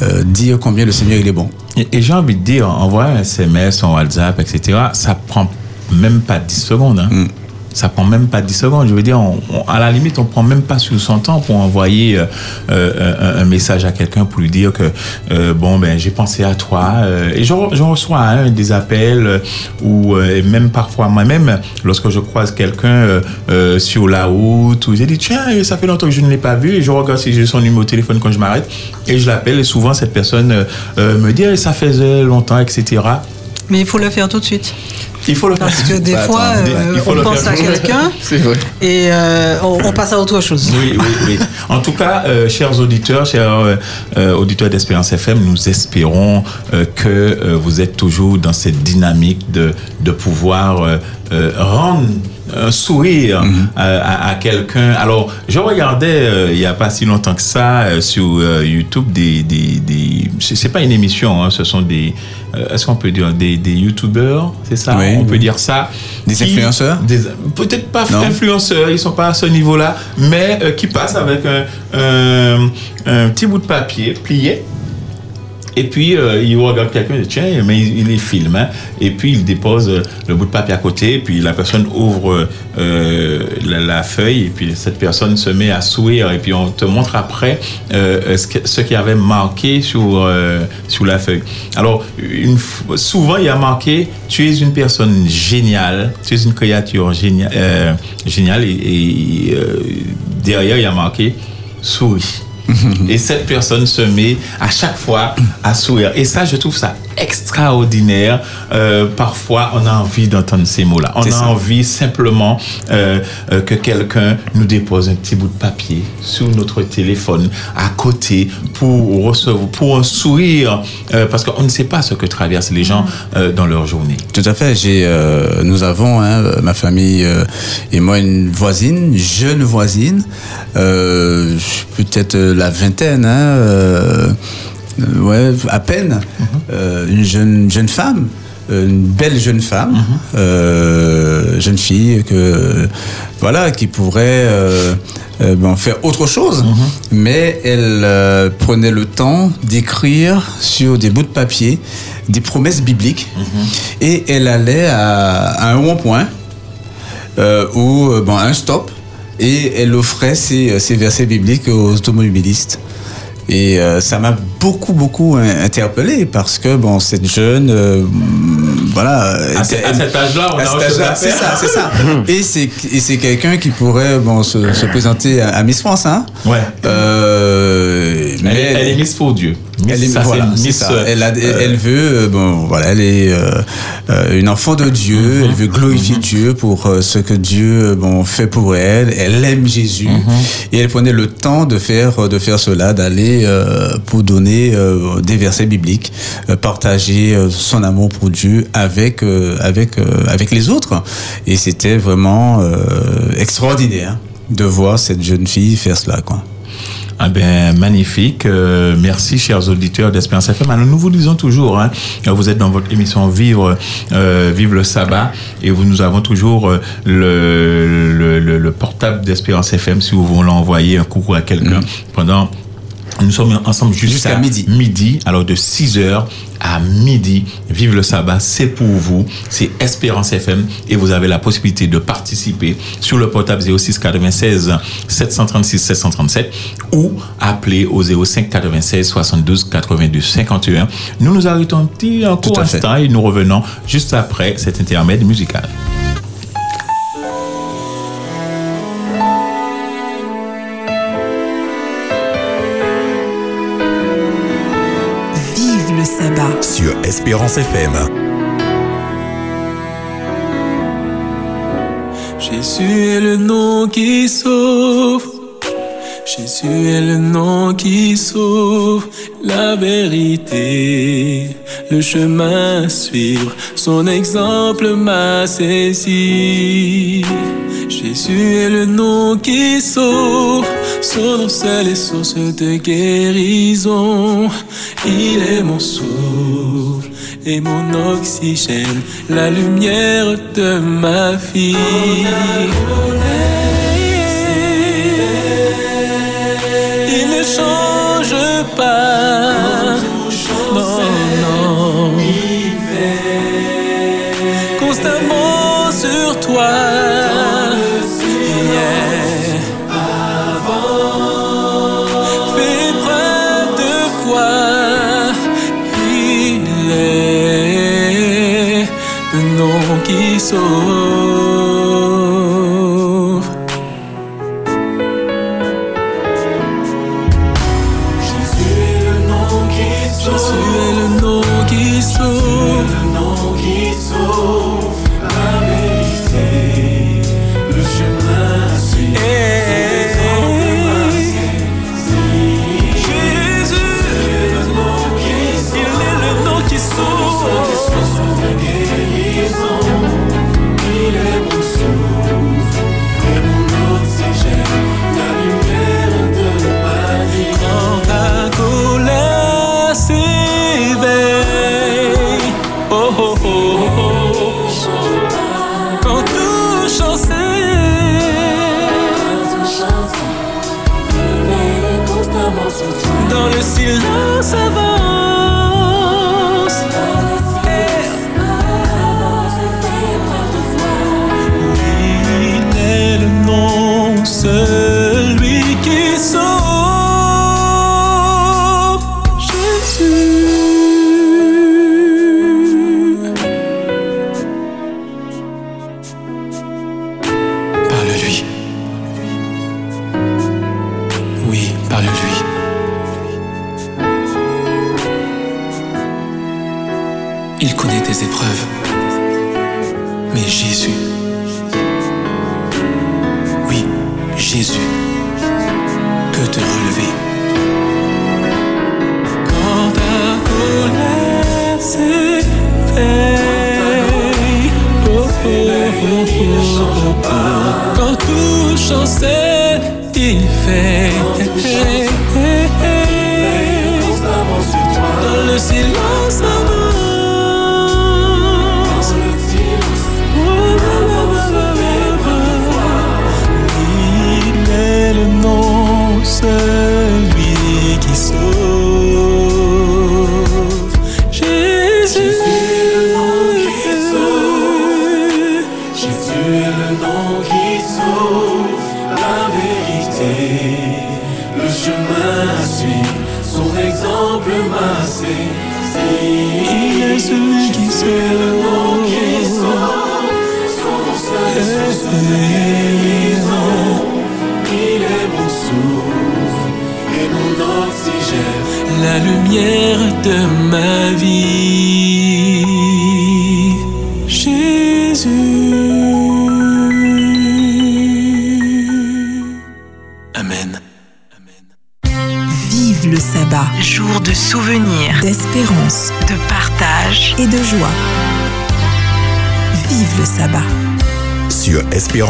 euh, dire combien le Seigneur il est bon. Et, et j'ai envie de dire, envoyer un SMS, un WhatsApp, etc., ça prend même pas 10 secondes. hein. Ça prend même pas 10 secondes. Je veux dire, à la limite, on prend même pas sur son temps pour envoyer euh, euh, un, message à quelqu'un pour lui dire que, euh, bon, ben, j'ai pensé à toi. et je, re- je reçois hein, des appels ou même parfois moi-même, lorsque je croise quelqu'un sur la route, où j'ai dit, tiens, ça fait longtemps que je ne l'ai pas vu, et je regarde si j'ai son numéro de téléphone quand je m'arrête, et je l'appelle, et souvent cette personne me dit, Eh, ça faisait longtemps, etc. Mais il faut le faire tout de suite. Il faut le faire. Parce que des Bah, fois, attends, euh, il faut on le pense faire. à quelqu'un et euh, on, on passe à autre chose. Oui, oui, oui. En tout cas, euh, chers auditeurs, chers auditeurs d'Espérance FM, nous espérons que vous êtes toujours dans cette dynamique de, de pouvoir rendre un sourire à, à- à quelqu'un. Alors, je regardais euh, il n'y a pas si longtemps que ça euh, sur euh, YouTube des, des, des c'est pas une émission, hein, ce sont des euh, est-ce qu'on peut dire des, des youtubeurs, c'est ça? Oui, On peut dire ça. Des Qui- influenceurs? Peut-être pas Non. influenceurs, ils sont pas à ce niveau-là, mais euh, qui passent avec un, un- un petit bout de papier plié. Et puis, euh, il regarde quelqu'un, tiens, mais il, il les filme. hein. Et puis, il dépose euh, le bout de papier à côté. Puis, la personne ouvre euh, la, feuille. Et puis, cette personne se met à sourire. Et puis, on te montre après euh, ce, que- ce qui avait marqué sur, euh, sur la feuille. Alors, une souvent, il y a marqué Tu es une personne géniale. Tu es une créature génia- euh, géniale. Et, et, euh, derrière, il y a marqué Souris. Et cette personne se met à chaque fois à sourire. Et ça, je trouve ça extraordinaires. Euh, parfois, on a envie d'entendre ces mots-là. On a ça. envie simplement euh, euh, que quelqu'un nous dépose un petit bout de papier sur notre téléphone à côté pour recevoir, pour un sourire, parce qu'on ne sait pas ce que traversent les gens dans leur journée. Tout à fait. J'ai, nous avons, hein, ma famille et moi, une voisine, jeune voisine, peut-être la vingtaine, hein, ouais, à peine, euh, une jeune, jeune femme. euh, Une belle jeune femme, euh, jeune fille que voilà qui pourrait euh, euh, ben, faire autre chose, mais elle euh, prenait le temps d'écrire sur des bouts de papier des promesses bibliques et elle allait à, un rond-point euh, ou euh, bon, un stop et elle offrait ses versets bibliques aux automobilistes. Et euh, ça m'a beaucoup, beaucoup in- interpellé parce que, bon, cette jeune, euh, voilà. À ce- à cet âge-là, on a cet âge-là, C'est ça, c'est ça. et c'est, et c'est quelqu'un qui pourrait, bon, se, se présenter à, à Miss France, hein. Ouais. Euh, Elle, est- elle est Miss pour Dieu. Miss, elle est, ça, Miss, euh, Elle, a- elle- euh, elle veut, euh, bon, voilà, elle est euh, une enfant de Dieu. Mhm. Elle veut glorifier Dieu pour ce que Dieu, bon, fait pour elle. Elle aime Jésus Mhm. et elle prenait le temps de faire, de faire cela, d'aller euh, pour donner euh, des versets bibliques, partager son amour pour Dieu avec, euh, avec, euh, avec les autres. Et c'était vraiment euh, extraordinaire de voir cette jeune fille faire cela, quoi. Ah ben, magnifique. Euh, merci, chers auditeurs d'Espérance FM. Alors, nous vous disons toujours, hein, vous êtes dans votre émission Vivre, euh, Vivre le sabbat, et vous, nous avons toujours euh, le, le, le- le portable d'Espérance FM si vous voulez envoyer un coucou à quelqu'un pendant. Nous sommes ensemble jusqu'à midi. Midi, alors de 6h à midi. Vive le sabbat, c'est pour vous. C'est Espérance FM et vous avez la possibilité de participer sur le portable 06 96 736 737 ou appeler au 05 96 72 82 51. Nous nous arrêtons un petit un court instant et nous revenons juste après cet intermède musical. Sur Espérance FM. Jésus est le nom qui sauve. Jésus est le nom qui sauve. La vérité, le chemin à suivre. Son exemple m'a saisi. Jésus est le nom qui sauve. Son nom seul est source de guérison. Il est mon souffle et mon oxygène, la lumière de ma vie. Pas. Non, non. Constamment sur toi. Yeah.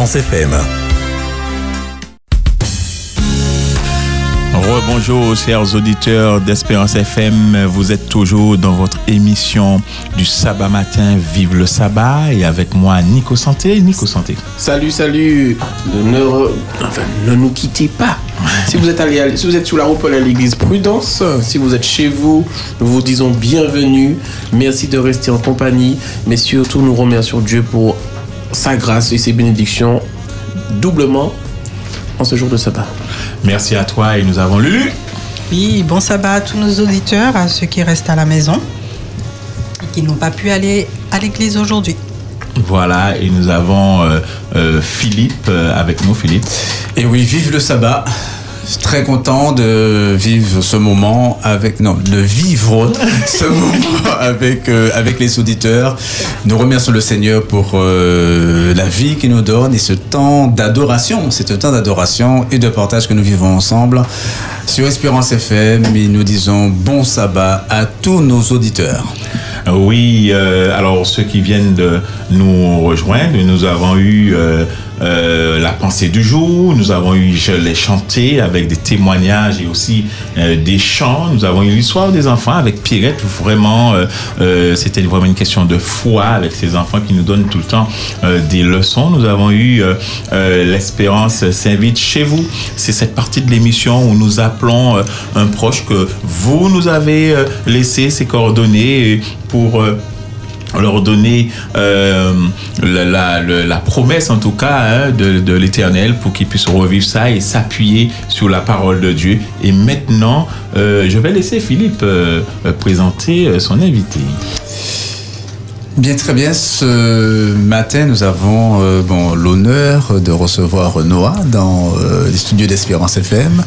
Espérance FM. Rebonjour, chers auditeurs d'Espérance FM. Vous êtes toujours dans votre émission du sabbat matin, Vive le sabbat. Et avec moi, Nico Santé. Nico Santé. Salut, salut. Ne, re- enfin, ne nous quittez pas. Si vous êtes allé, à- si vous êtes sur la route pour aller à l'église, prudence. Si vous êtes chez vous, nous vous disons bienvenue. Merci de rester en compagnie. Mais surtout, nous remercions Dieu pour sa grâce et ses bénédictions doublement en ce jour de sabbat. Merci à toi et nous avons Lulu. Oui, bon sabbat à tous nos auditeurs, à ceux qui restent à la maison et qui n'ont pas pu aller à l'église aujourd'hui. Voilà, et nous avons euh, euh, Philippe euh, avec nous. Philippe. Et oui, vive le sabbat. Très content de vivre ce moment avec non de vivre ce moment avec euh, avec les auditeurs. Nous remercions le Seigneur pour euh, la vie qu'il nous donne et ce temps d'adoration, c'est un temps d'adoration et de partage que nous vivons ensemble sur Espérance FM. Et nous disons bon sabbat à tous nos auditeurs. Oui, euh, alors ceux qui viennent de nous rejoindre, nous avons eu euh, la pensée du jour, nous avons eu Je l'ai chanté avec des témoignages et aussi euh, des chants. Nous avons eu l'histoire des enfants avec Pierrette. Vraiment, euh, c'était vraiment une question de foi avec ces enfants qui nous donnent tout le temps des leçons. Nous avons eu l'espérance s'invite chez vous. C'est cette partie de l'émission où nous appelons un proche que vous nous avez laissé ses coordonnées pour leur donner euh, la, promesse en tout cas hein, de, l'éternel pour qu'ils puissent revivre ça et s'appuyer sur la parole de Dieu. Et maintenant, euh, je vais laisser Philippe euh, présenter son invité. Bien, très bien. Ce matin, nous avons bon, l'honneur de recevoir Noah dans les studios d'Espérance FM.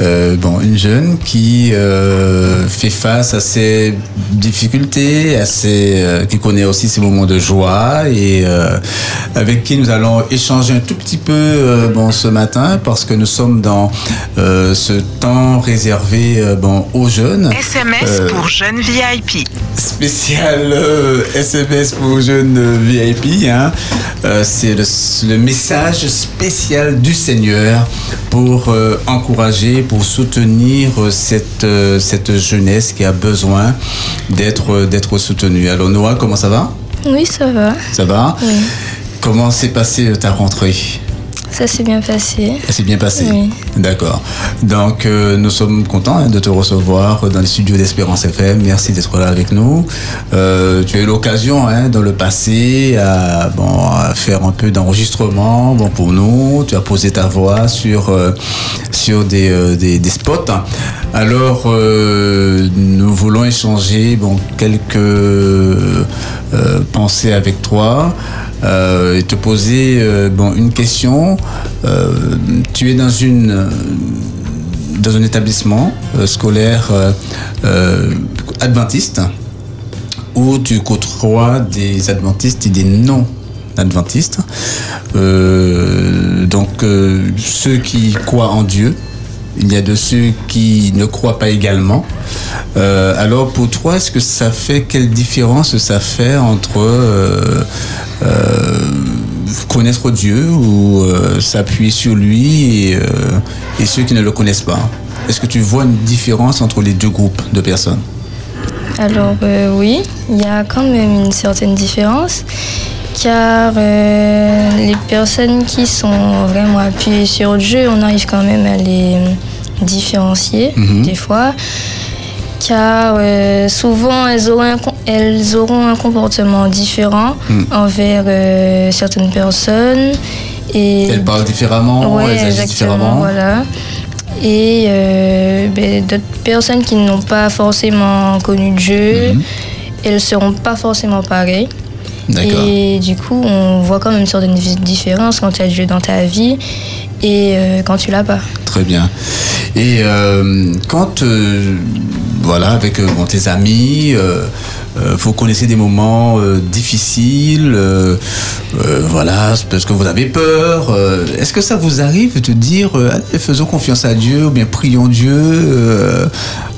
Euh, bon, une jeune qui euh, fait face à ses difficultés, à ses, euh, qui connaît aussi ses moments de joie et avec qui nous allons échanger un tout petit peu bon, ce matin parce que nous sommes dans ce temps réservé bon, aux jeunes. SMS pour jeunes VIP. spécial SMS pour jeunes VIP. Hein. C'est le, le message spécial du Seigneur pour encourager, pour soutenir euh, cette, euh, cette jeunesse qui a besoin d'être euh, d'être soutenue. Alors Noah, comment ça va? Oui, ça va. Ça va? Oui. Comment s'est passée ta rentrée? Ça s'est bien passé. Ça s'est bien passé Oui. D'accord. Donc, euh, nous sommes contents hein, de te recevoir dans les studios d'Espérance FM. Merci d'être là avec nous. Euh, tu as eu l'occasion, hein, dans le passé, à, bon, à faire un peu d'enregistrement bon, pour nous. Tu as posé ta voix sur, euh, sur des, des, des spots. Alors, nous voulons échanger bon, quelques pensées avec toi et te poser euh, bon, une question. Euh, tu es dans une euh, dans un établissement euh, scolaire euh, euh, adventiste où tu côtoies des adventistes et des non-adventistes. Euh, donc, euh, ceux qui croient en Dieu, il y a de ceux qui ne croient pas également. Euh, alors, pour toi, est-ce que ça fait quelle différence ça fait entre euh, euh, connaître Dieu ou s'appuyer sur lui et, ceux qui ne le connaissent pas? Est-ce que tu vois une différence entre les deux groupes de personnes? Alors oui, il y a quand même une certaine différence car euh, les personnes qui sont vraiment appuyées sur Dieu, on arrive quand même à les différencier Mhm. des fois car euh, souvent elles auront, un, com- elles auront un comportement différent Mm. envers euh, certaines personnes et Elles parlent différemment, Ouais, elles agissent différemment. Voilà. Et ben, d'autres personnes qui n'ont pas forcément connu Dieu, Mhm. elles seront pas forcément pareilles. Et du coup, on voit quand même une certaine différence quand tu as Dieu dans ta vie et euh, quand tu l'as pas. Très bien. Et euh, quand, euh, voilà, avec bon, tes amis, vous connaissez des moments difficiles, voilà, parce que vous avez peur. Est-ce que ça vous arrive de dire, allez, faisons confiance à Dieu, ou bien prions Dieu,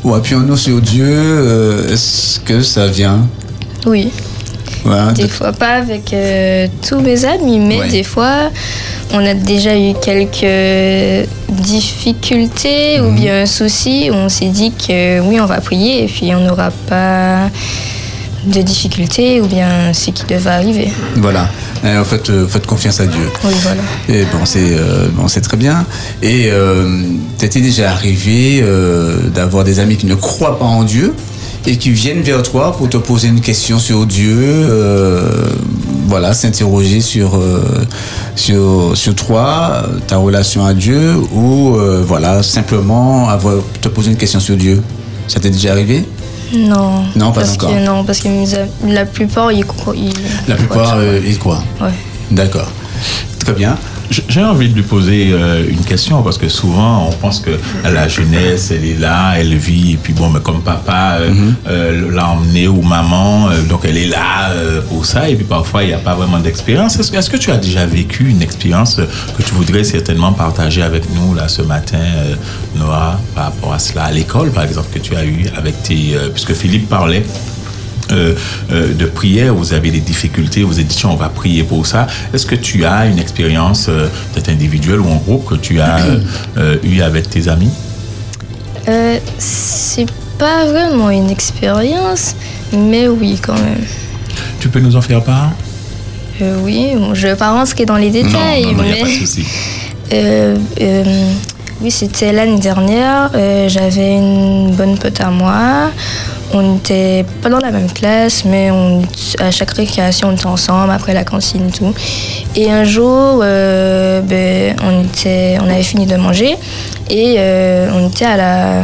ou appuyons-nous sur Dieu Est-ce que ça vient? Oui. Des de- fois pas avec euh, tous mes amis, mais Ouais. des fois on a déjà eu quelques difficultés Mhm. ou bien un souci où on s'est dit que oui on va prier et puis on n'aura pas de difficultés ou bien ce qui devait arriver. Voilà. Et en fait, euh, faites confiance à Dieu. Oui voilà. Et bon, c'est euh, bon, c'est très bien. Et euh, t'étais déjà arrivé euh, d'avoir des amis qui ne croient pas en Dieu? Et qui viennent vers toi pour te poser une question sur Dieu, euh, voilà, s'interroger sur, euh, sur sur toi, ta relation à Dieu, ou euh, voilà, simplement avoir, te poser une question sur Dieu. Ça t'est déjà arrivé? Non. Non, pas parce encore. Que, non, parce que la plupart ils, ils La plupart, ils croient. Ouais. D'accord. Très bien. J'ai envie de lui poser euh, une question parce que souvent on pense que la jeunesse elle est là, elle vit et puis bon mais comme papa euh, euh, l'a emmené ou maman donc elle est là pour ça et puis parfois il n'y a pas vraiment d'expérience. Est-ce que, tu as déjà vécu une expérience que tu voudrais certainement partager avec nous là ce matin Noah par rapport à cela à l'école par exemple que tu as eu avec tes puisque Philippe parlait euh, euh, de prière, vous avez des difficultés, vous avez dit on va prier pour ça. Est-ce que tu as une expérience euh, peut-être individuelle ou en groupe que tu as eu avec tes amis? C'est pas vraiment une expérience, mais oui quand même. Tu peux nous en faire part? Oui, je vais pas rentrer dans les détails, Non, non, non, il n'y a mais pas de souci. Oui, c'était l'année dernière. J'avais une bonne pote à moi. On n'était pas dans la même classe, mais on, à chaque récréation, on était ensemble après la cantine et tout. Et un jour, euh, ben, on, était, on avait fini de manger et euh, on était à la,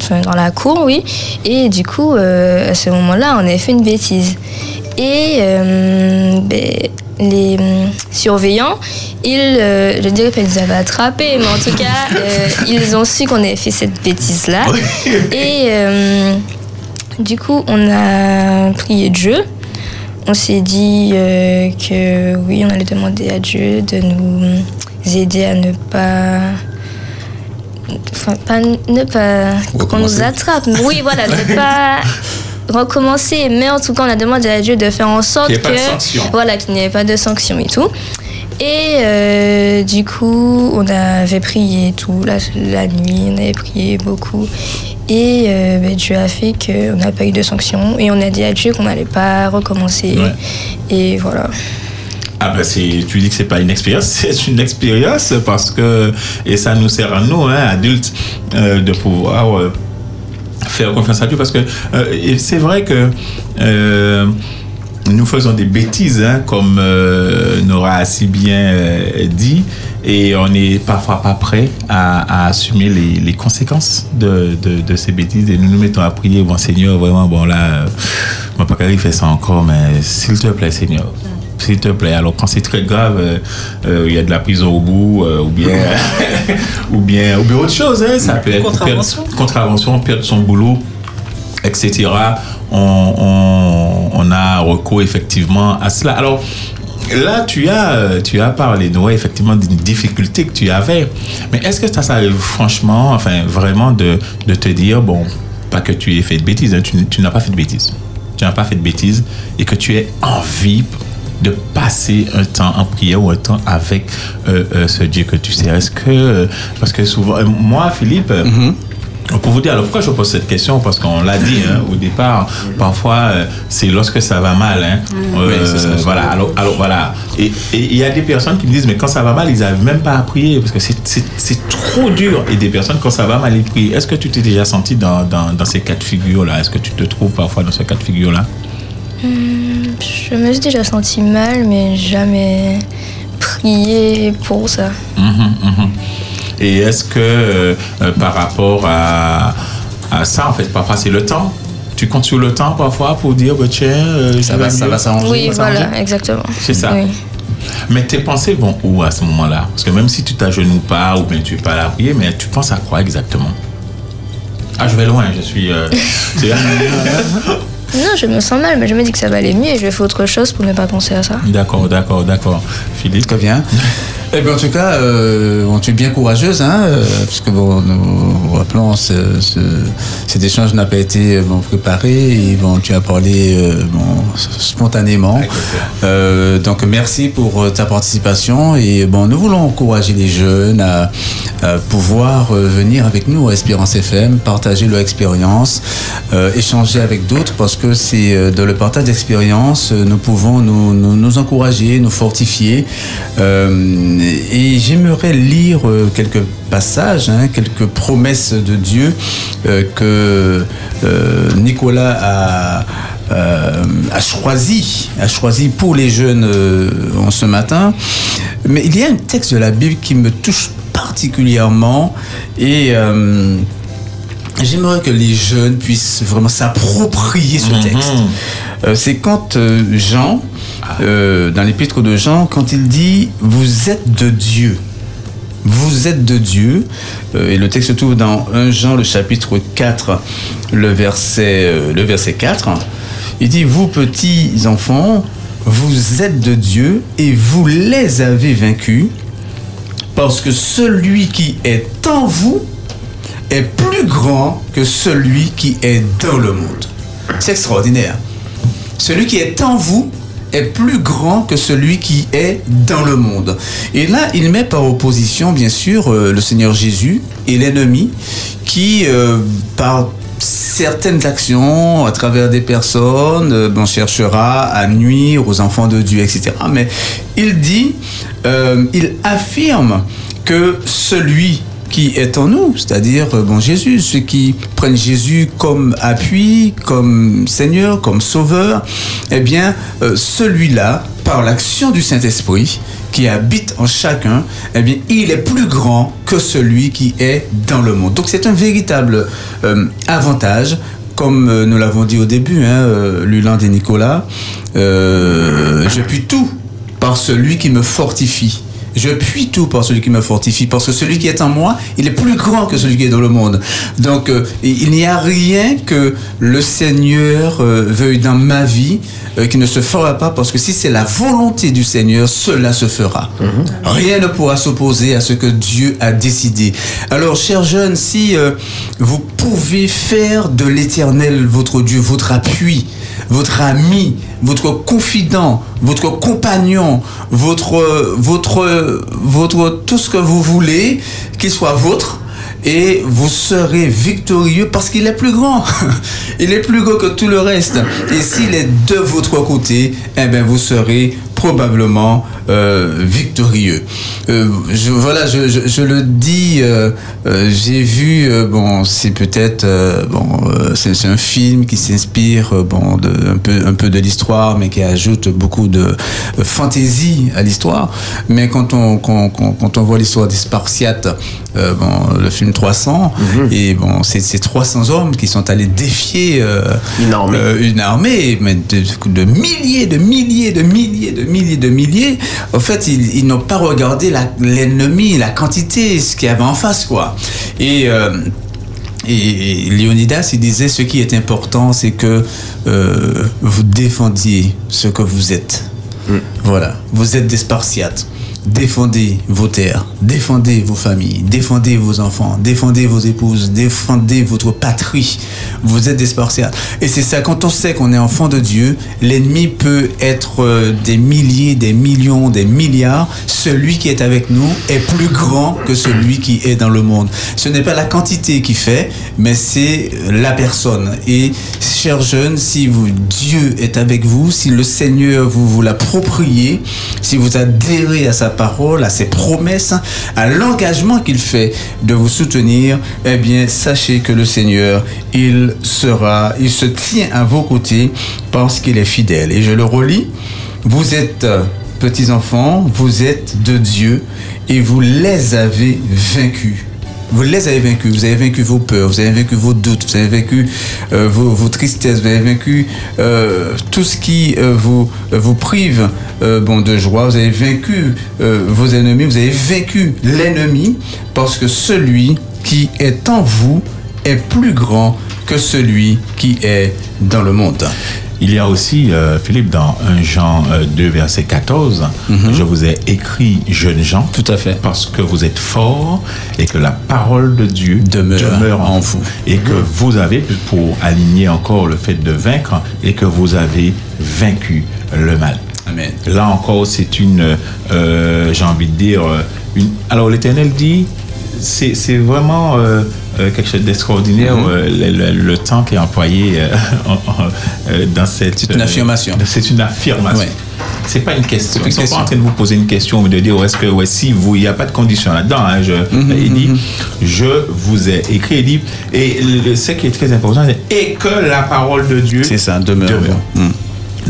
enfin, dans la cour, oui. Et du coup, euh, à ce moment-là, on avait fait une bêtise. Et ben, les surveillants, ils, euh, je dirais pas qu'ils nous avaient attrapés, mais en tout cas, euh, ils ont su qu'on avait fait cette bêtise-là. Et euh, du coup, on a prié Dieu. On s'est dit euh, que oui, on allait demander à Dieu de nous aider à ne pas. Enfin, pas, ne pas. qu'on nous attrape. Oui, voilà, ne pas recommencer. Mais en tout cas, on a demandé à Dieu de faire en sorte Qu'il que. Voilà, qu'il n'y ait pas de sanction et tout. Et euh, du coup, on avait prié tout la, la nuit, on avait prié beaucoup. Et euh, ben, Dieu a fait qu'on n'a pas eu de sanction. Et on a dit à Dieu qu'on n'allait pas recommencer. Ouais. Et voilà. Ah ben c'est, tu dis que c'est pas une expérience, c'est une expérience parce que et ça nous sert à nous, hein, adultes, euh, de pouvoir faire confiance à Dieu parce que c'est vrai que nous faisons des bêtises, hein, comme euh, Nora a si bien euh, dit, et on n'est parfois pas prêt à, à assumer les, les conséquences de, de, de ces bêtises. Et nous nous mettons à prier, bon Seigneur, vraiment, bon là, euh, pas qu'à fait ça encore, mais s'il te plaît, Seigneur. S'il te plaît. Alors quand c'est très grave, il y a de la prison au bout, ou bien, ou bien, ou bien autre chose. Hein, ça peut être Contravention. perdre- contravention, perdre son boulot, etc. On, on, recours effectivement à cela. Alors, Là, tu as, tu as parlé, Noé, effectivement, d'une difficulté que tu avais. Mais est-ce que ça s'arrive franchement, enfin, vraiment, de, de te dire, bon, pas que tu aies fait de bêtises, hein, tu, n'as pas fait de bêtises. Tu n'as pas fait de bêtises et que tu aies envie de passer un temps en prière ou un temps avec euh, euh, ce Dieu que tu sais. Est-ce que, euh, parce que souvent, moi, Philippe, euh, pour vous dire, alors pourquoi je pose cette question? Parce qu'on l'a dit hein, au départ, parfois euh, c'est lorsque ça va mal. Hein, Euh, Oui, c'est ça, voilà, alors, alors voilà. Et il y a des personnes qui me disent, mais quand ça va mal, ils n'arrivent même pas à prier parce que c'est- trop dur. Et des personnes, quand ça va mal, ils prient. Est-ce que tu t'es déjà senti dans, dans, dans ces cas de figure-là? Est-ce que tu te trouves parfois dans ce cas de figure-là? Hum, je me suis déjà senti mal, mais jamais prié pour ça. Mhm, mhm. Et est-ce que euh, euh, par rapport à, à ça, en fait, parfois c'est le temps tu comptes sur le temps parfois pour dire, bah, tiens, euh, Ça va- ça va s'arranger, Oui, voilà, exactement. C'est ça. Oui. Mais tes pensées vont où à ce moment-là? Parce que même si tu t'agenouilles pas ou bien tu es pas à la prier, mais tu penses à quoi exactement? Ah, je vais loin, je suis. euh, Non, je me sens mal, mais je me dis que ça va aller mieux et je vais faire autre chose pour ne pas penser à ça. d'accord, d'accord, d'accord. Philippe? Bien. Eh bien, en tout cas, euh, bon, tu es bien courageuse, hein, euh, parce que bon, nous rappelons, ce, ce- cet échange n'a pas été euh, bon, préparé et bon, tu as parlé euh, bon, spontanément. Euh, donc, merci pour euh, ta participation et bon, nous voulons encourager les jeunes à, à pouvoir euh, venir avec nous à Espérance FM, partager leur expérience, euh, échanger avec d'autres, parce que c'est euh, dans le partage d'expérience, euh, nous pouvons nous, nous, nous encourager, nous fortifier. Euh, et j'aimerais lire euh, quelques passages, hein, quelques promesses de Dieu euh, que euh, Nicolas a, euh, a choisi, a choisi pour les jeunes euh, en ce matin. Mais il y a un texte de la Bible qui me touche particulièrement et euh, J'aimerais que les jeunes puissent vraiment s'approprier ce texte. Euh, c'est quand Jean, euh, dans l'épître de Jean, quand il dit Vous êtes de Dieu. Vous êtes de Dieu. Euh, et le texte se trouve dans 1 Jean, le chapitre 4, le verset, euh, le verset 4. Il dit Vous, petits enfants, vous êtes de Dieu et vous les avez vaincus, parce que celui qui est en vous est plus grand que celui qui est dans le monde. C'est extraordinaire. Celui qui est en vous plus grand que celui qui est dans le monde. Et là, il met par opposition, bien sûr, euh, le Seigneur Jésus et l'ennemi qui, euh, par certaines actions, à travers des personnes, euh, bon, cherchera à nuire aux enfants de Dieu, etc. Mais il dit, il affirme que celui qui est en nous, c'est-à-dire euh, bon Jésus, ceux qui prennent Jésus comme appui, comme Seigneur, comme Sauveur, eh bien euh, celui-là, par l'action du Saint-Esprit qui habite en chacun, eh bien il est plus grand que celui qui est dans le monde. Donc c'est un véritable euh, avantage. Comme nous l'avons dit au début, hein, Luland et Nicolas, euh, je puis tout par celui qui me fortifie. Je puis tout par celui qui me fortifie, parce que celui qui est en moi, il est plus grand que celui qui est dans le monde. Donc, euh, il n'y a rien que le Seigneur euh, veuille dans ma vie euh, qui ne se fera pas, parce que si c'est la volonté du Seigneur, cela se fera. Rien ne pourra s'opposer à ce que Dieu a décidé. Alors, chers jeunes, si vous pouvez faire de l'Éternel votre Dieu, votre appui, votre ami, votre confident, votre compagnon, votre, votre, votre, tout ce que vous voulez, qu'il soit vôtre, et vous serez victorieux parce qu'il est plus grand. Il est plus grand que tout le reste. Et s'il est de votre côté, eh bien, vous serez probablement euh, victorieux. Euh, je, voilà, je, je, je le dis, euh, j'ai vu, bon, c'est peut-être, bon, c'est un film qui s'inspire, bon, de, un peu, un peu de l'histoire, mais qui ajoute beaucoup de fantaisie à l'histoire. Mais quand on, quand, quand, quand on voit l'histoire des Spartiates, bon, le film 300, et bon, c'est ces 300 hommes qui sont allés défier une armée, une armée mais de, de milliers, de milliers, de milliers, milliers, de milliers. En fait, ils, ils n'ont pas regardé l'ennemi, la quantité, ce qu'il y avait en face, quoi. Et euh, Et Léonidas, il disait ce qui est important, c'est que euh, vous défendiez ce que vous êtes. Voilà, vous êtes des Spartiates. Défendez vos terres, défendez vos familles, défendez vos enfants, défendez vos épouses, défendez votre patrie. Vous êtes des Spartiates. Et c'est ça, quand on sait qu'on est enfant de Dieu, l'ennemi peut être euh, des milliers, des millions, des milliards. Celui qui est avec nous est plus grand que celui qui est dans le monde. Ce n'est pas la quantité qui fait, mais c'est la personne. Et chers jeunes, si vous, Dieu est avec vous, si le Seigneur vous, vous l'appropriez, si vous adhérez à sa parole, à ses promesses, à l'engagement qu'il fait de vous soutenir, eh bien, sachez que le Seigneur, il sera, il se tient à vos côtés parce qu'il est fidèle. Et je le relis, vous êtes euh, petits enfants, vous êtes de Dieu et vous les avez vaincus. Vous les avez vaincus, vous avez vaincu vos peurs, vous avez vaincu vos doutes, vous avez vaincu euh, vos, tristesses, vous avez vaincu euh, tout ce qui euh, vous, vous prive de joie, vous avez vaincu vos ennemis, vous avez vaincu l'ennemi parce que celui qui est en vous est plus grand que celui qui est dans le monde. Il y a aussi, euh, Philippe, dans 1 Jean euh, 2, verset 14, je vous ai écrit, jeunes gens, Tout à fait. parce que vous êtes forts et que la parole de Dieu demeure, en vous. Et que vous avez, pour aligner encore le fait de vaincre, et que vous avez vaincu le mal. Amen. Là encore, c'est une, euh, j'ai envie de dire, euh, une... alors l'Éternel dit, c'est vraiment euh, euh, quelque chose d'extraordinaire, Mhm. euh, le, le- le temps qui est employé dans cette... C'est une affirmation. c'est une affirmation. Ouais. C'est pas une question. Ils sont question. pas en train de vous poser une question ou de dire est-ce que ouais, si vous, il n'y a pas de condition là-dedans. hein, je, Mhm, il dit je vous ai écrit. Il dit et le- ce qui est très important, c'est et que la parole de Dieu C'est ça, demeure. Mm.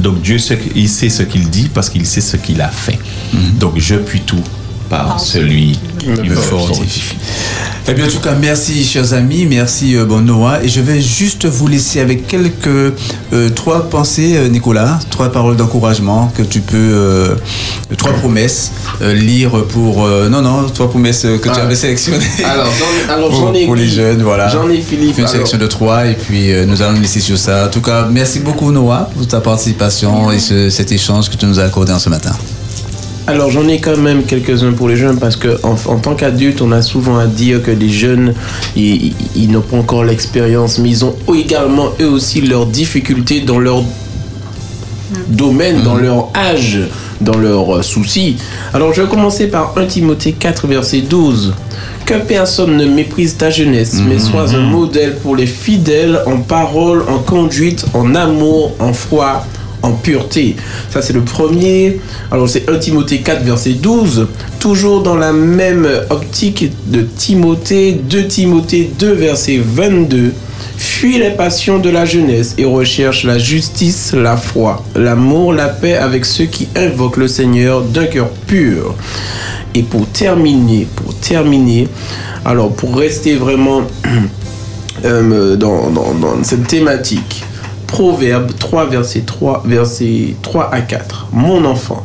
Donc Dieu sait, il sait ce qu'il dit parce qu'il sait ce qu'il a fait. Donc je puis tout par celui qui me fortifie. Eh bien, en tout cas, merci, chers amis, merci, euh, bon, Noah. Et je vais juste vous laisser avec quelques euh, trois pensées, euh, Nicolas, trois paroles d'encouragement que tu peux, euh, trois promesses, euh, lire pour. euh, non, non, trois promesses que tu Ah. avais sélectionnées. Alors, j'en- alors, pour, j'en ai- pour les jeunes, voilà. j'en ai, Philippe, une alors. sélection de trois et puis euh, nous allons nous laisser sur ça. En tout cas, merci beaucoup, Noah, pour ta participation et ce- cet échange que tu nous as accordé en ce matin. Alors j'en ai quand même quelques-uns pour les jeunes parce que en, en tant qu'adulte, on a souvent à dire que les jeunes, ils, n'ont pas encore l'expérience, mais ils ont également eux aussi leurs difficultés dans leur domaine, dans leur âge, dans leurs soucis. Alors je vais commencer par 1 Timothée 4, verset 12. Que personne ne méprise ta jeunesse, mais sois un modèle pour les fidèles en parole, en conduite, en amour, en foi, pureté. Ça, c'est le premier. Alors, c'est 1 Timothée 4, verset 12. Toujours dans la même optique de Timothée, 2 Timothée 2, verset 22. Fuis les passions de la jeunesse et recherche la justice, la foi, l'amour, la paix avec ceux qui invoquent le Seigneur d'un cœur pur. Et pour terminer, pour terminer, alors pour rester vraiment euh, dans- dans cette thématique, Proverbe 3, verset 3, verset 3 à 4. Mon enfant,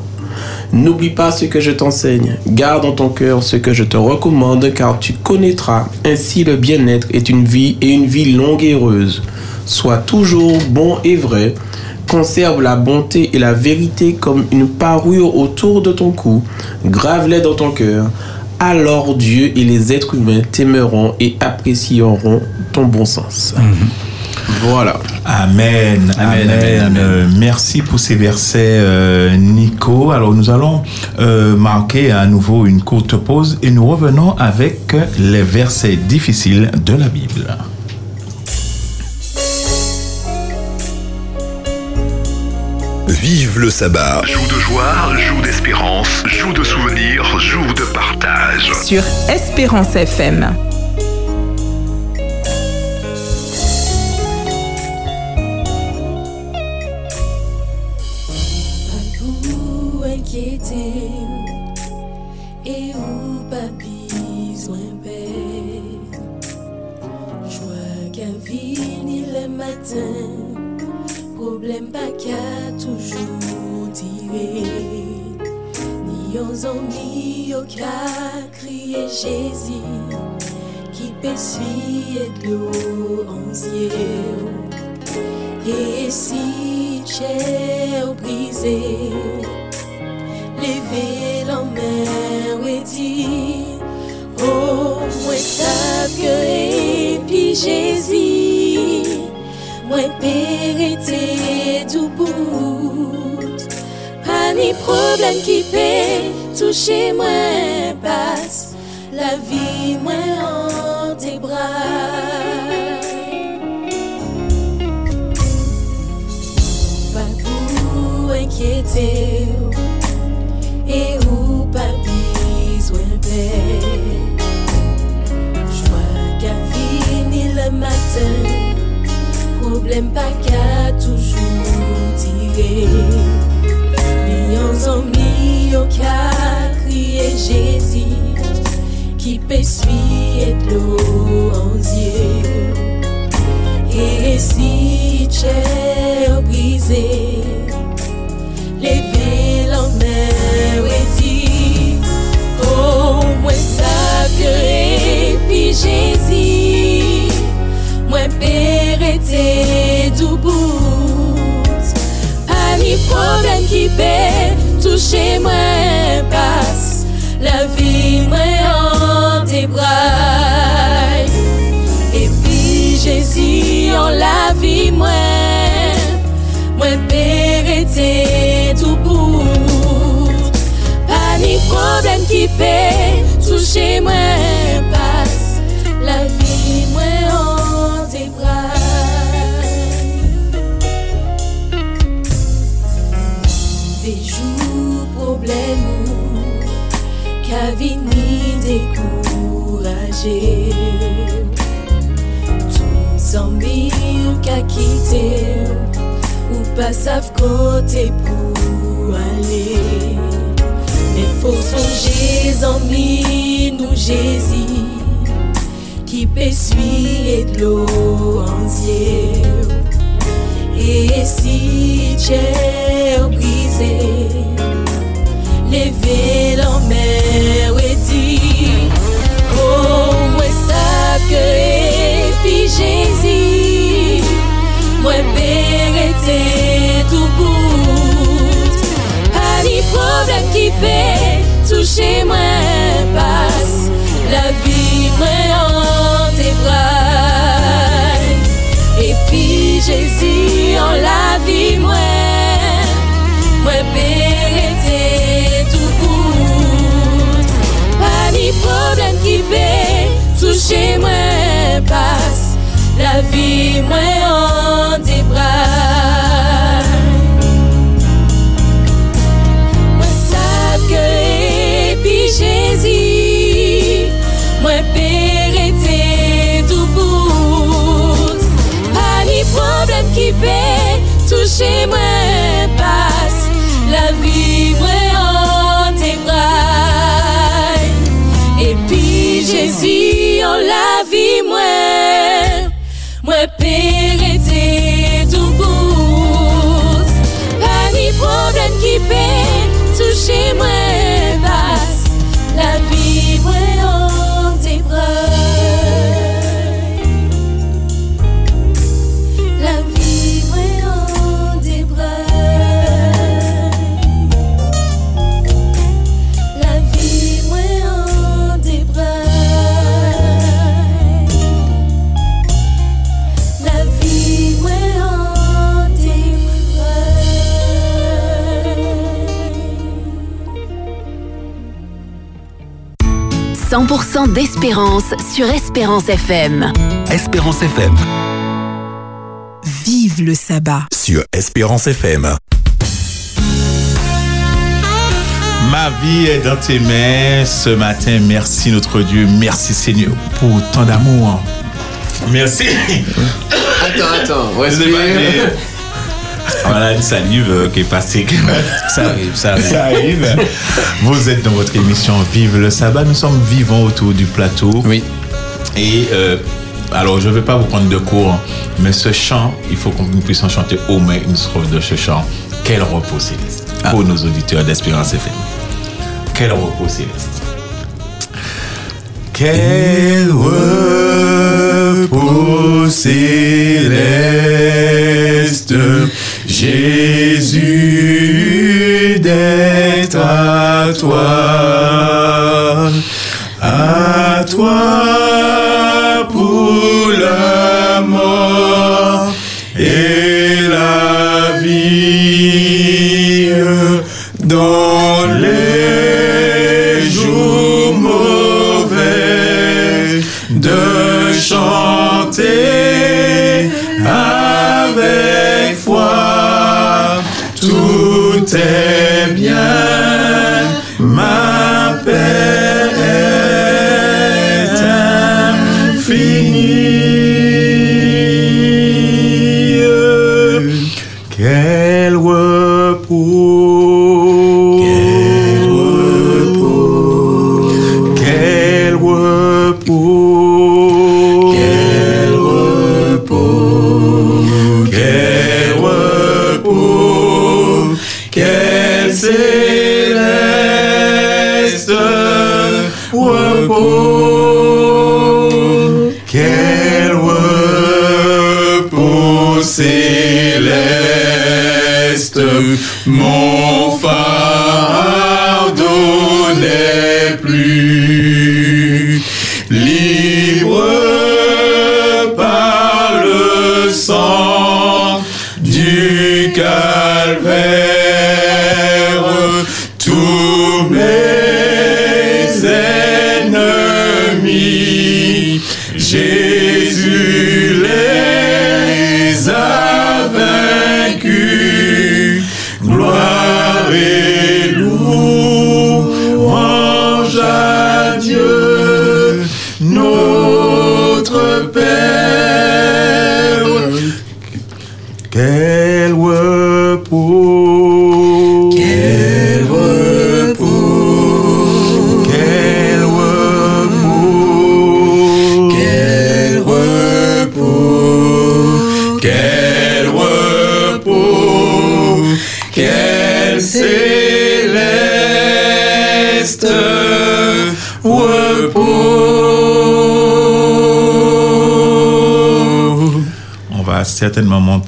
n'oublie pas ce que je t'enseigne, garde en ton cœur ce que je te recommande, car tu connaîtras ainsi le bien-être est une vie et une vie longue et heureuse. Sois toujours bon et vrai, conserve la bonté et la vérité comme une parure autour de ton cou, grave-les dans ton cœur. Alors Dieu et les êtres humains t'aimeront et apprécieront ton bon sens. Voilà. Amen, amen, amen, Euh, merci pour ces versets, euh, Nico. Alors, nous allons euh, marquer à nouveau une courte pause et nous revenons avec les versets difficiles de la Bible. Vive le sabbat. Joue de joie, joue d'espérance, joue de souvenirs, joue de partage. Sur Espérance FM. Pas qu'à toujours Ni aux ennuis au qu'à crier Jésus qui essuie de l'eau en ciel. Et si chair brisée, lever la mer et dire, oh, savent que et puis Jésus, moi périté tout bout. Pas ni problème qui peut toucher moi passe, la vie moi en tes bras. Pas pour inquiéter et ou pas besoin de paix. Joie qu'à fini le matin, problème pas qu'à toujours tirer. Millions en millions qu'à crier Jésus, qui peut de l'eau en yeux. Et si chair brisée, lever la mer et dire Oh, moi savent que et puis Jésus, moi rete dubout Pa mi problem ki pe touche mwen pas La vi mwen an te bray E pi jesi an la vi mwen Mwen pe rete dubout Pa mi problem ki pe touche mwen Tous amis qu'à quitter ou pas savent côté pour aller. Mais faut songer amis nous Jésus qui essuyer de l'eau en ciel. Et si chair brisée, lever la mer ke epi Jezi Mwen berete tou bout. Pa ni problem ki pe touche mwen pas La vi mwen an te bray Epi Jezi an la vi mwen Mwen berete tou bout. Pa ni problem ki pe toucher moi passe, la vie moi en bras. Moi savent que et puis Jésus, moi était tout bout. Pas ni problème qui peut toucher moi peut toucher 100% d'espérance sur Espérance FM. Espérance FM. Vive le sabbat. Sur Espérance FM. Ma vie est dans tes mains ce matin. Merci notre Dieu. Merci Seigneur pour tant d'amour. Merci. Attends, attends, respire. Voilà une salive euh, qui est passée. Ça arrive, ça arrive. Ça arrive. Vous êtes dans votre émission Vive le sabbat. Nous sommes vivants autour du plateau. Oui. Et euh, alors, je ne vais pas vous prendre de cours, mais ce chant, il faut qu'on puisse en chanter au moins une strophe de ce chant. Quel repos céleste pour nos auditeurs d'Espérance FM. Quel repos céleste. Quel repos céleste, Jésus, d'être à toi, à toi pour la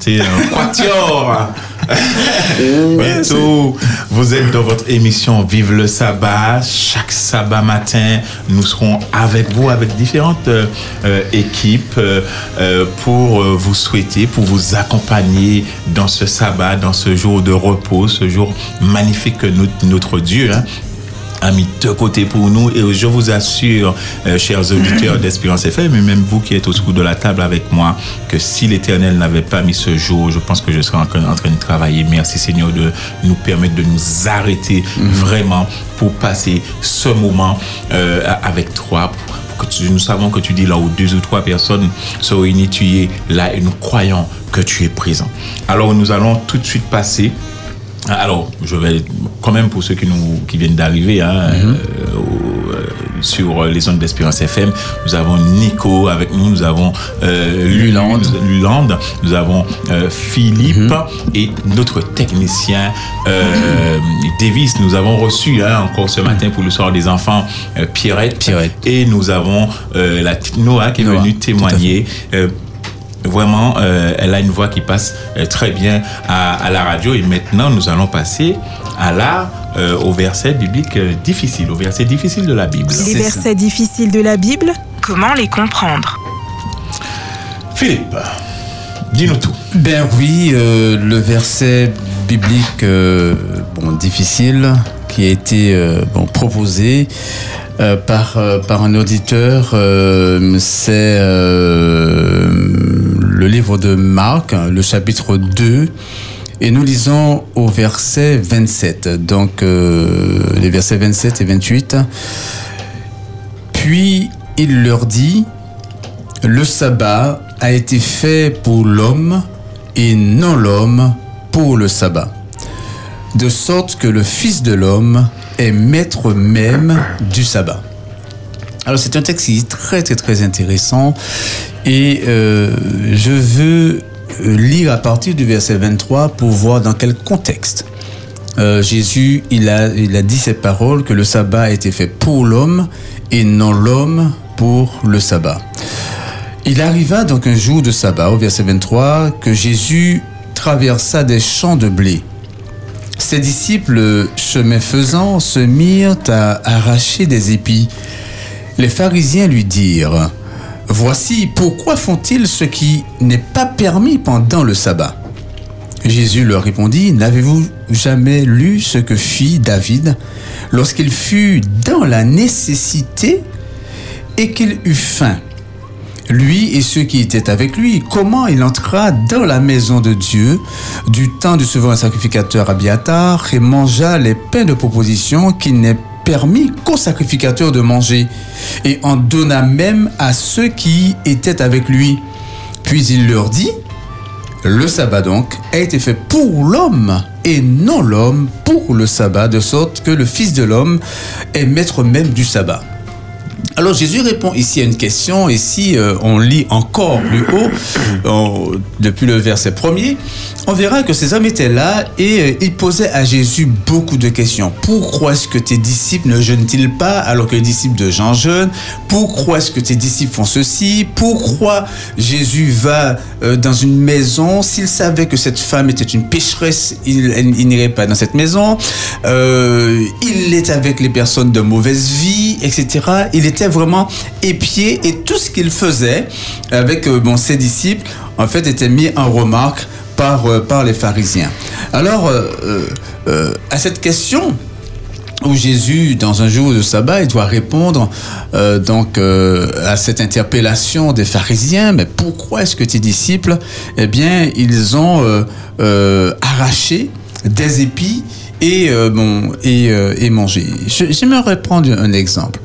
monter un quatuor. Bientôt, vous êtes dans votre émission Vive le sabbat. Chaque sabbat matin, nous serons avec vous, avec différentes euh, équipes euh, euh, pour euh, vous souhaiter, pour vous accompagner dans ce sabbat, dans ce jour de repos, ce jour magnifique que notre, notre Dieu hein, a mis de côté pour nous. Et je vous assure, euh, chers auditeurs d'Espérance FM, et même vous qui êtes autour de la table avec moi, que si l'Éternel n'avait pas mis ce jour, je pense que je serais en, train- en train de travailler. Merci Seigneur de nous permettre de nous arrêter vraiment pour passer ce moment euh, avec toi. que tu- nous savons que tu dis là où deux ou trois personnes sont réunies, tu y es là et nous croyons que tu es présent. Alors nous allons tout de suite passer alors, je vais quand même pour ceux qui nous qui viennent d'arriver hein, euh, au- euh, sur les zones d'Espérance FM, nous avons Nico avec nous, nous avons euh, Luland, Luland, nous avons euh, Philippe et notre technicien euh, Davis. Nous avons reçu hein, encore ce matin pour le soir des enfants euh, Pierrette, et nous avons euh, la Noah qui est venue témoigner. Euh, Vraiment, euh, elle a une voix qui passe euh, très bien à, à la radio. Et maintenant, nous allons passer à euh, au verset biblique euh, difficile, au verset difficile de la Bible. Les versets difficiles de la Bible, comment les comprendre? Philippe, dis-nous tout. Ben oui, euh, le verset biblique euh, bon, difficile qui a été euh, bon, proposé euh, par, euh, par un auditeur, euh, c'est euh, le livre de Marc, hein, le chapitre 2. Et nous lisons au verset 27, donc euh, les versets 27 et 28. Puis il leur dit, le sabbat a été fait pour l'homme et non l'homme pour le sabbat. De sorte que le Fils de l'homme est maître même du sabbat. Alors c'est un texte qui est très très très intéressant et euh, je veux lire à partir du verset 23 pour voir dans quel contexte euh, Jésus, il a, il a dit cette parole que le sabbat a été fait pour l'homme et non l'homme pour le sabbat. Il arriva donc un jour de sabbat, au verset 23, que Jésus traversa des champs de blé. Ses disciples, chemin faisant, se mirent à arracher des épis. Les pharisiens lui dirent, Voici pourquoi font-ils ce qui n'est pas permis pendant le sabbat. Jésus leur répondit, N'avez-vous jamais lu ce que fit David lorsqu'il fut dans la nécessité et qu'il eut faim? Lui et ceux qui étaient avec lui, comment il entra dans la maison de Dieu du temps du souverain sacrificateur Abiatar et mangea les pains de proposition qu'il n'est permis qu'au sacrificateur de manger, et en donna même à ceux qui étaient avec lui. Puis il leur dit, le sabbat donc a été fait pour l'homme et non l'homme pour le sabbat, de sorte que le Fils de l'homme est maître même du sabbat. Alors Jésus répond ici à une question, et si euh, on lit encore plus haut, en- depuis le verset premier, on verra que ces hommes étaient là et euh, ils posaient à Jésus beaucoup de questions. Pourquoi est-ce que tes disciples ne jeûnent-ils pas alors que les disciples de Jean jeûnent? Pourquoi est-ce que tes disciples font ceci? Pourquoi Jésus va euh, dans une maison? S'il savait que cette femme était une pécheresse, il, il n'irait pas dans cette maison. Euh, il est avec les personnes de mauvaise vie, etc. Il était vraiment épié et tout ce qu'il faisait avec euh, bon, ses disciples, en fait, était mis en remarque par, euh, par les pharisiens. Alors, euh, à cette question, où Jésus, dans un jour de sabbat, il doit répondre donc à cette interpellation des pharisiens. Mais pourquoi est-ce que tes disciples, eh bien, ils ont arraché des épis et bon et, et mangé? J'aimerais prendre un exemple.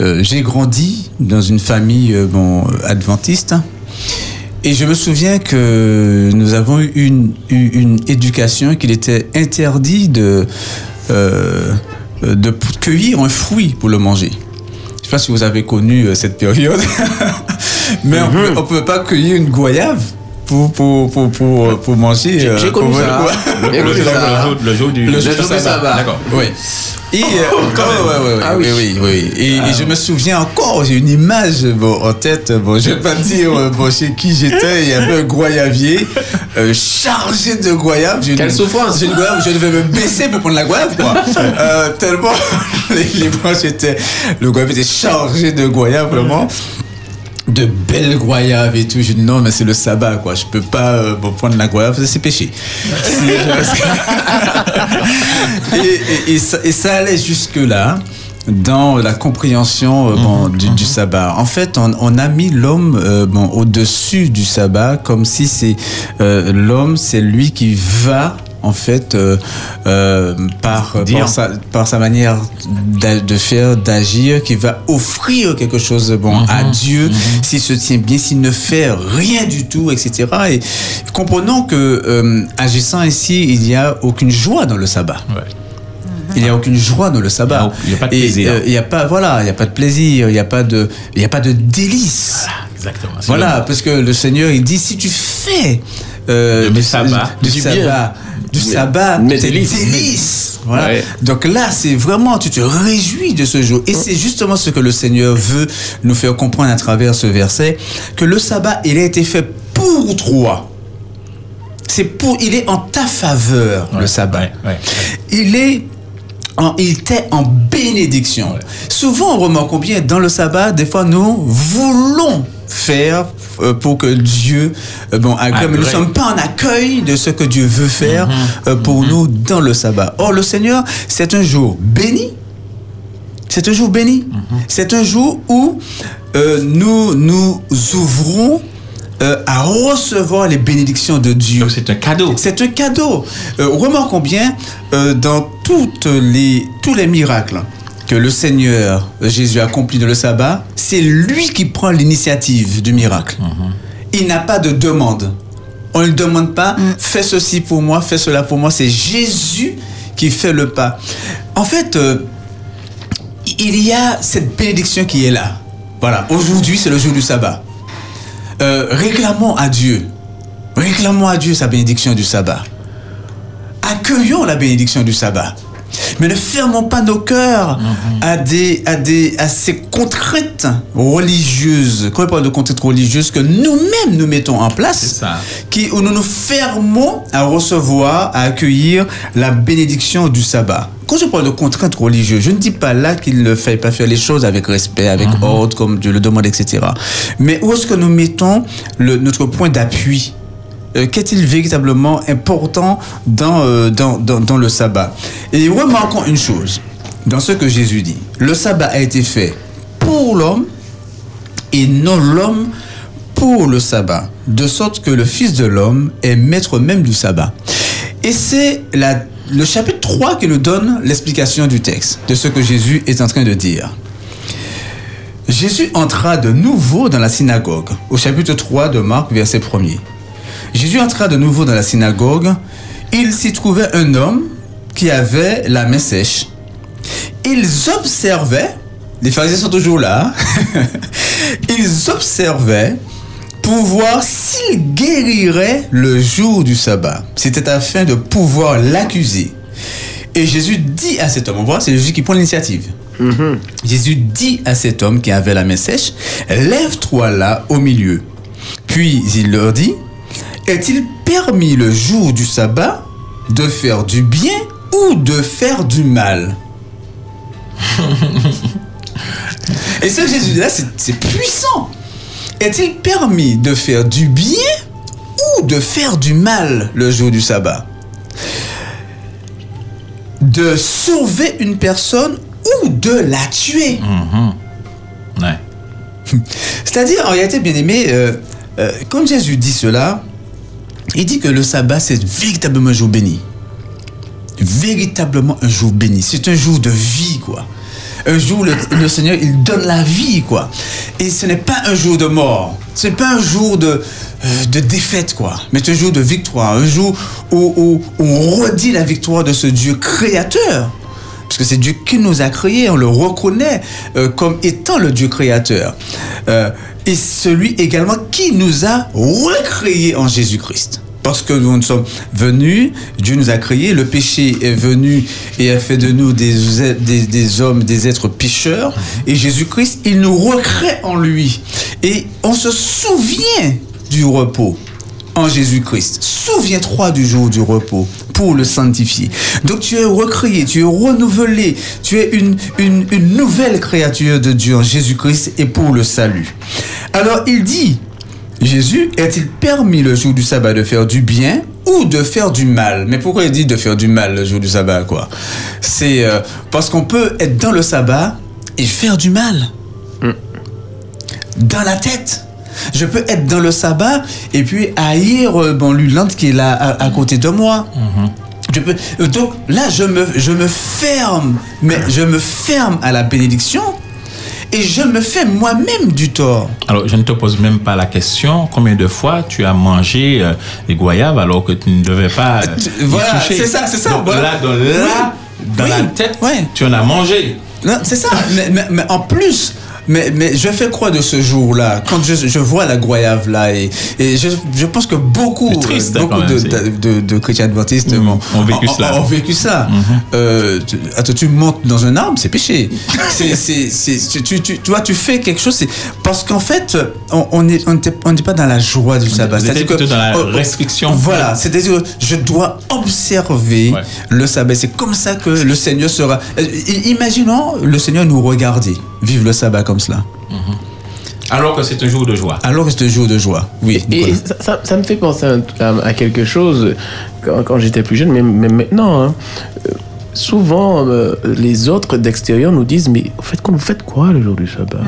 Euh, J'ai grandi dans une famille euh, bon adventiste. Et je me souviens que nous avons eu une, une éducation qu'il était interdit de, euh, de cueillir un fruit pour le manger. Je ne sais pas si vous avez connu cette période, mais on ne pouvait pas cueillir une goyave pour, pour, pour, pour, pour manger. J'ai- connu pour- ça. Le- ça. le- Le jour du. le jour Le du jour du sabbat. sabbat. D'accord. Oui. Et, euh, Oh, ouais, ouais, ouais, Ah oui, oui. oui, oui. Et, et je me souviens encore, j'ai une image bon, en tête. Bon, je vais pas dire euh, bon, chez qui j'étais. Il y avait un goyavier euh, chargé de une- Quelle souffrance. J'ai une goyave, je devais me baisser pour prendre la goyave, quoi. Euh, tellement les, les branches étaient, le goyave était chargé de goyaves, vraiment de belles goyaves et tout. Je dis non, mais c'est le sabbat, quoi. Je peux pas euh, bon, prendre la goyave, c'est péché. et, et- et ça, et ça allait jusque-là dans la compréhension euh, bon, du, du sabbat. En fait, on, on a mis l'homme euh, bon, au-dessus du sabbat, comme si c'est euh, l'homme, c'est lui qui va en fait euh, euh, par, sa, par sa manière de faire, d'agir, qui va offrir quelque chose bon à Dieu s'il se tient bien, s'il ne fait rien du tout, etc. Et comprenons que euh, agissant ainsi, il n'y a aucune joie dans le sabbat. Il n'y a aucune joie dans le sabbat. Il n'y a pas de plaisir. euh, il n'y a pas, voilà, il n'y a pas de plaisir, il n'y a pas de, il n'y a pas de délice. Exactement. Voilà, parce que le Seigneur, il dit, si tu fais euh, Du sabbat. du sabbat, du Mais- sabbat, mais délices. Voilà. Ouais. Donc là, c'est vraiment, tu te réjouis de ce jour. Et c'est justement ce que le Seigneur veut nous faire comprendre à travers ce verset, que le sabbat, il a été fait pour toi. C'est pour, il est en ta faveur, le sabbat. Il est en- il t'est en bénédiction. Souvent, on remarque combien dans le sabbat, des fois, nous voulons faire euh, pour que Dieu euh, bon, mais nous ne sommes pas en accueil de ce que Dieu veut faire Mhm. euh, pour nous dans le sabbat. Or, le Seigneur, c'est un jour béni. C'est un jour béni. Mhm. C'est un jour où euh, nous nous ouvrons euh, à recevoir les bénédictions de Dieu. C'est un cadeau. C'est un cadeau. Euh, remarquons bien, euh, dans toutes les, tous les miracles que le Seigneur Jésus accomplit dans le sabbat, c'est lui qui prend l'initiative du miracle. Il n'a pas de demande. On ne lui demande pas, fais ceci pour moi, fais cela pour moi. C'est Jésus qui fait le pas. En fait, euh, il y a cette bénédiction qui est là. Voilà, aujourd'hui c'est le jour du sabbat. Euh, réclamons à Dieu, réclamons à Dieu sa bénédiction du sabbat. accueillons la bénédiction du sabbat. Mais ne fermons pas nos cœurs à, des, à, des, à ces contraintes religieuses. Quand on parle de contraintes religieuses que nous-mêmes nous mettons en place, qui, où nous nous fermons à recevoir, à accueillir la bénédiction du sabbat. Quand je parle de contraintes religieuses, je ne dis pas là qu'il ne fait pas faire les choses avec respect, avec ordre, comme Dieu le demande, etc. Mais où est-ce que nous mettons le, notre point d'appui euh, qu'est-il véritablement important dans, euh, dans, dans, dans le sabbat? Et remarquons une chose, dans ce que Jésus dit. Le sabbat a été fait pour l'homme et non l'homme pour le sabbat, de sorte que le Fils de l'homme est maître même du sabbat. Et c'est la- le chapitre 3 qui nous donne l'explication du texte, de ce que Jésus est en train de dire. Jésus entra de nouveau dans la synagogue, au chapitre 3 de Marc, verset 1er. Jésus entra de nouveau dans la synagogue. Il s'y trouvait un homme qui avait la main sèche. Ils observaient, les pharisiens sont toujours là, ils observaient pour voir s'il guérirait le jour du sabbat. C'était afin de pouvoir l'accuser. Et Jésus dit à cet homme, on voit, c'est Jésus qui prend l'initiative. Jésus dit à cet homme qui avait la main sèche, lève-toi là au milieu. Puis il leur dit, est-il permis le jour du sabbat de faire du bien ou de faire du mal? Et ce que Jésus dit là, c'est c'est puissant. Est-il permis de faire du bien ou de faire du mal le jour du sabbat? De sauver une personne ou de la tuer? C'est-à-dire, en réalité, bien aimé, euh, euh, quand Jésus dit cela, il dit que le sabbat, c'est véritablement un jour béni. Véritablement un jour béni. C'est un jour de vie, quoi. Un jour, le, le Seigneur, il donne la vie, quoi. Et ce n'est pas un jour de mort. Ce n'est pas un jour de, euh, défaite, quoi. Mais un jour de victoire. Un jour où, où- où on redit la victoire de ce Dieu créateur. Parce que c'est Dieu qui nous a créés, on le reconnaît euh, comme étant le Dieu créateur. Euh, et celui également qui nous a recréés en Jésus-Christ. Parce que nous sommes venus, Dieu nous a créés, le péché est venu et a fait de nous des, hommes, des êtres pécheurs. Et Jésus-Christ, il nous recrée en lui. Et on se souvient du repos en Jésus-Christ. Souviens-toi du jour du repos pour le sanctifier. Donc tu es recréé, tu es renouvelé, tu es une nouvelle créature de Dieu en Jésus-Christ et pour le salut. Alors il dit, Jésus, est-il permis le jour du sabbat de faire du bien ou de faire du mal? Mais pourquoi il dit de faire du mal le jour du sabbat C'est euh, parce qu'on peut être dans le sabbat et faire du mal dans la tête. Je peux être dans le sabbat et puis haïr euh, l'ulante qui est là à, côté de moi. Euh, donc là, je me ferme, mais je me ferme à la bénédiction et je me fais moi-même du tort. Alors, je ne te pose même pas la question combien de fois tu as mangé euh, des goyaves alors que tu ne devais pas. euh, y voilà, c'est ça, c'est ça, Donc, voilà. là, dans, là, dans Oui. la tête, tu en as mangé. Non, c'est ça. mais, mais- mais en plus, mais, mais je fais quoi de ce jour-là Quand je, je vois la goyave là, et, et je, je pense que beaucoup, triste, beaucoup même, de, de, de chrétiens adventistes bon, ont vécu cela. Ont vécu ça. Euh, tu, attends, tu montes dans un arbre, c'est péché. C'est- c'est- c'est- tu, tu, tu vois, tu fais quelque chose, c'est parce qu'en fait, on n'est on n'était- on pas dans la joie du sabbat. C'est-à-dire plutôt dans la oh, oh, restriction. Voilà, c'est-à-dire que je dois observer le sabbat. C'est comme ça que le Seigneur sera. Euh, Imaginons le Seigneur nous regarder, vivre le sabbat comme cela. Alors que c'est un jour de joie. Alors que c'est un jour de joie, oui. Et ça, ça- ça me fait penser à, quelque chose quand, quand j'étais plus jeune, mais, mais maintenant, hein, souvent euh, les autres d'extérieur nous disent Mais vous faites, quoi- vous faites quoi le jour du sabbat?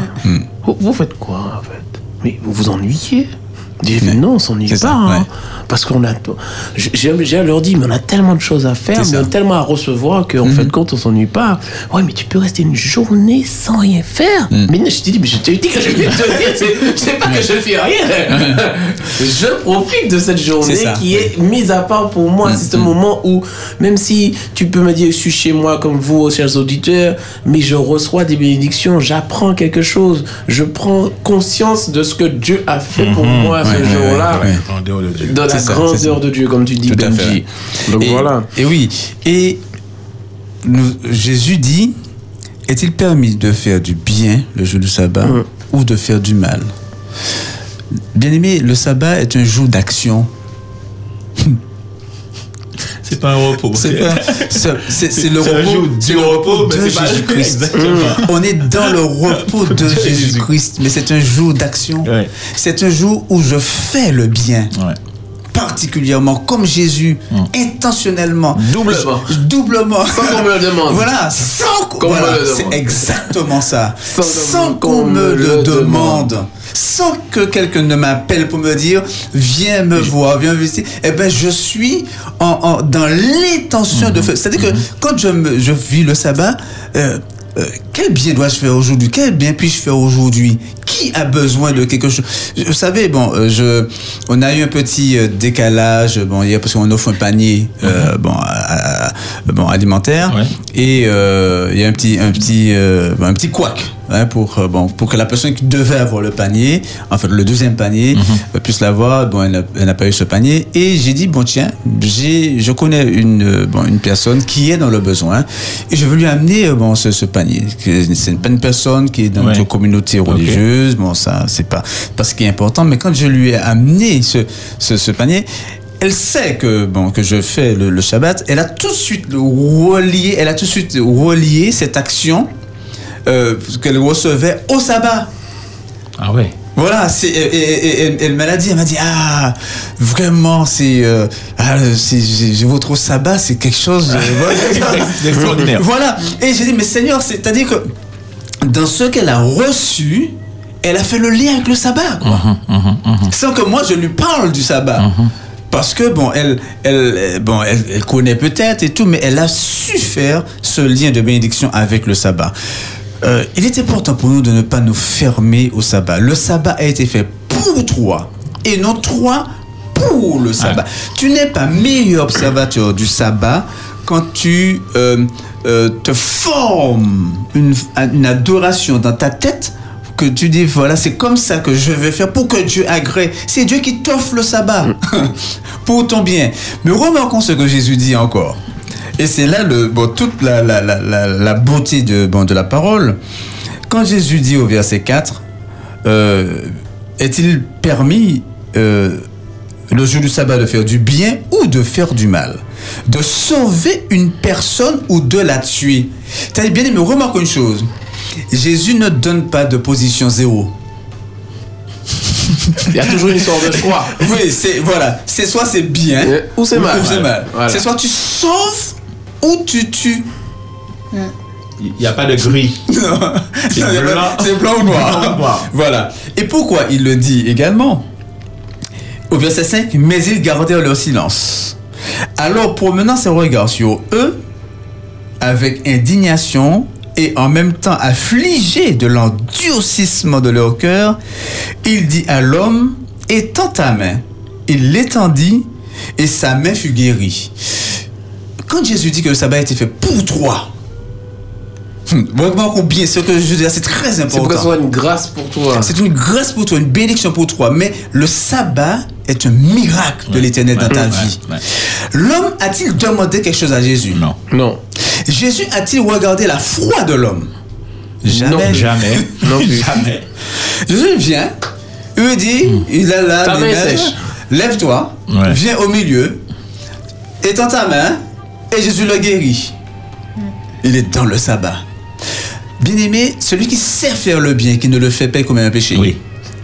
Vous, vous faites quoi en fait? Mais vous vous ennuyez? Dis, mais non, on s'ennuie pas. hein. Parce qu'on a. J'ai leur dire, mais on a tellement de choses à faire, mais on a tellement à recevoir qu'en fait, compte, on s'ennuie pas. Ouais, mais tu peux rester une journée sans rien faire. Mais je t'ai dit, mais je t'ai dit que je vais te dire, c'est- pas que je fais rien. je profite de cette journée C'est ça, qui est mise à part pour moi. C'est ce moment où, même si tu peux me dire, je suis chez moi comme vous, chers auditeurs, mais je reçois des bénédictions, j'apprends quelque chose, je prends conscience de ce que Dieu a fait pour Mhm, moi. Ce jour-là, dans la grandeur de Dieu, comme tu dis. Benji. Donc et, voilà. Et oui. Et nous- Jésus dit Est-il permis de faire du bien le jour du sabbat ou de faire du mal? Bien aimé, le sabbat est un jour d'action. C'est pas un repos. C'est le repos, du de Jésus-Christ. On est dans le repos de Jésus-Christ, mais c'est un jour d'action. C'est un jour où je fais le bien. Particulièrement comme Jésus, intentionnellement. Doublement. Doublement. Sans qu'on me le demande. Voilà, sans qu'on me C'est exactement ça. Sans Sans, qu'on me le demande. Sans que quelqu'un ne m'appelle pour me dire viens me voir, viens me visiter. Eh ben je suis en, en- dans l'intention de faire. C'est-à-dire que quand je, me, je vis le sabbat, euh, euh, quel bien dois-je faire aujourd'hui? Quel bien puis-je faire aujourd'hui? Qui a besoin de quelque chose? Vous savez, bon, euh, je, on a eu un petit euh, décalage bon, hier parce qu'on offre un panier euh, bon, à- à- bon, alimentaire. Et il y a un petit, un petit, un petit couac. Hein, pour, euh, bon, pour que la personne qui devait avoir le panier, en fait le deuxième panier, euh, puisse l'avoir. Bon, elle n'a- pas eu ce panier. Et j'ai dit, bon tiens, j'ai, je connais une, euh, bon, une personne qui est dans le besoin et je veux lui amener bon, ce, ce panier. C'est pas une personne qui est dans Ouais. notre communauté religieuse. Bon, ça, c'est pas, pas ce qui est important. Mais quand je lui ai amené ce, ce, ce panier, elle sait que bon que je fais le, le Shabbat. Elle a tout de suite relié, elle a tout de suite relié cette action euh, qu'elle recevait au sabbat. Ah ouais. Voilà, et, et- et- et elle m'a dit, elle m'a dit ah vraiment c'est euh, ah, votre sabbat c'est quelque chose de- voilà. Et j'ai dit mais Seigneur c'est à dire que dans ce qu'elle a reçu, elle a fait le lien avec le sabbat quoi. Sans que moi je lui parle du sabbat. Parce que bon, elle, elle, euh, bon, elle, elle connaît peut-être et tout, mais elle a su faire ce lien de bénédiction avec le sabbat. Euh, il est important pour nous de ne pas nous fermer au sabbat. Le sabbat a été fait pour toi et non toi pour le sabbat. Tu n'es pas meilleur observateur du sabbat quand tu euh, euh, te formes une, une adoration dans ta tête que tu dis voilà c'est comme ça que je vais faire pour que Dieu agrée. C'est Dieu qui t'offre le sabbat pour ton bien. Mais remarquons ce que Jésus dit encore et c'est là le, bon, toute la, la, la, la, la beauté de, bon, de la parole quand Jésus dit au verset 4 euh, est-il permis euh, le jour du sabbat de faire du bien ou de faire du mal? De sauver une personne ou de la tuer? T'as bien aimé remarque une chose Jésus ne donne pas de position zéro. Il y a toujours une histoire de choix. Oui, c'est voilà, c'est soit c'est bien ou c'est mal. Ou c'est mal. Voilà. C'est soit tu sauves ou tu tues. Il n'y a pas de gris. C'est ou noir. Blanc ou noir. Voilà. Et pourquoi il le dit également Au verset 5, mais ils gardèrent leur silence. Alors, promenant ses regards sur eux, avec indignation et en même temps affligé de l'endurcissement de leur cœur, il dit à l'homme, étends ta main. Il l'étendit et sa main fut guérie. Quand Jésus dit que le sabbat a été fait pour toi, vraiment combien ce que je veux dire, c'est très C'est important. pour que ce soit une grâce pour toi. C'est une grâce pour toi, une bénédiction pour toi. Mais le sabbat est un miracle de l'éternel dans ta vie. L'homme a-t-il demandé quelque chose à Jésus? Non. Non. Jésus a-t-il regardé la foi de l'homme? Jamais. Non, jamais. Non plus. Jamais. Jésus vient, il lui dit, il a sèche. lève-toi, Ouais. viens au milieu, étends ta main, et Jésus le guérit. Il est dans le sabbat. Bien-aimé, celui qui sait faire le bien, qui ne le fait pas, commet un péché. Oui.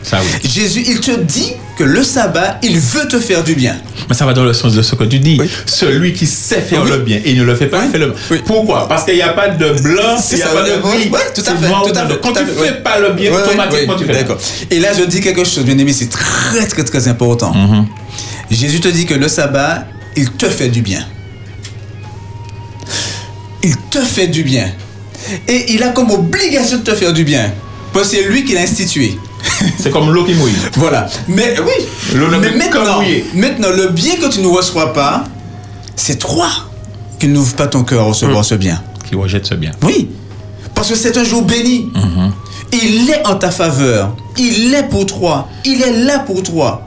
Ça oui. Jésus, il te dit que le sabbat, il veut te faire du bien. Mais ça va dans le sens de ce que tu dis. Celui qui sait faire Oui. le bien et il ne le fait pas, il fait le mal. Pourquoi? Parce qu'il n'y a pas de blanc, C'est il n'y a ça, pas de gris. ouais, tout à fait, tout à fait, Quand tout tu fait, fais ouais. pas le bien, Ouais, automatiquement tu fais. D'accord. Et là, je dis quelque chose, bien aimé, c'est très, très, très important. Mhm. Jésus te dit que le sabbat, il te fait du bien. Il te fait du bien. Et il a comme obligation de te faire du bien. Parce que c'est lui qui l'a institué. C'est comme l'eau qui mouille. Voilà. Mais oui. L'eau ne mais maintenant, maintenant, le bien que tu ne reçois pas, c'est toi qui n'ouvres pas ton cœur à recevoir ce bien. Qui rejette ce bien. Oui. Parce que c'est un jour béni. Il est en ta faveur. Il est pour toi. Il est là pour toi.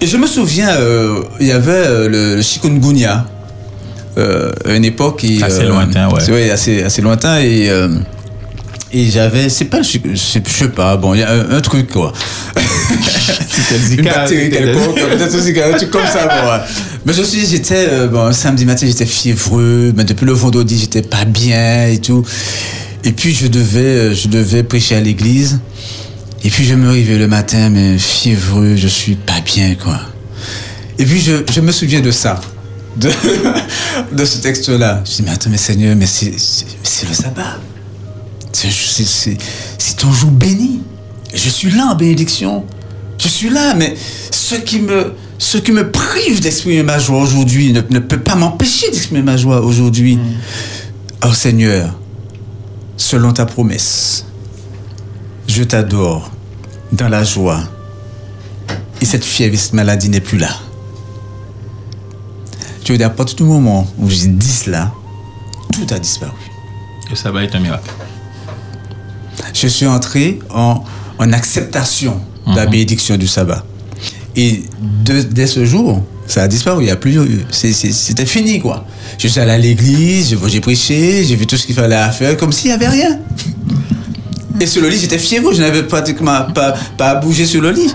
Et je me souviens, euh, il y avait euh, le, le chikungunya, euh, une époque. Assez lointain, ouais. ouais, assez, assez lointain. Et, euh, et j'avais, c'est pas, je sais pas, bon, il y a un, un truc quoi. une bactérie quelconque, peut-être aussi un truc comme ça. Bon, ouais. Mais je suis, j'étais, euh, bon, samedi matin, j'étais fiévreux, mais depuis le vendredi, j'étais pas bien et tout. Et puis je devais, euh, je devais prêcher à l'église. Et puis je me réveille le matin, mais fiévreux, je suis pas bien, quoi. Et puis je, je me souviens de ça, de, de ce texte-là. Je dis, mais attends, mais Seigneur, mais c'est le sabbat. C'est- ton jour béni. Je suis là en bénédiction. Je suis là, mais ce qui me, ce qui me prive d'exprimer ma joie aujourd'hui ne, ne peut pas m'empêcher d'exprimer ma joie aujourd'hui. Oh Seigneur, selon ta promesse, je t'adore dans la joie. Et cette fièvre et cette maladie n'est plus là. Tu veux dire, à partir du moment où j'ai dit cela, tout a disparu. Le sabbat est un miracle. Je suis entré en, en acceptation de la bénédiction du sabbat. Et de- dès ce jour, ça a disparu. Il y a plus, c'était fini, quoi. Je suis allé à l'église, j'ai- prêché, j'ai vu tout ce qu'il fallait à faire, comme s'il n'y avait rien. Et sur le lit, j'étais fiévreux, je n'avais pratiquement pas, bouger sur le lit.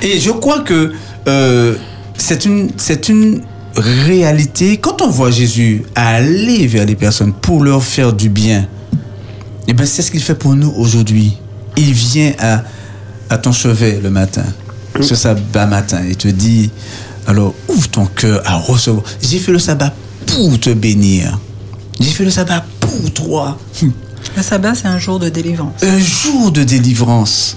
Et je crois que euh, c'est une, c'est une réalité. Quand on voit Jésus aller vers les personnes pour leur faire du bien, et ben c'est ce qu'il fait pour nous aujourd'hui. Il vient à, à ton chevet le matin, ce sabbat matin, et te dit, alors ouvre ton cœur à recevoir. J'ai fait le sabbat pour te bénir. J'ai fait le sabbat pour toi. Le sabbat, c'est un jour de délivrance. Un jour de délivrance.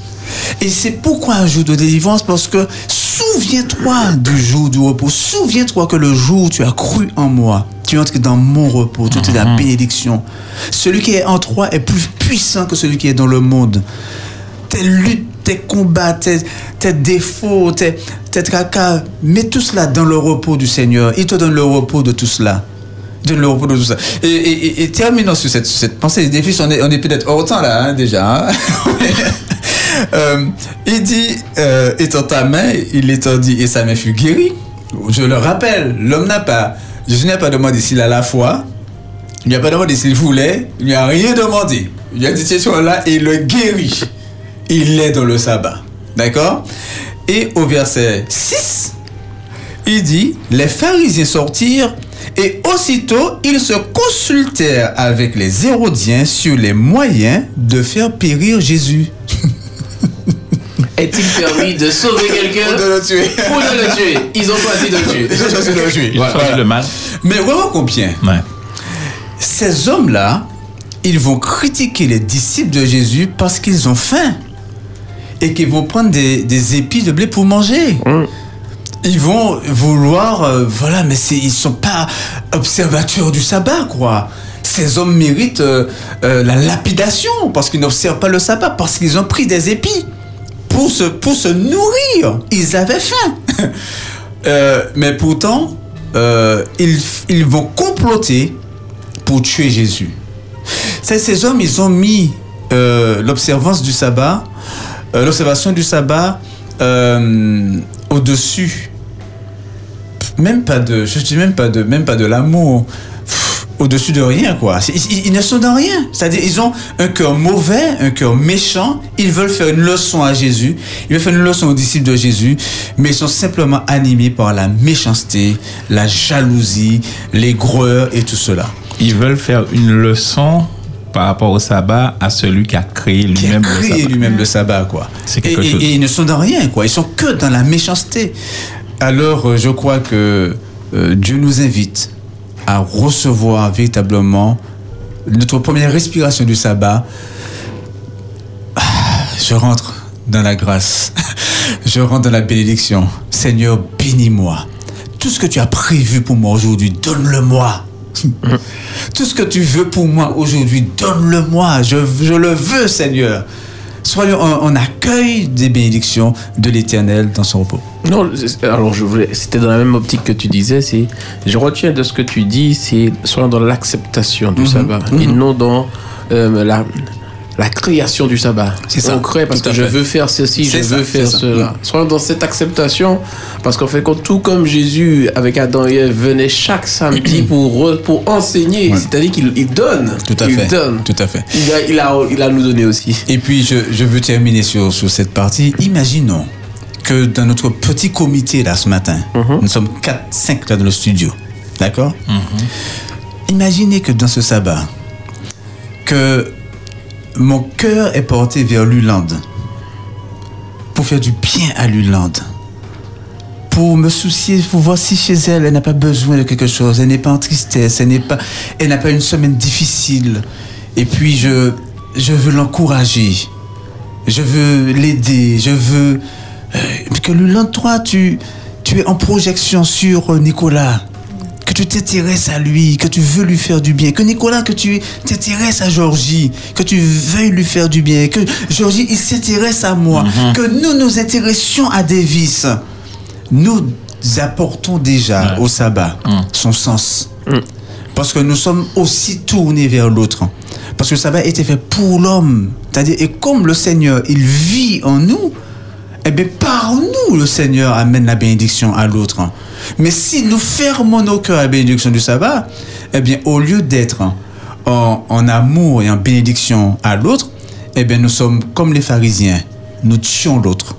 Et c'est pourquoi un jour de délivrance? Parce que souviens-toi du jour du repos. Souviens-toi que le jour où tu as cru en moi, tu entres dans mon repos. Tout est la bénédiction. Celui qui est en toi est plus puissant que celui qui est dans le monde. Tes luttes, tes combats, tes, tes défauts, tes, tes tracas, mets tout cela dans le repos du Seigneur. Il te donne le repos de tout cela. Donne le repos de tout ça. Et, et- et- et terminons sur cette, cette pensée. Des fils, on est, on est peut-être hors temps là, hein, déjà. hein. Euh, il dit, euh, étant ta main, il étendit et sa main fut guérie. Je le rappelle, l'homme n'a pas, Jésus n'a pas demandé s'il a la foi, il n'a pas demandé s'il voulait, il n'a rien demandé. Il a dit, tiens, là et il le guérit. Il est dans le sabbat. D'accord? Et au verset 6, il dit, les pharisiens sortirent et aussitôt ils se consultèrent avec les Hérodiens sur les moyens de faire périr Jésus. Est-il permis de sauver quelqu'un Ou de le tuer. Ou de le tuer. Ils ont choisi de le tuer. Ils ont choisi de le tuer. Ils ont choisi le mal. Mais vraiment combien Ces hommes-là, ils vont critiquer les disciples de Jésus parce qu'ils ont faim et qu'ils vont prendre des, des épis de blé pour manger. Ils vont vouloir, euh, voilà, mais c'est- ils sont pas observateurs du sabbat, quoi. Ces hommes méritent euh, euh, la lapidation parce qu'ils n'observent pas le sabbat, parce qu'ils ont pris des épis pour se, nourrir. Ils avaient faim. Euh, mais pourtant, euh, ils, vont comploter pour tuer Jésus. Ces hommes, ils ont mis euh, l'observance du sabbat, l'observation du sabbat au-dessus. Même pas de, je dis même pas de, même pas de l'amour. Au-dessus de rien, quoi. Ils, ne sont dans rien. C'est-à-dire, ils ont un cœur mauvais, un cœur méchant. Ils veulent faire une leçon à Jésus. Ils veulent faire une leçon aux disciples de Jésus. Mais ils sont simplement animés par la méchanceté, la jalousie, l'aigreur et tout cela. Ils veulent faire une leçon par rapport au sabbat à celui qui a créé lui-même le sabbat. lui-même le sabbat, quoi. C'est Et, quelque et- chose. et ils ne sont dans rien, quoi. Ils sont que dans la méchanceté. Alors, euh, je crois que euh, Dieu nous invite à recevoir véritablement notre première respiration du sabbat. Ah, Je rentre dans la grâce. Je rentre dans la bénédiction. Seigneur, bénis-moi. Tout ce que tu as prévu pour moi aujourd'hui, donne-le-moi. Tout ce que tu veux pour moi aujourd'hui, donne-le-moi. Je, je le veux, Seigneur. Soyons en, en accueil des bénédictions de l'Éternel dans son repos. Non, alors je voulais, c'était dans la même optique que tu disais, c'est, je retiens de ce que tu dis, c'est soyons dans l'acceptation du Mhm, sabbat mhm. et non dans euh, la, la création du sabbat. C'est ça, Concret, parce tout que je veux faire ceci, je ça, veux faire c'est ça. cela. Soyons dans cette acceptation, parce qu'en fait, quand tout comme Jésus avec Adam et Ève venait chaque samedi pour, enseigner, c'est-à-dire qu'il il donne. Tout à il fait. donne. Tout à fait. Il a, il, a, il a nous donné aussi. Et puis, je, je veux terminer sur, sur cette partie. Imaginons que dans notre petit comité là ce matin, nous sommes 4-5 là dans le studio. D'accord? Imaginez que dans ce sabbat, que mon cœur est porté vers l'Ulande pour faire du bien à l'Ulande. Pour me soucier, pour voir si chez elle, elle n'a pas besoin de quelque chose, elle n'est pas en tristesse, elle n'est pas, elle n'a pas une semaine difficile. Et puis je, veux l'encourager, je veux l'aider, je veux euh, que l'Ulande, toi, tu, es en projection sur Nicolas, que tu t'intéresses à lui, que tu veux lui faire du bien, que Nicolas, que tu t'intéresses à Georgie, que tu veuilles lui faire du bien, que Georgie, il s'intéresse à moi, que nous nous intéressions à Davis. Nous apportons déjà au sabbat son sens. Parce que nous sommes aussi tournés vers l'autre. Parce que le sabbat a été fait pour l'homme. C'est-à-dire, et comme le Seigneur, il vit en nous, eh bien, par nous, le Seigneur amène la bénédiction à l'autre. Mais si nous fermons nos cœurs à la bénédiction du sabbat, eh bien, au lieu d'être en, en amour et en bénédiction à l'autre, eh bien, nous sommes comme les pharisiens. Nous tuons l'autre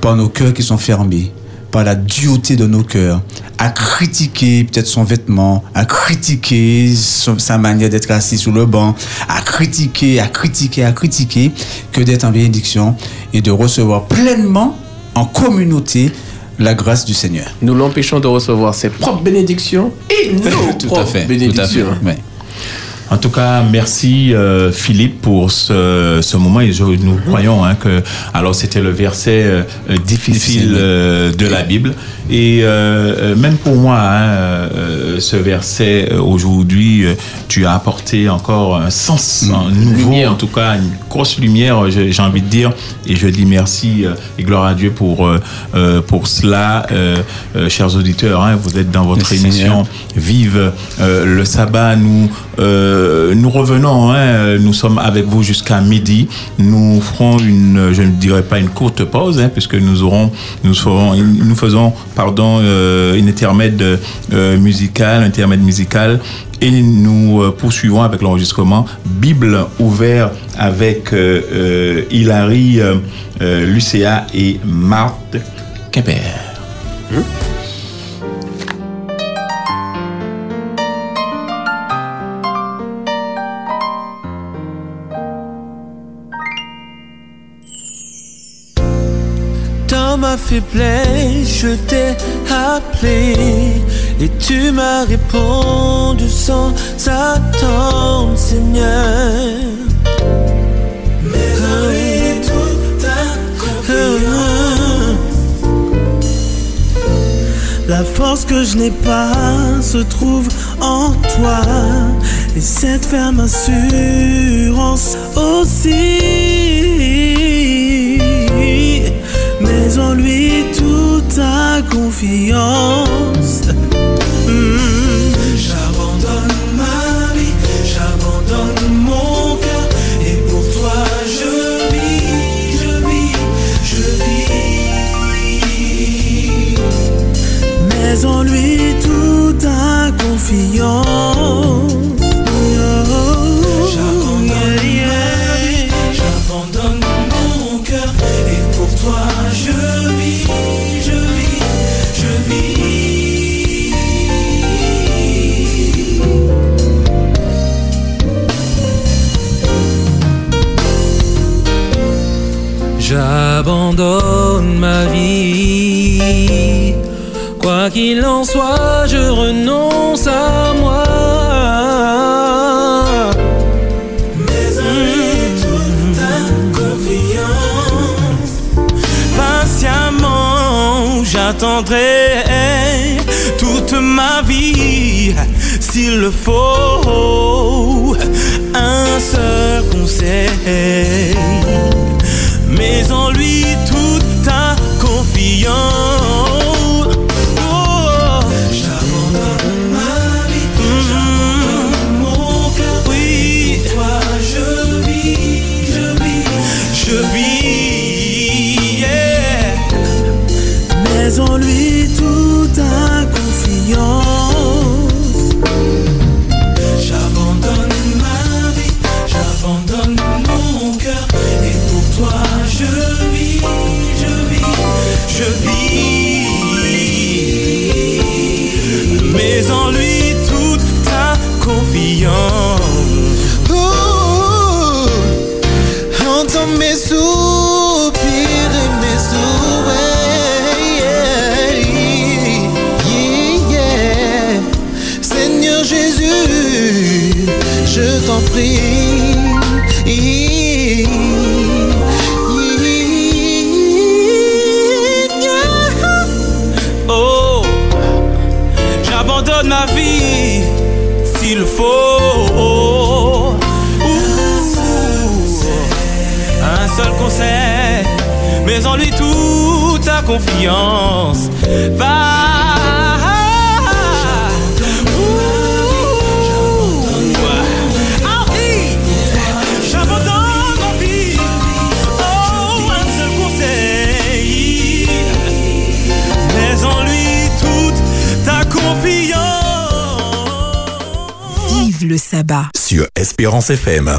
par nos cœurs qui sont fermés, par la dureté de nos cœurs, à critiquer peut-être son vêtement, à critiquer son- sa manière d'être assis sur le banc, à critiquer, à critiquer, à critiquer, que d'être en bénédiction et de recevoir pleinement en communauté la grâce du Seigneur. Nous l'empêchons de recevoir ses propres bénédictions et nos propres fait, tout à fait. bénédictions. Ouais. En tout cas, merci euh, Philippe pour ce, ce moment. Et je- nous croyons hein, que alors c'était le verset euh, difficile euh, de la Bible. Et euh, euh, même pour moi hein, euh, ce verset aujourd'hui tu as apporté encore un sens un nouveau en tout cas une grosse lumière j'ai envie de dire. Et je dis merci euh, et gloire à Dieu pour pour cela. Chers auditeurs hein, vous êtes dans votre Merci, émission Seigneur. vive euh, le sabbat. Nous, euh, nous revenons, hein, nous sommes avec vous jusqu'à midi. Nous ferons une, je ne dirais pas une courte pause, hein, puisque nous aurons, nous ferons, nous faisons, pardon, euh, une intermède euh, musicale, intermède musical. Et nous euh, poursuivons avec l'enregistrement Bible ouvert avec Hilary Lucéa et Marthe Quimper. Dans ma faiblesse, je t'ai appelé et tu m'as répondu sans attendre, Seigneur. Mais toute ta confiance, la force que je n'ai pas se trouve en toi et cette ferme assurance aussi. Mais en lui toute ta confiance. Hmm. J'abandonne ma vie, j'abandonne mon cœur et pour toi je vis, je vis, je vis mais en lui toute ta confiance. J'abandonne ma vie. Quoi qu'il en soit, je renonce à moi. Mais avec toute ta confiance, patiemment j'attendrai toute ma vie, s'il le faut, un seul conseil mais en lui Oh, j'abandonne ma vie s'il faut. Un seul conseil, mais en lui toute ta confiance va. Le. Sur Espérance FM.